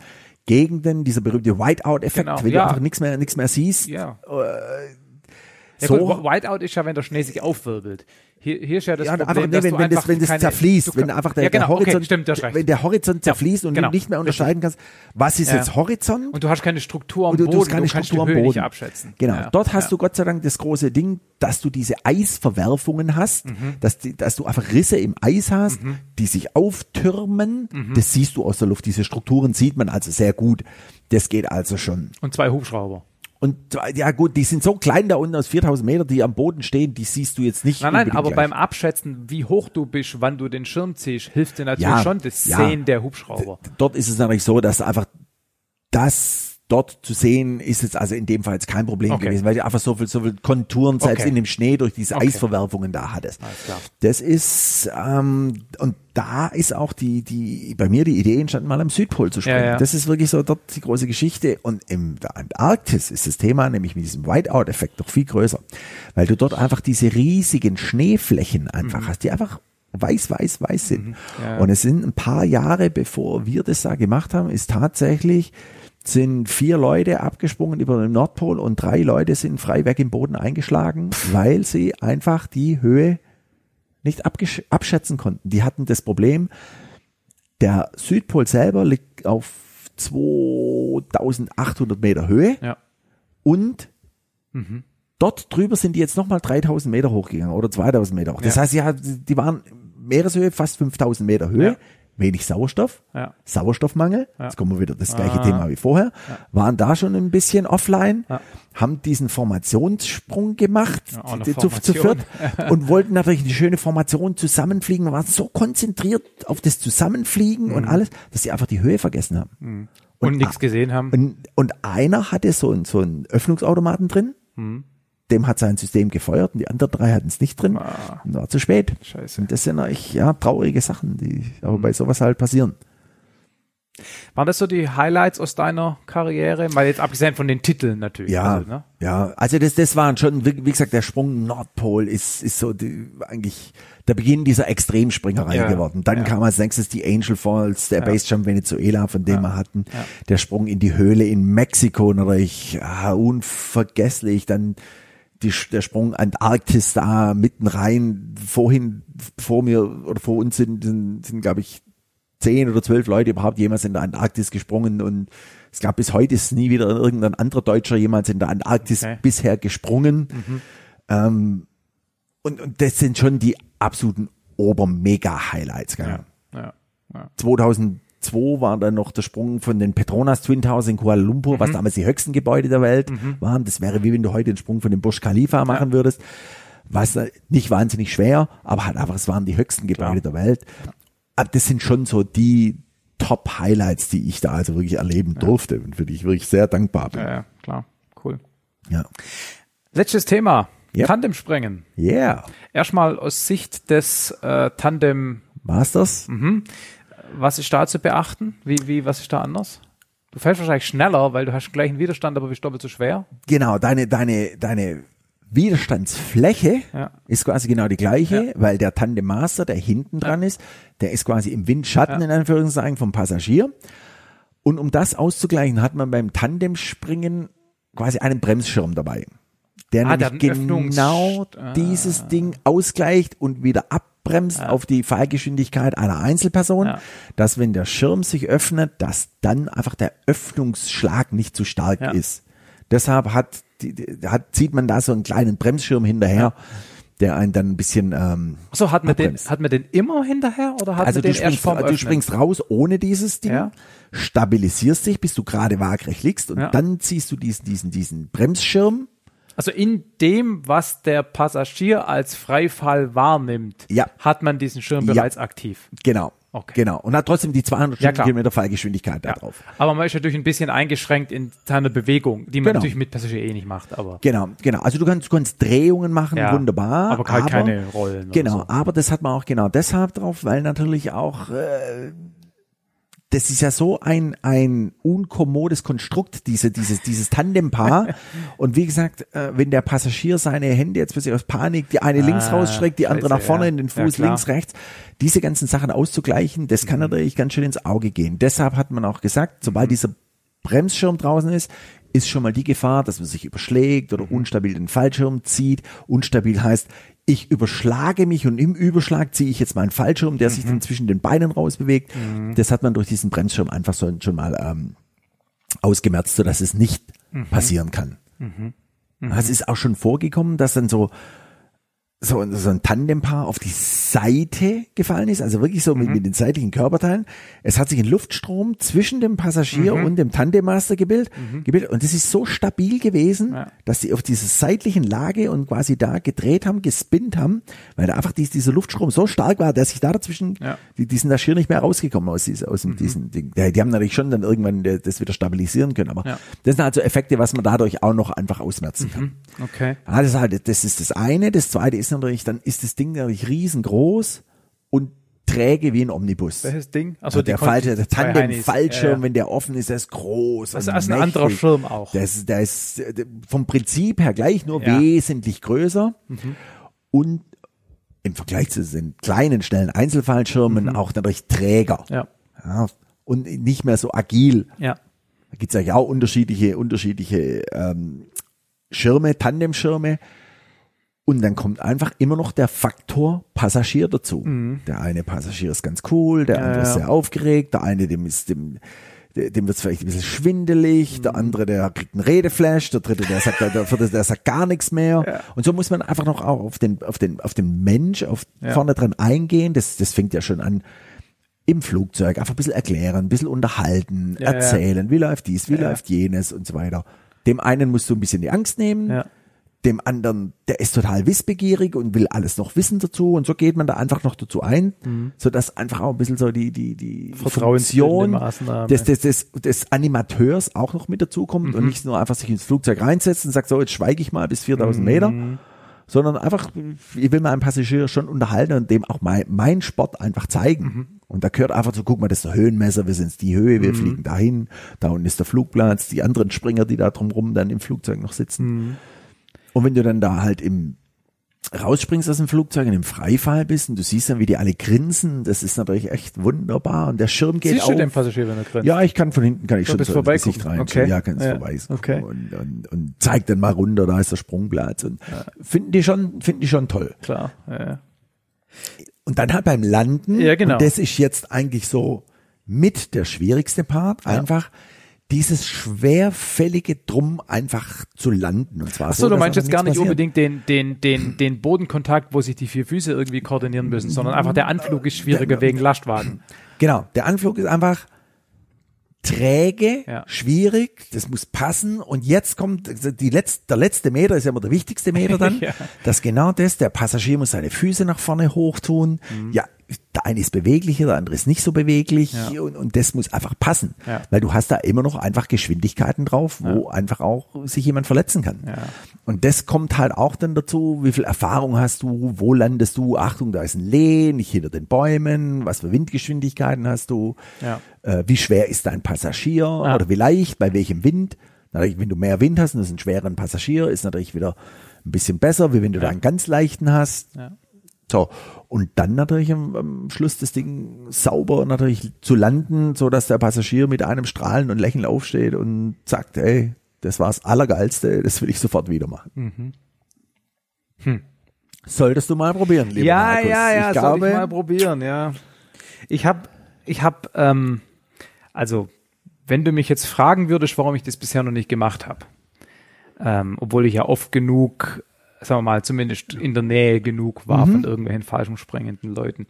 Gegenden, dieser berühmte Whiteout-Effekt, Genau, wenn ja. du einfach nichts mehr, nichts mehr siehst. Ja. so, ja gut, Whiteout ist ja, wenn der Schnee sich aufwirbelt. Hier, hier ist ja das ja, Problem, einfach, dass wenn, du wenn, das, wenn das keine, zerfließt, du wenn einfach der, ja, genau, der Horizont, okay, stimmt, du wenn der Horizont zerfließt und genau. du nicht mehr unterscheiden kannst, was ist jetzt Horizont Und du hast keine Struktur am und du, Boden, du hast keine kannst Struktur am Boden. abschätzen. Genau, dort hast du Gott sei Dank das große Ding, dass du diese Eisverwerfungen hast, Mhm. dass, die, dass du einfach Risse im Eis hast, die sich auftürmen. Mhm. Das siehst du aus der Luft. Diese Strukturen sieht man also sehr gut. Das geht also schon. Und zwei Hubschrauber. Und ja gut, die sind so klein da unten aus 4000 Meter, die am Boden stehen, die siehst du jetzt nicht. Nein, nein, aber gleich. beim Abschätzen, wie hoch du bist, wann du den Schirm ziehst, hilft dir natürlich Ja, schon das ja. Sehen der Hubschrauber. dort ist es natürlich so, dass einfach das dort zu sehen ist jetzt also in dem Fall jetzt kein Problem Okay. gewesen, weil du einfach so viel, so viel Konturen selbst Okay. in dem Schnee durch diese Okay. Eisverwerfungen da hattest. Das ist ähm, und da ist auch die die bei mir die Idee entstanden, mal am Südpol zu springen. Ja, ja. Das ist wirklich so dort die große Geschichte und im der Antarktis ist das Thema nämlich mit diesem Whiteout-Effekt noch viel größer, weil du dort einfach diese riesigen Schneeflächen einfach hast, die einfach weiß, weiß, weiß sind. Mhm. Ja. Und es sind ein paar Jahre, bevor wir das da gemacht haben, ist tatsächlich sind vier Leute abgesprungen über den Nordpol und drei Leute sind frei weg im Boden eingeschlagen, weil sie einfach die Höhe nicht abschätzen konnten. Die hatten das Problem, der Südpol selber liegt auf 2800 Meter Höhe Ja. und dort drüber sind die jetzt nochmal 3000 Meter hochgegangen oder 2000 Meter hoch. Das Ja. heißt, ja, die waren Meereshöhe, fast 5000 Meter Höhe, Ja. Wenig Sauerstoff, Ja. Sauerstoffmangel, Ja. jetzt kommen wir wieder das gleiche Ah. Thema wie vorher, waren da schon ein bisschen offline, Ja. haben diesen Formationssprung gemacht, Ja, eine die- zu, zu Formation. viert und wollten natürlich die schöne Formation zusammenfliegen, waren so konzentriert auf das Zusammenfliegen und alles, dass sie einfach die Höhe vergessen haben. Mhm. Und, nichts gesehen haben. Und, und einer hatte so, einen- so einen Öffnungsautomaten drin. Mhm. Dem hat sein System gefeuert und die anderen drei hatten es nicht drin. Ah. Und war zu spät. Scheiße. Und das sind eigentlich ja traurige Sachen, die aber bei sowas halt passieren. Waren das so die Highlights aus deiner Karriere? Mal jetzt abgesehen von den Titeln natürlich. Ja, Also, ne? ja. Also das, das waren schon, wie wie gesagt, der Sprung Nordpol ist, ist so die, eigentlich der Beginn dieser Extremspringerei Ja, geworden. Dann ja. kam als nächstes die Angel Falls, der Ja. Basejump Venezuela, von dem wir hatten. Ja. Der Sprung in die Höhle in Mexiko natürlich, ah, unvergesslich. Dann die, der Sprung Antarktis da mitten rein. Vorhin, vor mir oder vor uns sind, sind, sind glaube ich, zehn oder zwölf Leute überhaupt jemals in der Antarktis gesprungen und es gab bis heute ist nie wieder irgendein anderer Deutscher jemals in der Antarktis okay. bisher gesprungen. Mhm. Ähm, und, und das sind schon die absoluten Obermega-Highlights. Ja, ja, ja. 2000 2 war dann noch der Sprung von den Petronas Twin Towers in Kuala Lumpur, mhm. was damals die höchsten Gebäude der Welt mhm. waren. Das wäre wie wenn du heute den Sprung von dem Burj Khalifa machen würdest. Was äh, nicht wahnsinnig schwer, aber halt einfach, es waren die höchsten Gebäude Klar. der Welt. Aber das sind schon so die, Top-Highlights, die ich da also wirklich erleben ja. durfte und für die ich wirklich sehr dankbar bin. Ja, ja klar, cool. Ja. Letztes Thema. Yep. Tandemspringen. Yeah. Erstmal aus Sicht des äh, Tandem Masters. Mhm was ist da zu beachten? Wie, wie, was ist da anders? Du fällst wahrscheinlich schneller, weil du hast den gleichen Widerstand, aber bist doppelt so schwer. Genau, deine, deine, deine Widerstandsfläche Ja. ist quasi genau die gleiche, weil der Tandem Master, der hinten dran ist, der ist quasi im Windschatten Ja. in Anführungszeichen vom Passagier. Und um das auszugleichen, hat man beim Tandemspringen quasi einen Bremsschirm dabei. Der Ah, nämlich genau Ah. dieses Ding ausgleicht und wieder abbremst auf die Fallgeschwindigkeit einer Einzelperson, Ja. dass wenn der Schirm sich öffnet, dass dann einfach der Öffnungsschlag nicht zu stark Ja. ist. Deshalb hat, hat, zieht man da so einen kleinen Bremsschirm hinterher, der einen dann ein bisschen ähm, So hat man den, hat man den immer hinterher oder hat also man du den erst springst, vorm du springst raus ohne dieses Ding, Ja. stabilisierst dich, bis du gerade waagrecht liegst und Ja. dann ziehst du diesen, diesen, diesen Bremsschirm Also in dem, was der Passagier als Freifall wahrnimmt, Ja. hat man diesen Schirm Ja. bereits aktiv. Genau. Okay. Genau. Und hat trotzdem die 200 Ja. Stundenkilometer Fallgeschwindigkeit da Ja. drauf. Aber man ist natürlich ein bisschen eingeschränkt in seiner Bewegung, die man Genau. natürlich mit Passagier eh nicht macht, aber Genau, genau. Also du kannst, du kannst Drehungen machen, Ja, wunderbar. aber halt keine Rollen Genau, so. aber das hat man auch genau deshalb drauf, weil natürlich auch äh, das ist ja so ein ein unkommodes Konstrukt, diese dieses dieses Tandempaar. <laughs> Und wie gesagt, äh, wenn der Passagier seine Hände jetzt plötzlich aus Panik, die eine links Ah, rausstreckt, die andere scheiße, nach vorne ja. in den Ja, Fuß, klar. links, rechts, diese ganzen Sachen auszugleichen, das kann natürlich ganz schön ins Auge gehen. Deshalb hat man auch gesagt, sobald dieser Bremsschirm draußen ist, ist schon mal die Gefahr, dass man sich überschlägt oder unstabil den Fallschirm zieht. Unstabil heißt, ich überschlage mich und im Überschlag ziehe ich jetzt meinen Fallschirm, der sich dann zwischen den Beinen rausbewegt. Das hat man durch diesen Bremsschirm einfach so schon mal ähm, ausgemerzt, sodass es nicht passieren kann. Es ist auch schon vorgekommen, dass dann so so, so ein Tandempaar auf die Seite gefallen ist, also wirklich so mit, mit den seitlichen Körperteilen. Es hat sich ein Luftstrom zwischen dem Passagier und dem Tandemmaster gebildet, gebildet und das ist so stabil gewesen, Ja. dass sie auf dieser seitlichen Lage und quasi da gedreht haben, gespinnt haben, weil da einfach dies, dieser Luftstrom so stark war, dass sich da dazwischen, Ja. die, die sind da schier nicht mehr rausgekommen aus, diesem- aus dem, diesem Ding. Die, die haben natürlich schon dann irgendwann äh, das wieder stabilisieren können, aber Ja. das sind also Effekte, was man dadurch auch noch einfach ausmerzen kann. okay. Ja, das, ist halt, das ist das eine. Das zweite ist natürlich, dann ist das Ding natürlich riesengroß und träge wie ein Omnibus. Welches Ding? Also der falsche, der zwei Tandem Heinis. Fallschirm, Ja, ja. wenn der offen ist, der ist groß. Das ist ein anderer. Schirm auch. Der ist, der ist vom Prinzip her gleich, nur Ja. Mhm. wesentlich größer. Und im Vergleich zu den kleinen, schnellen Einzelfallschirmen auch natürlich träger. Mhm. Ja, und nicht mehr so agil. ja. Da gibt's ja auch unterschiedliche, unterschiedliche ähm, Schirme, Tandemschirme. Und dann kommt einfach immer noch der Faktor Passagier dazu. Der eine Passagier ist ganz cool, der andere ist Mhm. ja. sehr aufgeregt, der eine, dem ist dem, dem wird vielleicht ein bisschen schwindelig, Mhm. der andere, der kriegt einen Redeflash, der dritte, der sagt, der, vierte, der sagt gar nichts mehr. Und so muss man einfach noch auch auf den, auf den, auf den Mensch, auf Ja. vorne dran eingehen. Das, das fängt ja schon an im Flugzeug, einfach ein bisschen erklären, ein bisschen unterhalten, Ja, ja. erzählen, wie läuft dies, wie Ja. läuft jenes und so weiter. Dem einen musst du ein bisschen die Angst nehmen, Ja. Dem anderen, der ist total wissbegierig und will alles noch wissen dazu und so geht man da einfach noch dazu ein, so dass einfach auch ein bisschen so die die die Mhm. Funktion des, des, des, des Animateurs auch noch mit dazukommt Mhm. und nicht nur einfach sich ins Flugzeug reinsetzt und sagt so jetzt schweige ich mal bis 4000 Mhm. Meter, sondern einfach ich will meinen Passagier schon unterhalten und dem auch mein, mein Sport einfach zeigen. Mhm. Und da gehört einfach so, guck mal, das ist der Höhenmesser, wir sind die Höhe, Mhm. wir fliegen dahin, da unten ist der Flugplatz, die anderen Springer, die da drumrum dann im Flugzeug noch sitzen. Und wenn du dann da halt im rausspringst aus dem Flugzeug und im Freifall bist und du siehst dann, wie die alle grinsen, das ist natürlich echt wunderbar und der Schirm geht Siehst auf. du den Passagier, wenn er grinst? Ja, ich kann von hinten kann ich So schon so ins. Gesicht rein. Okay. Ja, kannst Ja. vorbei Okay. und, und, und zeig dann mal runter, da ist der Sprungplatz und finden die schon finden die schon toll. Klar. Ja, ja. Und dann halt beim Landen, Ja, genau. und das ist jetzt eigentlich so mit der schwierigste Part, einfach dieses schwerfällige Drum einfach zu landen. Und zwar Achso, so, du meinst jetzt gar nicht passiert. unbedingt den, den, den, den Bodenkontakt, wo sich die vier Füße irgendwie koordinieren müssen, sondern einfach der Anflug ist schwieriger wegen Lastwagen. Genau, der Anflug ist einfach träge, Ja. schwierig, das muss passen und jetzt kommt die letzte, der letzte Meter ist ja immer der wichtigste Meter dann, <laughs> Ja. dass genau das, der Passagier muss seine Füße nach vorne hoch tun, Mhm. ja, der eine ist beweglicher, der andere ist nicht so beweglich Ja. und, und das muss einfach passen, Ja. weil du hast da immer noch einfach Geschwindigkeiten drauf, wo einfach auch sich jemand verletzen kann. Ja. Und das kommt halt auch dann dazu, wie viel Erfahrung hast du, wo landest du, Achtung, da ist ein Lee, nicht hinter den Bäumen, was für Windgeschwindigkeiten hast du, Ja. äh, wie schwer ist dein Passagier oder wie leicht, bei welchem Wind. Natürlich, wenn du mehr Wind hast und das ist ein schweren Passagier, ist natürlich wieder ein bisschen besser, wie wenn du da einen ganz leichten hast. Ja. So, und dann natürlich am, am Schluss das Ding sauber natürlich zu landen, so dass der Passagier mit einem Strahlen und Lächeln aufsteht und sagt, ey, das war's Allergeilste, das will ich sofort wieder machen. Solltest du mal probieren, lieber Mhm. ja, Markus. ja, ja, ich soll glaube, ich mal probieren, ja. Ich habe, ich habe, ähm, also, wenn du mich jetzt fragen würdest, warum ich das bisher noch nicht gemacht habe, ähm, obwohl ich ja oft genug, sagen wir mal, zumindest in der Nähe genug war Mhm. von irgendwelchen falschen springenden Leuten.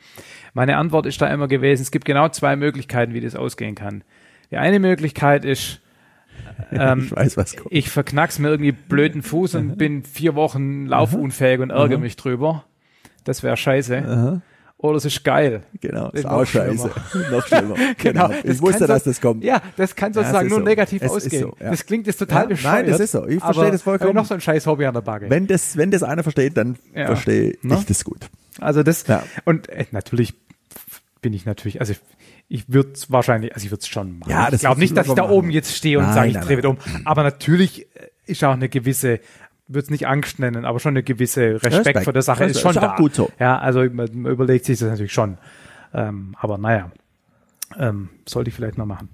Meine Antwort ist da immer gewesen, es gibt genau zwei Möglichkeiten, wie das ausgehen kann. Die eine Möglichkeit ist, <laughs> ähm, ich weiß, was kommt. ich verknack's mir irgendwie blöden Fuß und bin vier Wochen laufunfähig und ärgere mich drüber. Das wäre scheiße. Oder es ist geil. Genau, Ist ist auch scheiße. <laughs> noch schlimmer. Genau. Ich Das wusste, so- dass das kommt. Ja, das kann Ja, sozusagen ist nur so. negativ Es ausgehen. so, ja. Das klingt jetzt total Ja, bescheuert. nein, das ist so. Ich verstehe das vollkommen. ich noch so ein scheiß Hobby an der Backe. Wenn das, wenn das einer versteht, dann Ja. verstehe Ne? ich das gut. Also das Ja. und äh, natürlich bin ich natürlich, also ich, ich würde es wahrscheinlich, also ich würde es schon machen. Ja, ich das glaube würdest nicht, dass ich da oben jetzt stehe und sage, ich drehe um. Aber natürlich äh, ist auch eine gewisse, würde es nicht Angst nennen, aber schon eine gewisse Respekt, Respekt. vor der Sache Das ist ist schon auch da. gut so. Ja, also man, überlegt sich das natürlich schon. Ähm, aber naja, ähm, sollte ich vielleicht mal machen.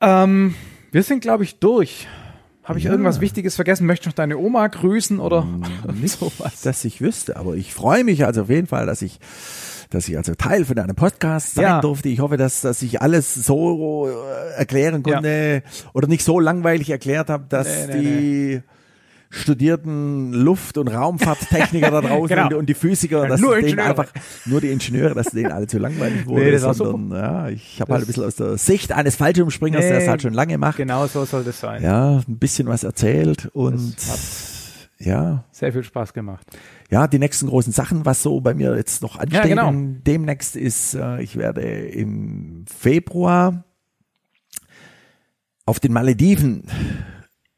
Ähm, wir sind, glaube ich, durch. Habe ich Ja. irgendwas Wichtiges vergessen? Möchtest du noch deine Oma grüßen <laughs> oder Nicht, sowas? dass ich wüsste, aber ich freue mich also auf jeden Fall, dass ich dass ich also Teil von einem Podcast sein Ja. durfte. Ich hoffe, dass, dass ich alles so äh, erklären konnte oder nicht so langweilig erklärt habe, dass Nee, nee, die studierten Luft- und Raumfahrttechniker da <laughs> draußen Genau. und, die Physiker, dass Nur denen einfach, nur die Ingenieure, dass denen alle zu langweilig <laughs> wurde, Nee, das sondern ja, ich habe halt ein bisschen aus der Sicht eines Fallschirmspringers, der es Nee, halt schon lange macht, Genau so soll das sein. ja, ein bisschen was erzählt und ja, sehr viel Spaß gemacht. ja, die nächsten großen Sachen, was so bei mir jetzt noch anstehen, genau. demnächst ist, äh, ich werde im Februar auf den Malediven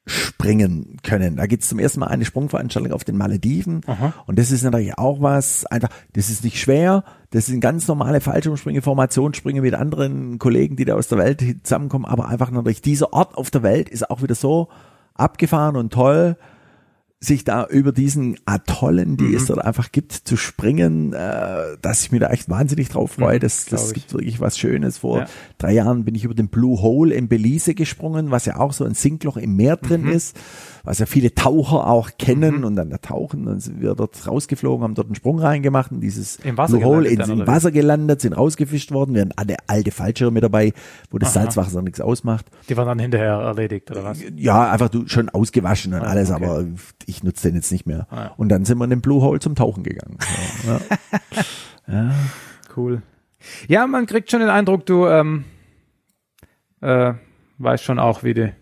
springen können. Da gibt's zum ersten Mal eine Sprungveranstaltung auf den Malediven. Aha. Und das ist natürlich auch was, einfach, das ist nicht schwer, das sind ganz normale Fallschirmsprünge, Formationssprünge mit anderen Kollegen, die da aus der Welt zusammenkommen, aber einfach natürlich dieser Ort auf der Welt ist auch wieder so abgefahren und toll, sich da über diesen Atollen, die Mhm. es dort einfach gibt, zu springen, äh, dass ich mir da echt wahnsinnig drauf freue. Mhm, das glaub das ich. gibt wirklich was Schönes. Vor Ja. drei Jahren bin ich über den Blue Hole in Belize gesprungen, was ja auch so ein Sinkloch im Meer drin Mhm. ist, was ja viele Taucher auch kennen und dann da tauchen. Dann sind wir dort rausgeflogen, haben dort einen Sprung reingemacht in dieses Im Wasser Blue Hole, gelandet in, im? Wasser gelandet, sind rausgefischt worden. Wir hatten alle alte Fallschirme dabei, wo das Aha. Salzwasser nichts ausmacht. Die waren dann hinterher erledigt, oder was? Ja, einfach du schon ausgewaschen und Ah, alles, okay. aber ich nutze den jetzt nicht mehr. Ah, ja. Und dann sind wir in den Blue Hole zum Tauchen gegangen. <laughs> Ja, ja. Cool. Ja, man kriegt schon den Eindruck, du ähm, äh, weißt schon auch, wie du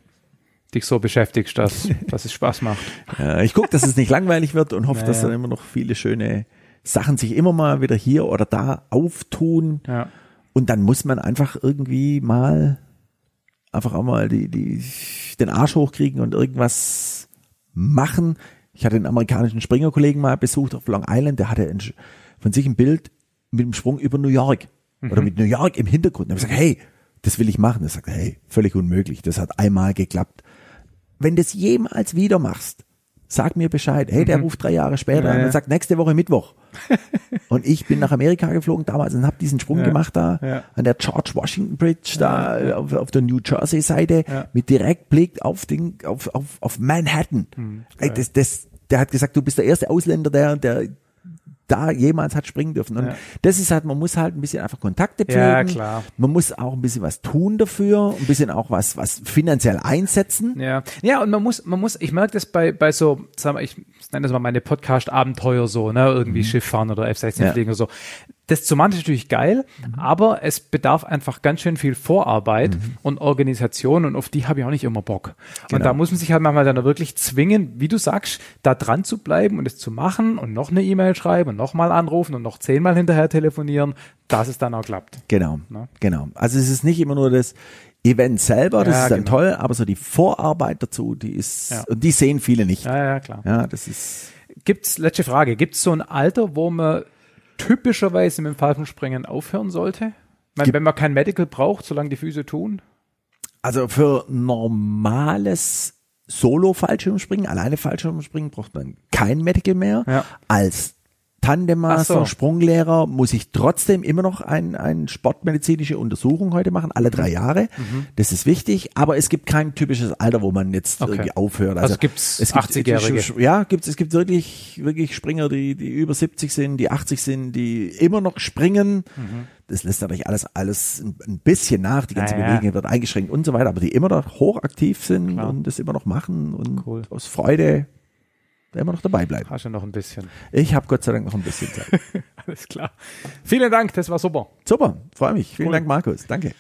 dich so beschäftigst, dass, <laughs> dass es Spaß macht. Ja, ich gucke, dass es nicht langweilig wird und hoffe, dass Naja. dann immer noch viele schöne Sachen sich immer mal wieder hier oder da auftun. Ja. Und dann muss man einfach irgendwie mal einfach auch mal die, die, den Arsch hochkriegen und irgendwas machen. Ich hatte einen amerikanischen Springerkollegen mal besucht auf Long Island, der hatte von sich ein Bild mit dem Sprung über New York oder mit New York im Hintergrund. Da habe ich gesagt, hey, das will ich machen. Er sagt, hey, völlig unmöglich. Das hat einmal geklappt. Wenn du es jemals wieder machst, sag mir Bescheid. Hey, der ruft drei Jahre später Ja, an und sagt, nächste Woche Mittwoch. <laughs> und ich bin nach Amerika geflogen damals und habe diesen Sprung Ja, gemacht da ja. an der George Washington Bridge da Auf, auf der New Jersey Seite mit Direktblick auf den auf auf, auf Manhattan. Hm, Ey, das, das, der hat gesagt, du bist der erste Ausländer, der der da jemals hat springen dürfen. Und Ja. das ist halt, man muss halt ein bisschen einfach Kontakte pflegen. Ja, klar. Man muss auch ein bisschen was tun dafür, ein bisschen auch was, was finanziell einsetzen. Ja, ja, und man muss, man muss, ich merke das bei, bei so, sagen wir, ich nenne das mal meine Podcast-Abenteuer so, ne, irgendwie Schiff fahren oder F-16 Mhm. Ja. Mhm. fliegen oder so. Das zu machen ist natürlich geil, aber es bedarf einfach ganz schön viel Vorarbeit und Organisation und auf die habe ich auch nicht immer Bock. Und Genau. da muss man sich halt manchmal dann wirklich zwingen, wie du sagst, da dran zu bleiben und es zu machen und noch eine E-Mail schreiben und nochmal anrufen und noch zehnmal hinterher telefonieren, dass es dann auch klappt. Genau, Ne? genau. Also es ist nicht immer nur das Event selber, das Ja, ist dann genau. toll, aber so die Vorarbeit dazu, die ist, Ja. und die sehen viele nicht. Ja, ja, klar. Ja, das ist, Gibt's, letzte Frage, gibt's so ein Alter, wo man typischerweise mit dem Fallschirmspringen aufhören sollte? Meine, wenn man kein Medical braucht, solange die Füße tun? also für normales Solo-Fallschirmspringen, alleine Fallschirmspringen braucht man kein Medical mehr. Ja. Als Tandemmaster, so. Sprunglehrer muss ich trotzdem immer noch ein, ein sportmedizinische Untersuchung heute machen, alle drei Jahre. Das ist wichtig, aber es gibt kein typisches Alter, wo man jetzt Mhm. Okay. irgendwie aufhört. Also gibt's 80-Jährige? Ja, gibt's, es gibt wirklich, wirklich Springer, die, die über 70 sind, die 80 sind, die immer noch springen. Mhm. Das lässt natürlich alles, alles ein, bisschen nach, die ganze Ja, ja. Bewegung wird eingeschränkt und so weiter, aber die immer noch hochaktiv sind Klar. und das immer noch machen und Cool. aus Freude immer noch dabei bleiben. Hast du noch ein bisschen. Ich habe Gott sei Dank noch ein bisschen Zeit. <laughs> Alles klar. Vielen Dank, das war super. Super, freue mich. Vielen Cool. Dank, Markus. Danke.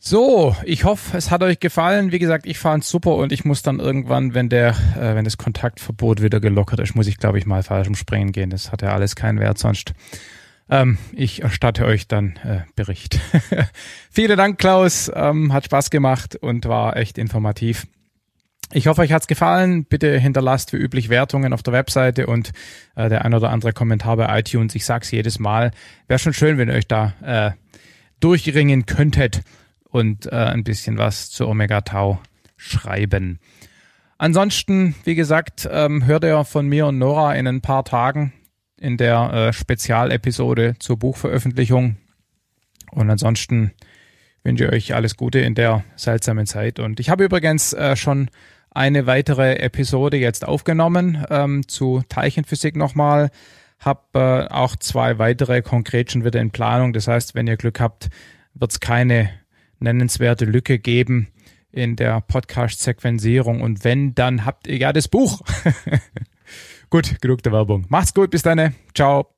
So, ich hoffe, es hat euch gefallen. Wie gesagt, ich fand es super und ich muss dann irgendwann, wenn der, äh, wenn das Kontaktverbot wieder gelockert ist, muss ich, glaube ich, mal falsch umspringen gehen. Das hat ja alles keinen Wert sonst. Ähm, ich erstatte euch dann äh, Bericht. <laughs> Vielen Dank, Klaus. Ähm, hat Spaß gemacht und war echt informativ. Ich hoffe, euch hat's gefallen. Bitte hinterlasst wie üblich Wertungen auf der Webseite und äh, der ein oder andere Kommentar bei iTunes. Ich sag's jedes Mal. Wäre schon schön, wenn ihr euch da äh, durchringen könntet und äh, ein bisschen was zu Omega Tau schreiben. Ansonsten, wie gesagt, ähm, hört ihr von mir und Nora in ein paar Tagen in der äh, Spezialepisode zur Buchveröffentlichung. Und ansonsten wünsche ich euch alles Gute in der seltsamen Zeit. Und ich habe übrigens äh, schon eine weitere Episode jetzt aufgenommen ähm, zu Teilchenphysik nochmal. Hab äh, auch zwei weitere konkret schon wieder in Planung. Das heißt, wenn ihr Glück habt, wird es keine nennenswerte Lücke geben in der Podcast-Sequenzierung. Und wenn, dann habt ihr ja das Buch. <laughs> gut, genug der Werbung. Macht's gut, bis dann. Ciao.